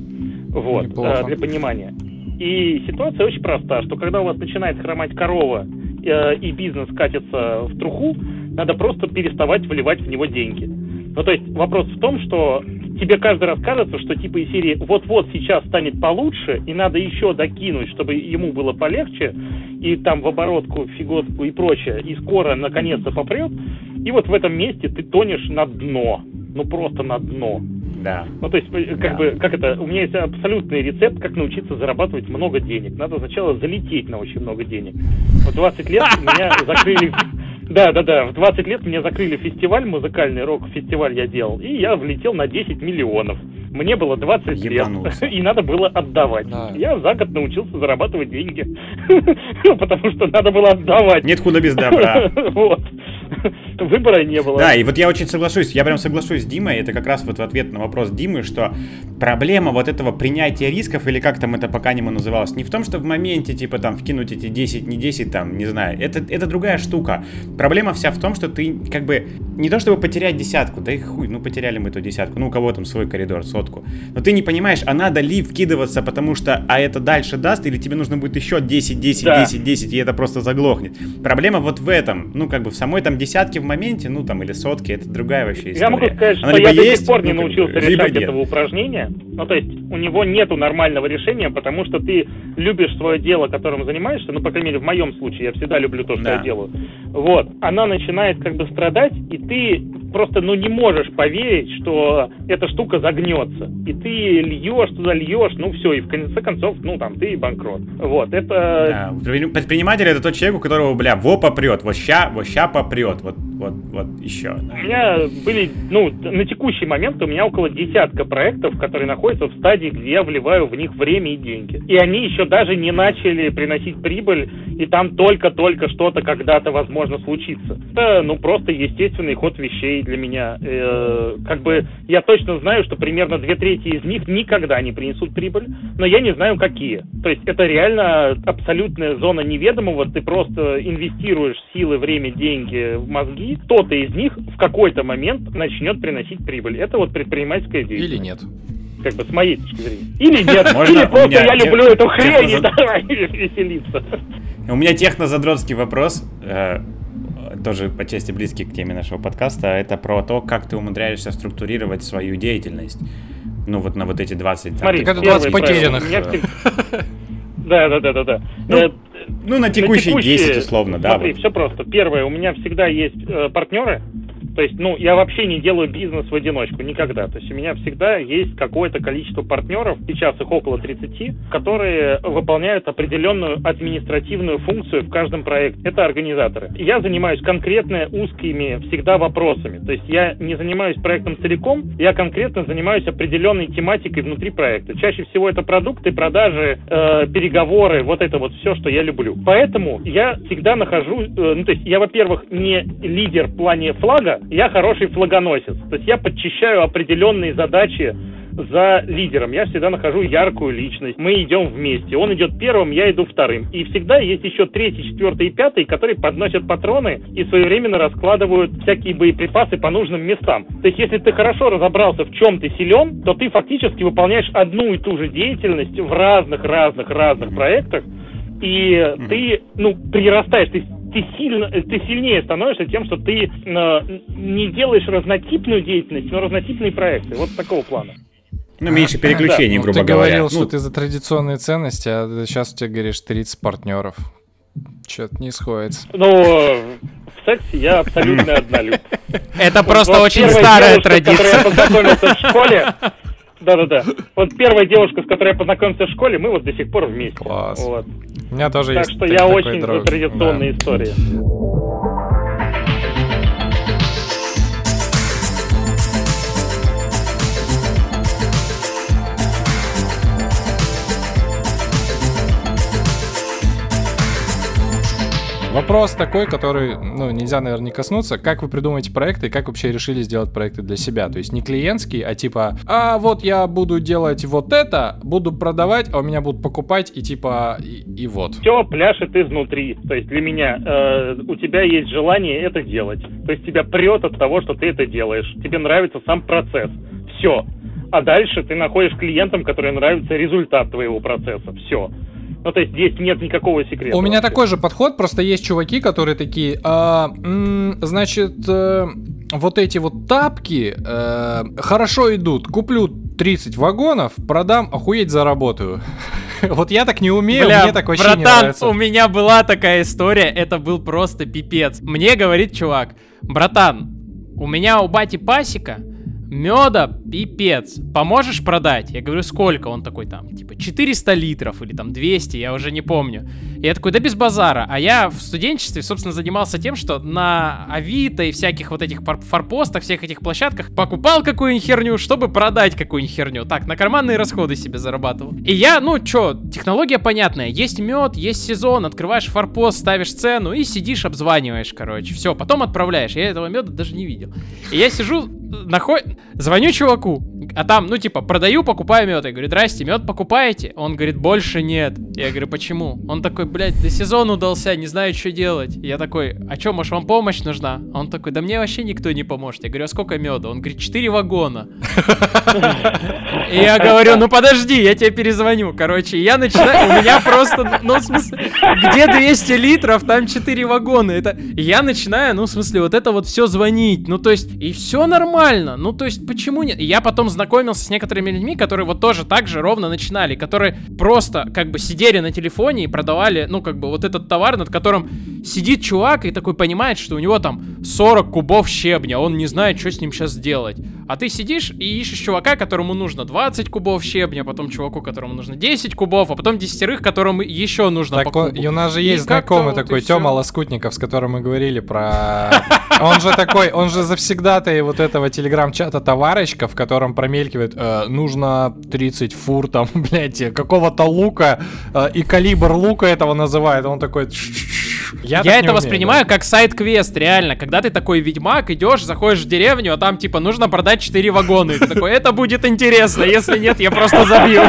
Вот, Неплохо. для понимания. И ситуация очень проста, что когда у вас начинает хромать корова э, и бизнес катится в труху, надо просто переставать вливать в него деньги. Ну, то есть вопрос в том, что тебе каждый раз кажется, что типа из серии вот-вот сейчас станет получше, и надо еще докинуть, чтобы ему было полегче, и там в оборотку, фиготку и прочее, и скоро наконец-то попрет, и вот в этом месте ты тонешь на дно, ну просто на дно. Да. Ну, то есть, э, как да. бы, как это, у меня есть абсолютный рецепт, как научиться зарабатывать много денег. Надо сначала залететь на очень много денег. В 20 лет меня [laughs] закрыли... Да, да, да. В 20 лет меня закрыли фестиваль, музыкальный рок-фестиваль я делал, и я влетел на 10 миллионов. Мне было 20 Ебануться. лет, [laughs] и надо было отдавать. Да. Я за год научился зарабатывать деньги, [laughs] потому что надо было отдавать. Нет худа без добра. [laughs] Вот. Выбора не было. Да, и вот я очень соглашусь, я прям соглашусь с Димой, это как раз вот в ответ на вопрос Димы, что проблема вот этого принятия рисков, или как там это пока не называлось, не в том, что в моменте, типа, там, вкинуть эти 10, не 10, там, не знаю, это, это другая штука. Проблема вся в том, что ты, как бы, не то чтобы потерять десятку, да и хуй, ну, потеряли мы эту десятку, ну, у кого там свой коридор, сотку, но ты не понимаешь, а надо ли вкидываться, потому что, а это дальше даст, или тебе нужно будет еще 10, 10, да. 10, 10, и это просто заглохнет. Проблема вот в этом, ну, как бы, в самой там десятке в моменте, ну там или сотки, это другая вообще история. Я могу сказать, Она что я есть, до сих пор не ну, научился решать нет. этого упражнения. Ну то есть у него нету нормального решения, потому что ты любишь свое дело, которым занимаешься, ну по крайней мере в моем случае, я всегда люблю то, что да. я делаю. Вот, она начинает как бы страдать, и ты просто ну не можешь поверить, что эта штука загнется. И ты льешь туда, льешь, ну все, и в конце концов, ну там ты банкрот. Вот, это... Да. Предприниматель это тот человек, у которого, бля, во попрет, вот ща, вот ща попрет, вот, вот, вот еще. У меня были, ну, на текущий момент у меня около десятка проектов, которые находятся в стадии, где я вливаю в них время и деньги. И они еще даже не начали приносить прибыль, и там только-только что-то когда-то возможно случится. Это, ну, просто естественный ход вещей для меня. Э, как бы я точно знаю, что примерно две трети из них никогда не принесут прибыль, но я не знаю, какие. То есть это реально абсолютная зона неведомого, ты просто инвестируешь силы, время, деньги в мозги, 30, кто-то из них в какой-то момент начнет приносить прибыль. Это вот предпринимательская деятельность. Или нет. Как бы с моей точки зрения. Или нет, [laughs] Можно или просто я люблю эту хрень, и давай [laughs] веселиться. У меня технозадротский вопрос, э, тоже по части близкий к теме нашего подкаста. Это про то, как ты умудряешься структурировать свою деятельность. Ну, вот на вот эти 20... там, Смотри, Так это первое 20 правило. потерянных. У меня всег- Да, да, да, да, да. Ну, Э, Ну, на текущие текущие- 10 условно, да. Смотри, вот. все просто. Первое, у меня всегда есть э, партнеры. То есть, ну, я вообще не делаю бизнес в одиночку, никогда. То есть у меня всегда есть какое-то количество партнеров, сейчас их около 30, которые выполняют определенную административную функцию в каждом проекте. Это организаторы. Я занимаюсь конкретно узкими всегда вопросами. То есть я не занимаюсь проектом целиком, я конкретно занимаюсь определенной тематикой внутри проекта. Чаще всего это продукты, продажи, э, переговоры, вот это вот все, что я люблю. Поэтому я всегда нахожу, э, ну то есть я, во-первых, не лидер в плане флага, я хороший флагоносец. То есть я подчищаю определенные задачи за лидером. Я всегда нахожу яркую личность. Мы идем вместе. Он идет первым, я иду вторым. И всегда есть еще третий, четвертый и пятый, которые подносят патроны и своевременно раскладывают всякие боеприпасы по нужным местам. То есть, если ты хорошо разобрался, в чем ты силен, то ты фактически выполняешь одну и ту же деятельность в разных-разных-разных проектах, и ты, ну, прирастаешь, ты, ты, сильно, ты сильнее становишься тем, что ты э, не делаешь разнотипную деятельность, но разнотипные проекты. Вот такого плана. Ну, меньше переключений, Ну, грубо ты говоря. говорил, Ну, что ты за традиционные ценности, а сейчас ты говоришь 30 партнеров. Что-то не сходится. Но в сексе я абсолютно однолюб. [laughs] Это просто очень старая традиция. я познакомился в школе. [laughs] Да-да-да. Вот первая девушка, с которой я познакомился в школе, мы вот до сих пор вместе. Класс. Вот. У меня тоже Так есть что так- я такой очень за друг. традиционные Да. истории. Вопрос такой, который, ну, нельзя, наверное, не коснуться. Как вы придумаете проекты и как вообще решили сделать проекты для себя? То есть не клиентский, а типа, а вот я буду делать вот это, буду продавать, а у меня будут покупать и типа, и, и вот. Все пляшет изнутри. То есть для меня э, у тебя есть желание это делать. То есть тебя прет от того, что ты это делаешь. Тебе нравится сам процесс. Все. А дальше ты находишь клиентам, которые нравится результат твоего процесса. Все. Ну, то есть здесь нет никакого секрета. У меня вообще. такой же подход, просто есть чуваки, которые такие, «А, м, значит, э, вот эти вот тапки э, хорошо идут, куплю 30 вагонов, продам, охуеть заработаю. [laughs] Вот я так не умею, Бля, мне так вообще не братан, нравится. у меня была такая история, это был просто пипец. Мне говорит чувак, братан, у меня у бати пасека, меда пипец, поможешь продать? Я говорю, сколько? Он такой там, типа 400 литров или там 200, я уже не помню. Я такой, да без базара. А я в студенчестве, собственно, занимался тем, что на Авито и всяких вот этих фор- форпостах, всех этих площадках покупал какую-нибудь херню, чтобы продать какую-нибудь херню. Так, на карманные расходы себе зарабатывал. И я, ну чё, технология понятная. Есть мед, есть сезон, открываешь форпост, ставишь цену и сидишь, обзваниваешь, короче. Все, потом отправляешь. Я этого меда даже не видел. И я сижу, наход... звоню чуваку, а там, ну типа, продаю, покупаю мед. Я говорю, здрасте, мед покупаете? Он говорит, больше нет. Я говорю, почему? Он такой, блядь, да сезон удался, не знаю, что делать. Я такой, а чё, может, вам помощь нужна? Он такой, да мне вообще никто не поможет. Я говорю, а сколько меда? Он говорит, 4 вагона. И я говорю, ну подожди, я тебе перезвоню. Короче, я начинаю, у меня просто, ну в смысле, где 200 литров, там 4 вагона. Это, я начинаю, ну в смысле, вот это вот все звонить. Ну то есть, и все нормально. Ну то есть, почему нет? Я потом знакомился с некоторыми людьми, которые вот тоже так же ровно начинали, которые просто как бы сидели на телефоне и продавали, ну как бы вот этот товар, над которым сидит чувак и такой понимает, что у него там 40 кубов щебня, он не знает, что с ним сейчас делать. А ты сидишь и ищешь чувака, которому нужно 20 кубов щебня, потом чуваку, которому нужно 10 кубов, а потом десятерых, которым еще нужно Так по кубу. и у нас же И есть как-то знакомый вот и такой всё. Тёма Лоскутников, с которым мы говорили про... [laughs] Он же такой, он же завсегдатый вот этого телеграм-чата товарищка, в котором промелькивает, э, нужно 30 фур там, [laughs] блядь, какого-то лука, э, и калибр лука этого называет. Он такой... Я, не это умею, воспринимаю как сайт-квест, реально. Когда ты такой ведьмак, идешь, заходишь в деревню, а там типа нужно продать 4 вагона. И ты такой, это будет интересно. Если нет, я просто забью.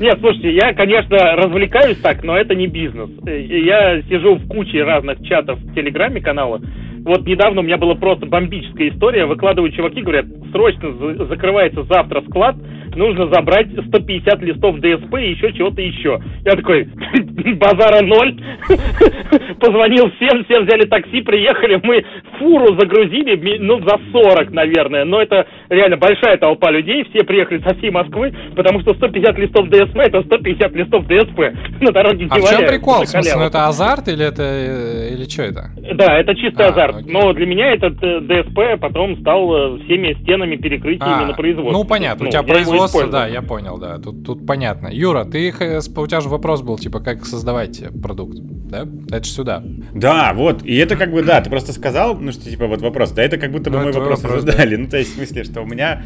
Нет, слушайте, я, конечно, развлекаюсь так, но это не бизнес. Я сижу в куче разных чатов в Телеграме канала, Вот недавно у меня была просто бомбическая история. Выкладывают чуваки, говорят, срочно закрывается завтра склад, нужно забрать 150 листов ДСП и еще чего-то еще. Я такой, [laughs] базара ноль. [laughs] Позвонил всем, все взяли такси, приехали, мы фуру загрузили, ну, за 40, наверное. Но это реально большая толпа людей, все приехали со всей Москвы, потому что 150 листов ДСП это 150 листов ДСП [laughs] на дороге А в чем прикол? В смысле, ну это азарт или это, э, или что это? Да, это чистый а, азарт. Окей. Но для меня этот э, ДСП потом стал э, всеми стенами перекрытиями а, на производство. Ну, понятно, ну, у тебя производство, да, я понял, да, тут, тут понятно. Юра, ты, у тебя же вопрос был, типа, как создавать продукт, да? Это же сюда. Да, вот, и это как бы, да, ты просто сказал, ну, что, типа, вот вопрос, да, это как будто бы ну, мой вопрос, вопрос задали, да. [laughs] ну, то есть, в смысле, что у меня,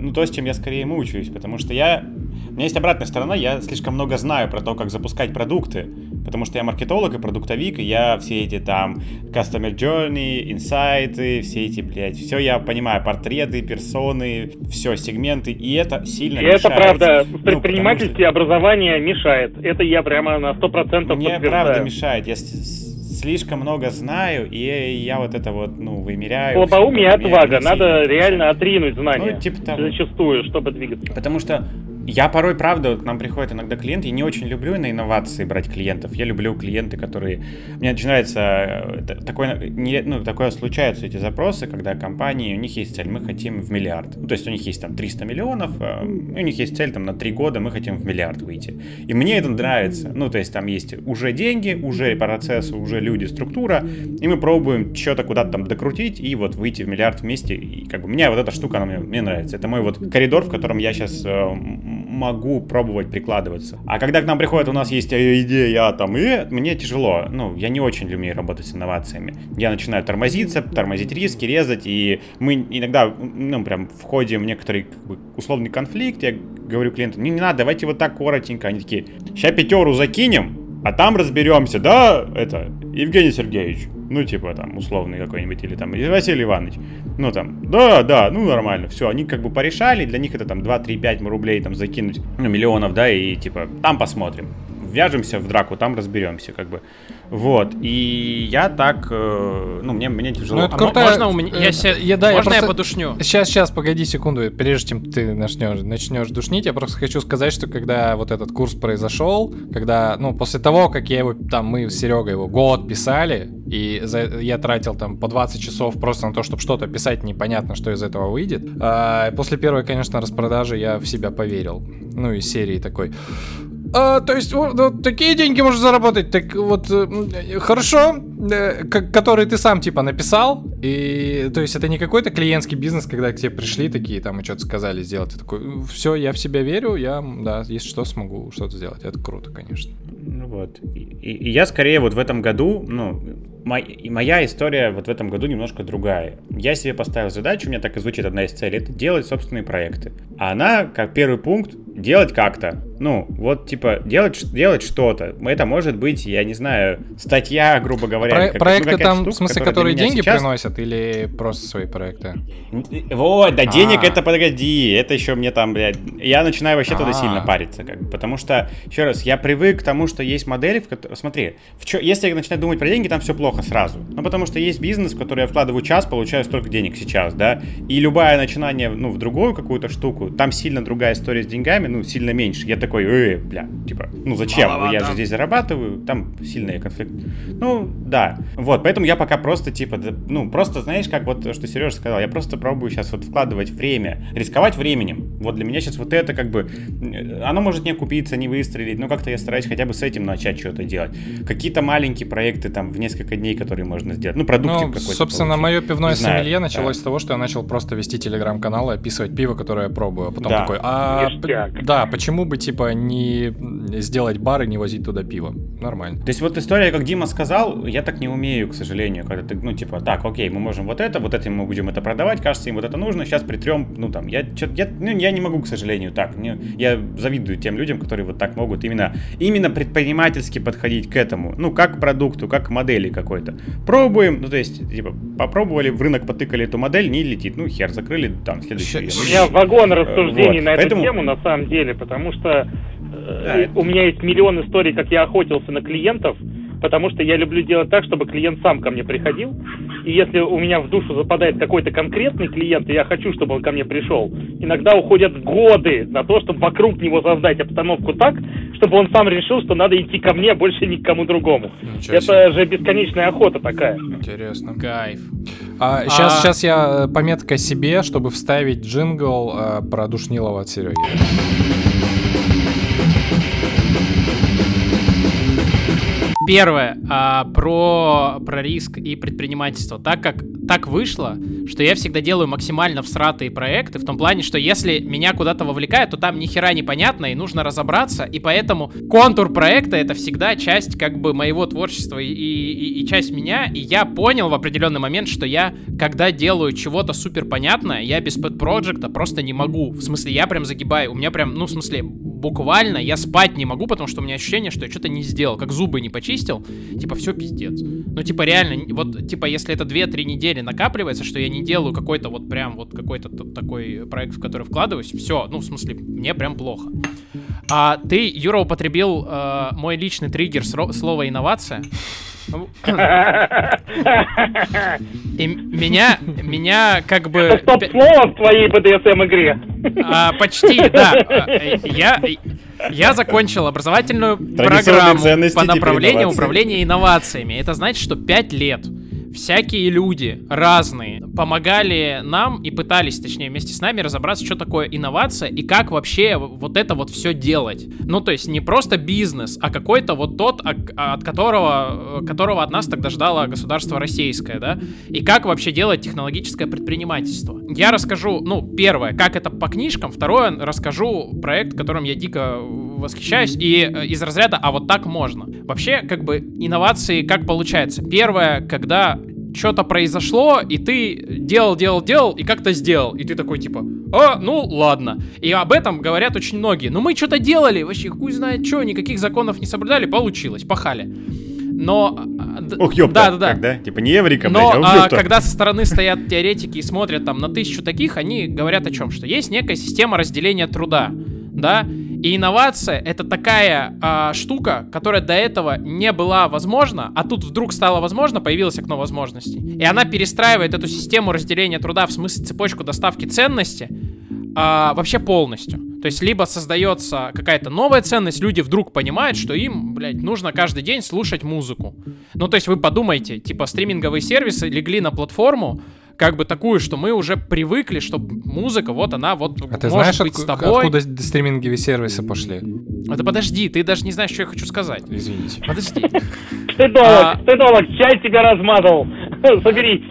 ну, то, с чем я скорее мучаюсь, потому что я, у меня есть обратная сторона, я слишком много знаю про то, как запускать продукты, потому что я маркетолог и продуктовик, и я все эти там customer journey, инсайты, все эти, блядь, все я понимаю, портреты, персоны, все, сегменты, и это сильно и мешает. это правда, в предпринимательстве ну, что... образование мешает, это я прямо на 100% Мне правда мешает, я слишком много знаю, и я вот это вот, ну, вымеряю. Слабоумие и отвага, надо реально отринуть знания. Ну, типа того. Зачастую, чтобы двигаться. Потому что я порой, правда, к нам приходят иногда клиенты, я не очень люблю на инновации брать клиентов. Я люблю клиенты, которые... Мне начинается... Э, такое, не, ну, такое случаются эти запросы, когда компании, у них есть цель, мы хотим в миллиард. Ну, то есть у них есть там 300 миллионов, э, у них есть цель там на 3 года, мы хотим в миллиард выйти. И мне это нравится. Ну, то есть там есть уже деньги, уже процессы, уже люди, структура, и мы пробуем что-то куда-то там докрутить и вот выйти в миллиард вместе. И как бы меня вот эта штука, она мне, мне нравится. Это мой вот коридор, в котором я сейчас э, могу пробовать прикладываться. А когда к нам приходят, у нас есть идея, а там, и мне тяжело. Ну, я не очень умею работать с инновациями. Я начинаю тормозиться, тормозить риски, резать, и мы иногда, ну, прям входим в некоторый как бы, условный конфликт. Я говорю клиенту, не, не надо, давайте вот так коротенько. Они такие, сейчас пятеру закинем, а там разберемся, да, это, Евгений Сергеевич. Ну, типа, там, условный какой-нибудь, или там, Василий Иванович. Ну, там, да, да, ну, нормально, все. Они как бы порешали, для них это там 2, 3, 5 рублей там закинуть, ну, миллионов, да, и типа, там посмотрим. Вяжемся в драку, там разберемся, как бы. Вот, и я так, э, ну, мне, мне тяжело. Ну, это а крутая... можно у меня, я, я, я, да, можно я, просто... я подушню? Сейчас, сейчас, погоди секунду, прежде чем ты начнешь, начнешь душнить, я просто хочу сказать, что когда вот этот курс произошел, когда, ну, после того, как я его, там, мы с Серегой его год писали, и за, я тратил там по 20 часов просто на то, чтобы что-то писать, непонятно, что из этого выйдет. А, после первой, конечно, распродажи я в себя поверил. Ну, из серии такой, а, то есть вот, вот такие деньги можно заработать, так вот э, хорошо, э, который ты сам типа написал, и то есть это не какой-то клиентский бизнес, когда к тебе пришли такие там и что-то сказали сделать, ты такой, все, я в себя верю, я, да, если что, смогу что-то сделать, это круто, конечно. Ну вот, и, и я скорее вот в этом году, ну, моя история вот в этом году немножко другая. Я себе поставил задачу, у меня так и звучит одна из целей, это делать собственные проекты. А она, как первый пункт, делать как-то. Ну, вот, типа, делать, делать что-то. Это может быть, я не знаю, статья, грубо говоря. Про- как, проекты ну, там, штука, в смысле, которые деньги сейчас... приносят или просто свои проекты? Вот, да, денег а. это, погоди, это еще мне там, блядь, я начинаю вообще туда сильно париться, как бы, потому что, еще раз, я привык к тому, что есть модели, в которой, смотри, в чё, если я начинаю думать про деньги, там все плохо сразу. Ну, потому что есть бизнес, в который я вкладываю час, получаю столько денег сейчас, да, и любое начинание, ну, в другую какую-то штуку, там сильно другая история с деньгами, ну, сильно меньше. Я такой, э, бля, типа, ну зачем? Мало, я же здесь зарабатываю, там сильный конфликт. Ну, да. Вот, поэтому я пока просто, типа, ну, просто, знаешь, как вот, что Сережа сказал, я просто пробую сейчас вот вкладывать время, рисковать временем. Вот для меня сейчас вот это как бы, оно может не окупиться, не выстрелить, но как-то я стараюсь хотя бы с этим начать что-то делать. Какие-то маленькие проекты там в несколько дней, которые можно сделать. Ну, продуктик ну, какой-то. Собственно, получить. мое пивное сомелье началось да. с того, что я начал просто вести телеграм-канал и описывать пиво, которое я пробую. А потом да. такой, а... Да, почему бы, типа, не сделать бар и не возить туда пиво? Нормально. То есть вот история, как Дима сказал, я так не умею, к сожалению, когда ты, ну, типа, так, окей, мы можем вот это, вот этим мы будем это продавать, кажется, им вот это нужно, сейчас притрем, ну, там, я, я, ну, я не могу, к сожалению, так. Не, я завидую тем людям, которые вот так могут именно, именно предпринимательски подходить к этому, ну, как к продукту, как к модели какой-то. Пробуем, ну, то есть, типа, попробовали, в рынок потыкали эту модель, не летит, ну, хер, закрыли, там, следующий. У меня вагон рассуждений вот. на эту Поэтому... тему, на самом деле, потому что э, да. у меня есть миллион историй, как я охотился на клиентов, потому что я люблю делать так, чтобы клиент сам ко мне приходил, И если у меня в душу западает какой-то конкретный клиент, и я хочу, чтобы он ко мне пришел, иногда уходят годы на то, чтобы вокруг него создать обстановку так, чтобы он сам решил, что надо идти ко мне, больше ни к кому другому. Ничего Это себе. же бесконечная охота такая. Интересно. Кайф. А, сейчас, а... сейчас я э, пометка себе, чтобы вставить джингл э, про Душнилова от Сереги. Первое, а, про, про риск и предпринимательство. Так как так вышло, что я всегда делаю максимально всратые проекты, в том плане, что если меня куда-то вовлекают, то там ни хера непонятно, и нужно разобраться, и поэтому контур проекта это всегда часть как бы моего творчества и, и, и часть меня, и я понял в определенный момент, что я, когда делаю чего-то супер понятное, я без pet проекта просто не могу. В смысле, я прям загибаю, у меня прям, ну, в смысле, буквально я спать не могу, потому что у меня ощущение, что я что-то не сделал, как зубы не почистил, типа, все пиздец. Ну, типа, реально, вот, типа, если это 2-3 недели накапливается, что я не делаю какой-то вот прям вот какой-то такой проект, в который вкладываюсь, все, ну, в смысле, мне прям плохо. А ты, Юра, употребил э, мой личный триггер слова инновация. И меня, меня как бы... Это стоп-слово в твоей BDSM игре. А, почти, да. Я, я закончил образовательную программу по направлению управления инновациями. Это значит, что 5 лет всякие люди разные помогали нам и пытались, точнее, вместе с нами разобраться, что такое инновация и как вообще вот это вот все делать. Ну, то есть не просто бизнес, а какой-то вот тот, от которого, которого от нас тогда ждало государство российское, да? И как вообще делать технологическое предпринимательство. Я расскажу, ну, первое, как это по книжкам, второе, расскажу проект, которым я дико восхищаюсь, и э, из разряда «а вот так можно». Вообще, как бы, инновации как получается? Первое, когда что-то произошло, и ты делал, делал, делал, и как-то сделал. И ты такой, типа, а, ну ладно. И об этом говорят очень многие. Ну мы что-то делали, вообще хуй знает что, никаких законов не соблюдали, получилось, пахали. Но... Ох, ёпта, да, да, да. Когда? Типа не Эврика, Но блядь, а, а когда со стороны стоят теоретики и смотрят там на тысячу таких, они говорят о чем? Что есть некая система разделения труда, да, и инновация это такая а, штука, которая до этого не была возможна, а тут вдруг стало возможно, появилось окно возможностей. И она перестраивает эту систему разделения труда, в смысле цепочку доставки ценности, а, вообще полностью. То есть либо создается какая-то новая ценность, люди вдруг понимают, что им, блядь, нужно каждый день слушать музыку. Ну, то есть вы подумайте, типа стриминговые сервисы легли на платформу, как бы такую, что мы уже привыкли, что музыка, вот она, вот а ты может знаешь, быть с тобой. откуда стриминговые сервисы пошли? Это подожди, ты даже не знаешь, что я хочу сказать. Извините. Подожди. Ты долг, ты долг, чай тебя размазал. [laughs] Соберись.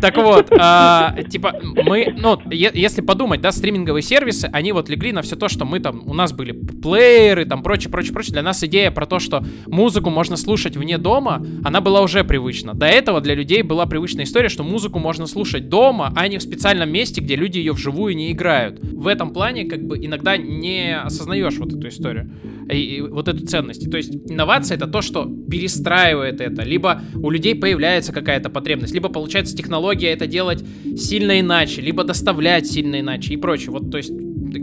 Так вот, а, типа, мы, ну, если подумать, да, стриминговые сервисы, они вот легли на все то, что мы там, у нас были плееры, там, прочее, прочее, прочее. Для нас идея про то, что музыку можно слушать вне дома, она была уже привычна. До этого для людей была привычная история, что музыку можно слушать дома, а не в специальном месте, где люди ее вживую не играют. В этом плане, как бы, иногда не осознаешь вот эту историю, и, и вот эту ценность. То есть инновация это то, что перестраивает это. Либо у людей появляется какая-то потребность, либо получается технология это делать сильно иначе, либо доставлять сильно иначе и прочее. Вот, то есть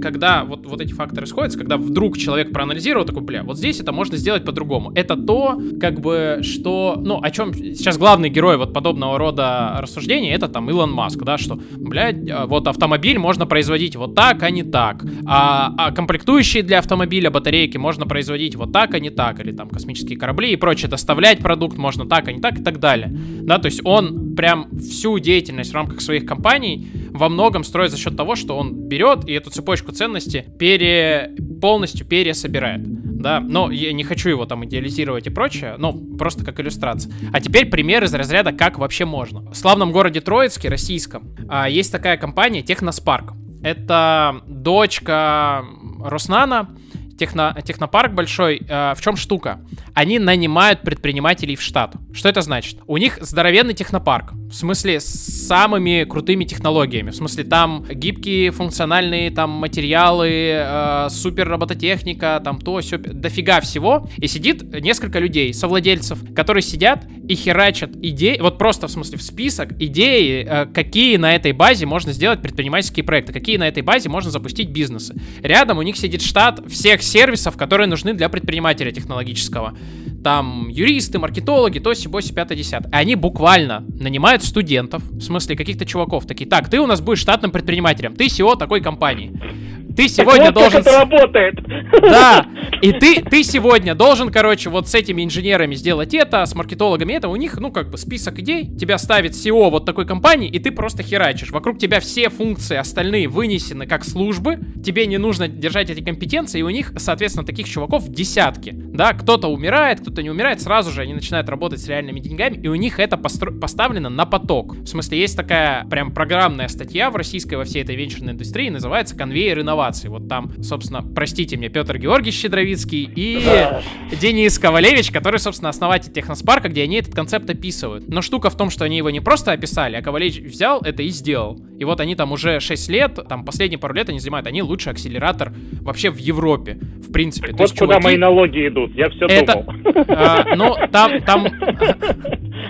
когда вот, вот эти факторы сходятся, когда вдруг человек проанализировал, такой, бля, вот здесь это можно сделать по-другому. Это то, как бы, что, ну, о чем сейчас главный герой вот подобного рода рассуждений, это там Илон Маск, да, что, блядь, а, вот автомобиль можно производить вот так, а не так. А, а комплектующие для автомобиля, батарейки можно производить вот так, а не так, или там космические корабли и прочее, доставлять продукт можно так, а не так и так далее. Да, то есть он прям всю деятельность в рамках своих компаний во многом строит за счет того, что он берет и эту цепочку ценности пере... полностью пересобирает. Да, но я не хочу его там идеализировать и прочее, но просто как иллюстрация. А теперь пример из разряда «Как вообще можно?». В славном городе Троицке, российском, а, есть такая компания Техноспарк. Это дочка Роснана, техно, технопарк большой, э, в чем штука? Они нанимают предпринимателей в штат. Что это значит? У них здоровенный технопарк. В смысле, с самыми крутыми технологиями. В смысле, там гибкие функциональные там материалы, э, супер робототехника, там то, все, дофига всего. И сидит несколько людей, совладельцев, которые сидят и херачат идеи, вот просто в смысле в список идеи, э, какие на этой базе можно сделать предпринимательские проекты, какие на этой базе можно запустить бизнесы. Рядом у них сидит штат всех сервисов, которые нужны для предпринимателя технологического. Там юристы, маркетологи, то есть боси 5 10 Они буквально нанимают студентов, в смысле каких-то чуваков, такие, так, ты у нас будешь штатным предпринимателем, ты SEO такой компании. Ты сегодня вот должен... Как это работает. Да, [laughs] и ты, ты сегодня должен, короче, вот с этими инженерами сделать это, с маркетологами это, у них, ну, как бы список идей, тебя ставит SEO вот такой компании, и ты просто херачишь. Вокруг тебя все функции остальные вынесены как службы, тебе не нужно держать эти компетенции, и у них, соответственно, таких чуваков десятки. Да, кто-то умирает, кто-то не умирает, сразу же они начинают работать с реальными деньгами, и у них это постро- поставлено на поток. В смысле, есть такая прям программная статья в российской во всей этой венчурной индустрии, называется «Конвейер инноваций». Вот там, собственно, простите мне, Петр Георгиевич Щедровицкий и Денис Ковалевич, который, собственно, основатель Техноспарка, где они этот концепт описывают. Но штука в том, что они его не просто описали, а Ковалевич взял это и сделал. И вот они там уже 6 лет, там последние пару лет они занимают, они лучший акселератор вообще в Европе, в принципе. Вот куда чуваки... мои налоги идут, я все это, думал. А, ну, там, там... [laughs]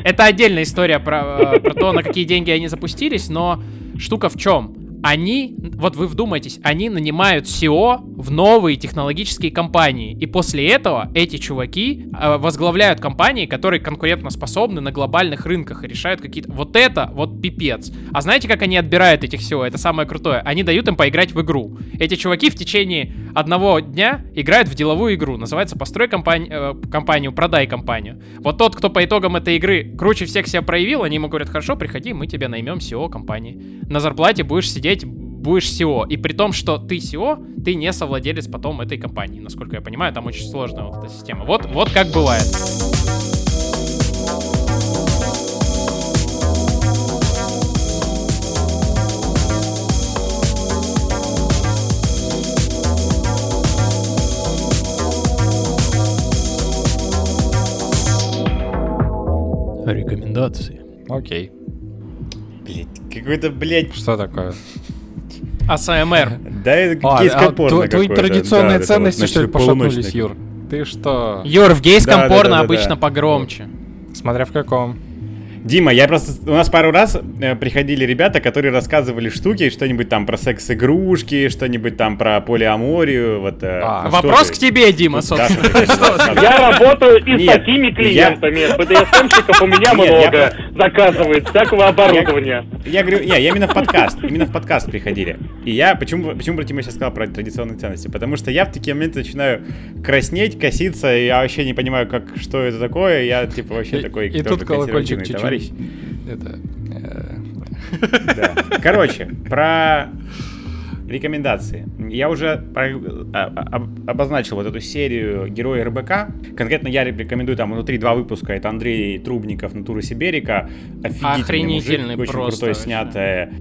Это отдельная история про, про то, на какие деньги они запустились, но штука в чем? Они, вот вы вдумайтесь, они нанимают SEO в новые технологические компании. И после этого эти чуваки э, возглавляют компании, которые конкурентоспособны на глобальных рынках и решают какие-то... Вот это вот пипец. А знаете, как они отбирают этих SEO? Это самое крутое. Они дают им поиграть в игру. Эти чуваки в течение одного дня играют в деловую игру. Называется «Построй компани- э, компанию, продай компанию». Вот тот, кто по итогам этой игры круче всех себя проявил, они ему говорят, хорошо, приходи, мы тебе наймем SEO компании. На зарплате будешь сидеть сидеть будешь SEO. И при том, что ты SEO, ты не совладелец потом этой компании. Насколько я понимаю, там очень сложная вот эта система. Вот, вот как бывает. Рекомендации. Окей. Блять, какой-то, блядь... Что такое? АСМР. Да, это а, гейское а, порно Твои традиционные да, ценности, вот, что ли, пошатнулись, Юр? Ты что? Юр, в гейском да, порно да, да, обычно да. погромче. Смотря в каком. Дима, я просто... У нас пару раз э, приходили ребята, которые рассказывали штуки, что-нибудь там про секс-игрушки, что-нибудь там про полиаморию, вот... Э, а, вопрос к тебе, Дима, собственно. [laughs] Я работаю и с такими клиентами, BDSM-щиков у меня [laughs] много заказывает, всякого оборудования. Я говорю, не, я именно в подкаст, именно в подкаст приходили. И я, почему, почему про Дима сейчас сказал про традиционные ценности? Потому что я в такие моменты начинаю краснеть, коситься, и я вообще не понимаю, как, что это такое, я типа вообще такой... И тут колокольчик чуть-чуть товарищ. Это... Э, да. [laughs] Короче, про рекомендации. Я уже про, а, а, обозначил вот эту серию Герои РБК. Конкретно я рекомендую там внутри два выпуска. Это Андрей Трубников, Natura Siberica. Офигительный мужик, очень крутой снятая.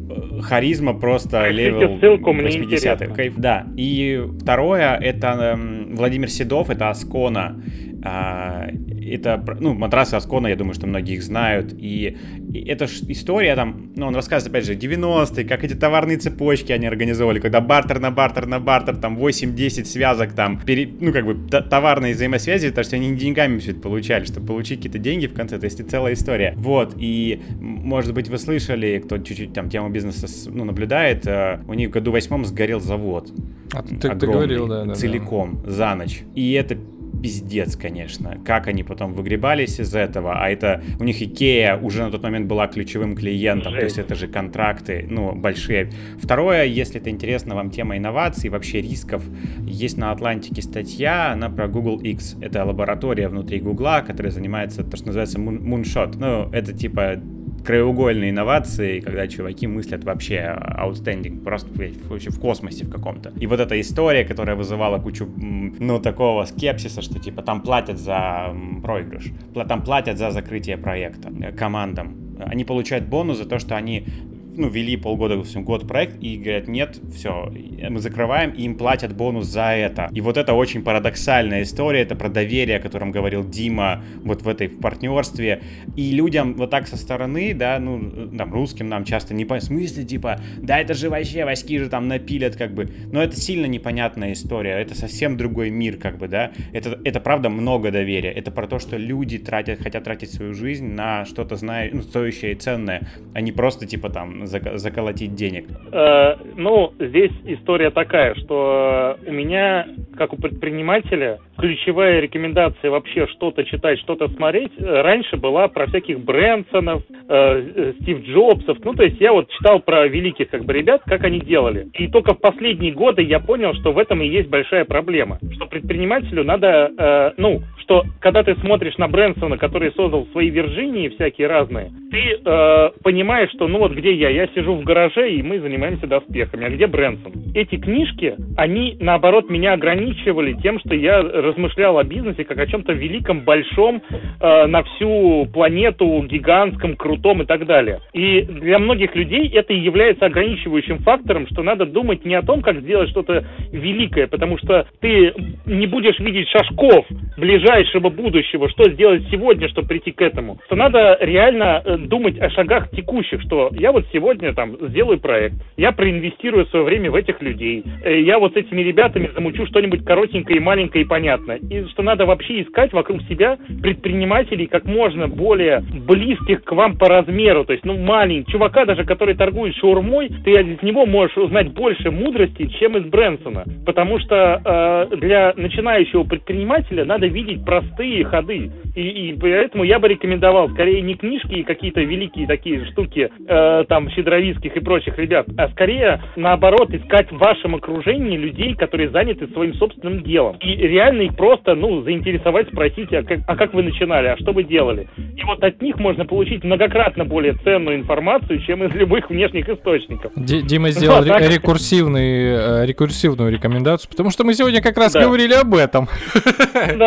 Харизма просто level, сука, 80-х. Кайф. Да. И второе, это э, Владимир Седов, это Аскона. А, это, ну, матрасы Аскона, я думаю, что многие их знают. И, и это ж история там, ну, он рассказывает, опять же, 90-е, как эти товарные цепочки они организовывали, когда бартер на бартер на бартер, там 8-10 связок там, пере, ну, как бы товарные взаимосвязи, потому что они деньгами все это получали, чтобы получить какие-то деньги в конце, то есть это целая история. Вот, и, может быть, вы слышали, кто чуть-чуть там тему бизнеса, ну, наблюдает, э, у них в году восьмом сгорел завод. А, ты, огромный, ты говорил, да, да. Целиком, да. за ночь. И это пиздец, конечно. Как они потом выгребались из этого, а это у них Икея уже на тот момент была ключевым клиентом, Жесть. то есть это же контракты, ну, большие. Второе, если это интересно вам тема инноваций, вообще рисков, есть на Атлантике статья, она про Google X. Это лаборатория внутри Гугла, которая занимается то, что называется moonshot. Ну, это типа краеугольные инновации, когда чуваки мыслят вообще outstanding, просто вообще в космосе в каком-то. И вот эта история, которая вызывала кучу, ну, такого скепсиса, что типа там платят за проигрыш, там платят за закрытие проекта э, командам. Они получают бонус за то, что они ну, вели полгода, допустим, год проект, и говорят, нет, все, мы закрываем, и им платят бонус за это. И вот это очень парадоксальная история, это про доверие, о котором говорил Дима вот в этой в партнерстве. И людям вот так со стороны, да, ну, там, русским нам часто не по смысле, типа, да, это же вообще войски же там напилят, как бы. Но это сильно непонятная история, это совсем другой мир, как бы, да. Это, это правда много доверия. Это про то, что люди тратят, хотят тратить свою жизнь на что-то, зная, ну, стоящее и ценное, а не просто, типа, там, заколотить денег? Э, ну, здесь история такая, что у меня как у предпринимателя, ключевая рекомендация вообще что-то читать, что-то смотреть, э, раньше была про всяких Брэнсонов, э, Стив Джобсов. Ну, то есть я вот читал про великих как бы ребят, как они делали. И только в последние годы я понял, что в этом и есть большая проблема. Что предпринимателю надо, ну, что когда ты смотришь на Брэнсона, который создал свои Вирджинии всякие разные, ты э, понимаешь, что ну вот где я, я сижу в гараже и мы занимаемся доспехами, а где Брэнсон? Эти книжки, они наоборот меня ограничивали тем, что я размышлял о бизнесе как о чем-то великом, большом, э, на всю планету, гигантском, крутом и так далее. И для многих людей это и является ограничивающим фактором, что надо думать не о том, как сделать что-то великое, потому что ты не будешь видеть шажков ближайшего будущего, что сделать сегодня, чтобы прийти к этому. То надо реально э, думать о шагах текущих, что я вот сегодня там сделаю проект, я проинвестирую свое время в этих людей, э, я вот с этими ребятами замучу что-нибудь коротенькое и маленькое и понятное. И что надо вообще искать вокруг себя предпринимателей как можно более близких к вам по размеру, то есть, ну, маленький, чувака даже, который торгует шаурмой, ты из него можешь узнать больше мудрости, чем из Брэнсона, потому что э, для начинающего предпринимателя надо видеть простые ходы, и, и поэтому я бы рекомендовал скорее не книжки и какие-то великие такие штуки, э, там, щедровицких и прочих ребят, а скорее, наоборот, искать в вашем окружении людей, которые заняты своим собственным делом. И реально их просто, ну, заинтересовать, спросить, а как, а как вы начинали, а что вы делали? И вот от них можно получить многократно более ценную информацию, чем из любых внешних источников. Д- Дима [laughs] сделал Ну, а так- рекурсивный, э, рекурсивную рекомендацию, потому что мы сегодня как раз Да. говорили об этом.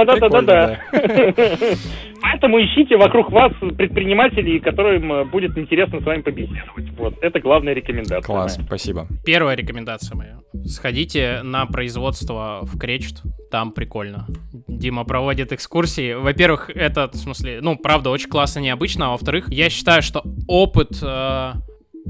Да-да-да-да-да. Прикольно, [laughs] Поэтому ищите вокруг вас предпринимателей, которым э, будет интересно с вами побеседовать. Вот, это главная рекомендация. Класс, моя. спасибо. Первая рекомендация моя. Сходите на производство в Кречет, там прикольно. Дима проводит экскурсии. Во-первых, это, в смысле, ну, правда, очень классно, необычно. А во-вторых, я считаю, что опыт... э,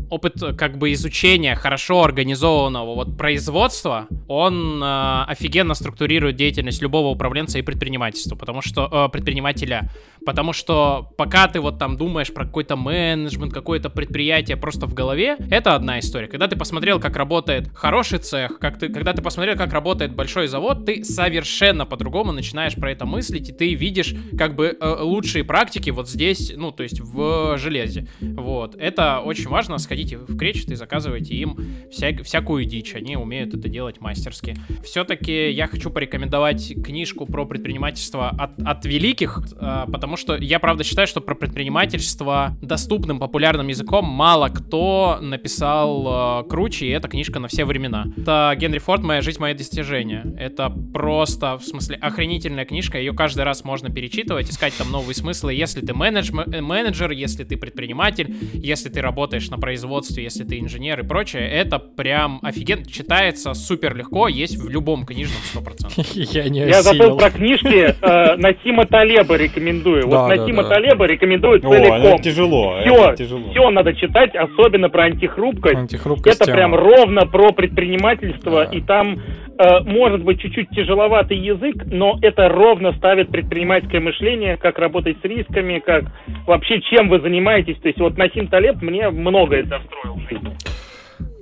Опыт э, как бы изучения хорошо организованного вот производства, он э, офигенно структурирует деятельность любого управленца и предпринимательства, потому что э, предпринимателя, потому что пока ты вот там думаешь про какой-то менеджмент, какое-то предприятие просто в голове, это одна история. Когда ты посмотрел, как работает хороший цех, как ты, когда ты посмотрел, как работает большой завод, ты совершенно по-другому начинаешь про это мыслить, и ты видишь как бы э, лучшие практики вот здесь, ну, то есть в железе. Вот. Это очень важно. Сходите в Кречет и заказывайте им вся- всякую дичь. Они умеют это делать мастерски. Все-таки я хочу порекомендовать книжку про предпринимательство от, от великих, э, потому что я правда считаю, что про предпринимательство доступным популярным языком мало кто написал э, круче, и эта книжка на все времена. Это Генри Форд «Моя жизнь, мои достижения». Это просто, в смысле, охренительная книжка, ее каждый раз можно перечитывать, искать там новые смыслы. Если ты менедж, э, менеджер, если ты предприниматель, если ты работаешь на производстве, если ты инженер и прочее, это прям офигенно, читается супер легко, есть в любом книжном 100%. [laughs] Я не Я забыл про книжки э, Насима Талеба рекомендую. Да, вот да, Насима да. Талеба рекомендую О, целиком. тяжело, Все, тяжело. все надо читать, особенно про антихрупкость. Антихрупкость Это тема. прям ровно про предпринимательство, Да. и там э, может быть чуть-чуть тяжеловатый язык, но это ровно ставит предпринимательское мышление, как работать с рисками, как вообще чем вы занимаетесь. То есть вот Насим Талеб мне многое в жизни.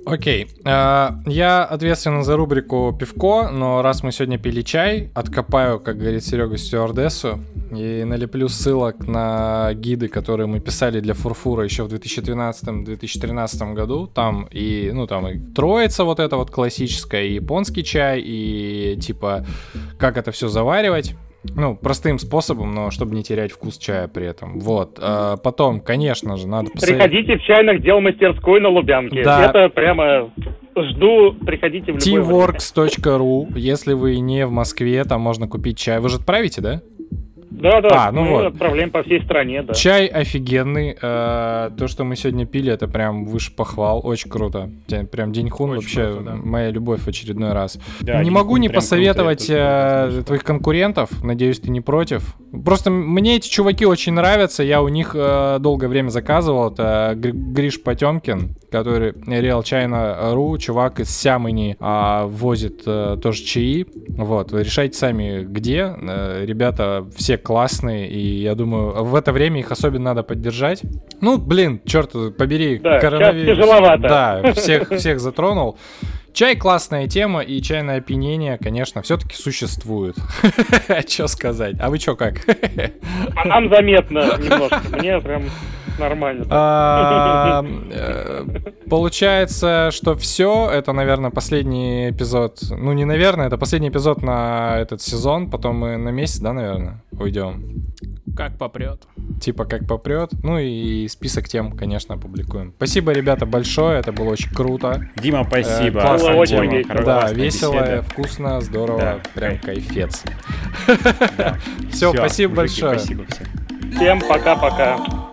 Окей. э, Я ответственен за рубрику «Пивко», но раз мы сегодня пили чай, откопаю, как говорит Серега, стюардессу и налеплю ссылок на гиды, которые мы писали для Фурфура еще в 2012-2013 году. Там и, ну, там и троица вот эта вот классическая, и японский чай, и типа как это все заваривать. Ну, простым способом, но чтобы не терять вкус чая при этом. Вот. Э, Потом, конечно же, надо посоветовать... Приходите в чайных дел мастерской на Лубянке. Да. Это прямо жду, приходите в любое время. tworks.ru Если вы не в Москве, там можно купить чай. Вы же отправите, да? Да, да, А, ну мы вот. отправляем по всей стране, да. Чай офигенный. э, То, что мы сегодня пили, это прям выше похвал. Очень круто. Прям Деньхун Очень вообще круто, да. моя любовь в очередной раз. Да, не могу не круто, посоветовать тоже э, твоих конкурентов. Надеюсь, ты не против. Просто мне эти чуваки очень нравятся. Я у них э, долгое время заказывал. Это Гри- Гриш Потемкин, который Real China.ru, чувак из Сямыни, а, возит э, тоже чаи. Вот, решайте сами, где. Э, ребята все классные, и я думаю, в это время их особенно надо поддержать. Ну, блин, черт побери, Да, коронавирус. тяжеловато. Да, [laughs] всех, всех затронул. чай классная тема, и чайное опьянение, конечно, все-таки существует. [laughs] Что сказать? А вы что как? А [laughs] нам заметно немножко. Мне прям нормально. А, э, получается, что все. Это, наверное, последний эпизод. Ну, не наверное, это последний эпизод на этот сезон. Потом мы на месяц, да, наверное, уйдем. Как попрет. Типа как попрет. Ну и список тем, конечно, опубликуем. Спасибо, ребята, большое. Это было очень круто. Дима, спасибо. Э, классно, было очень весело. Да, весело, беседа. вкусно, здорово. Да. Прям кайфец. Да. [laughs] Все, спасибо большое. Спасибо всем. Всем пока-пока.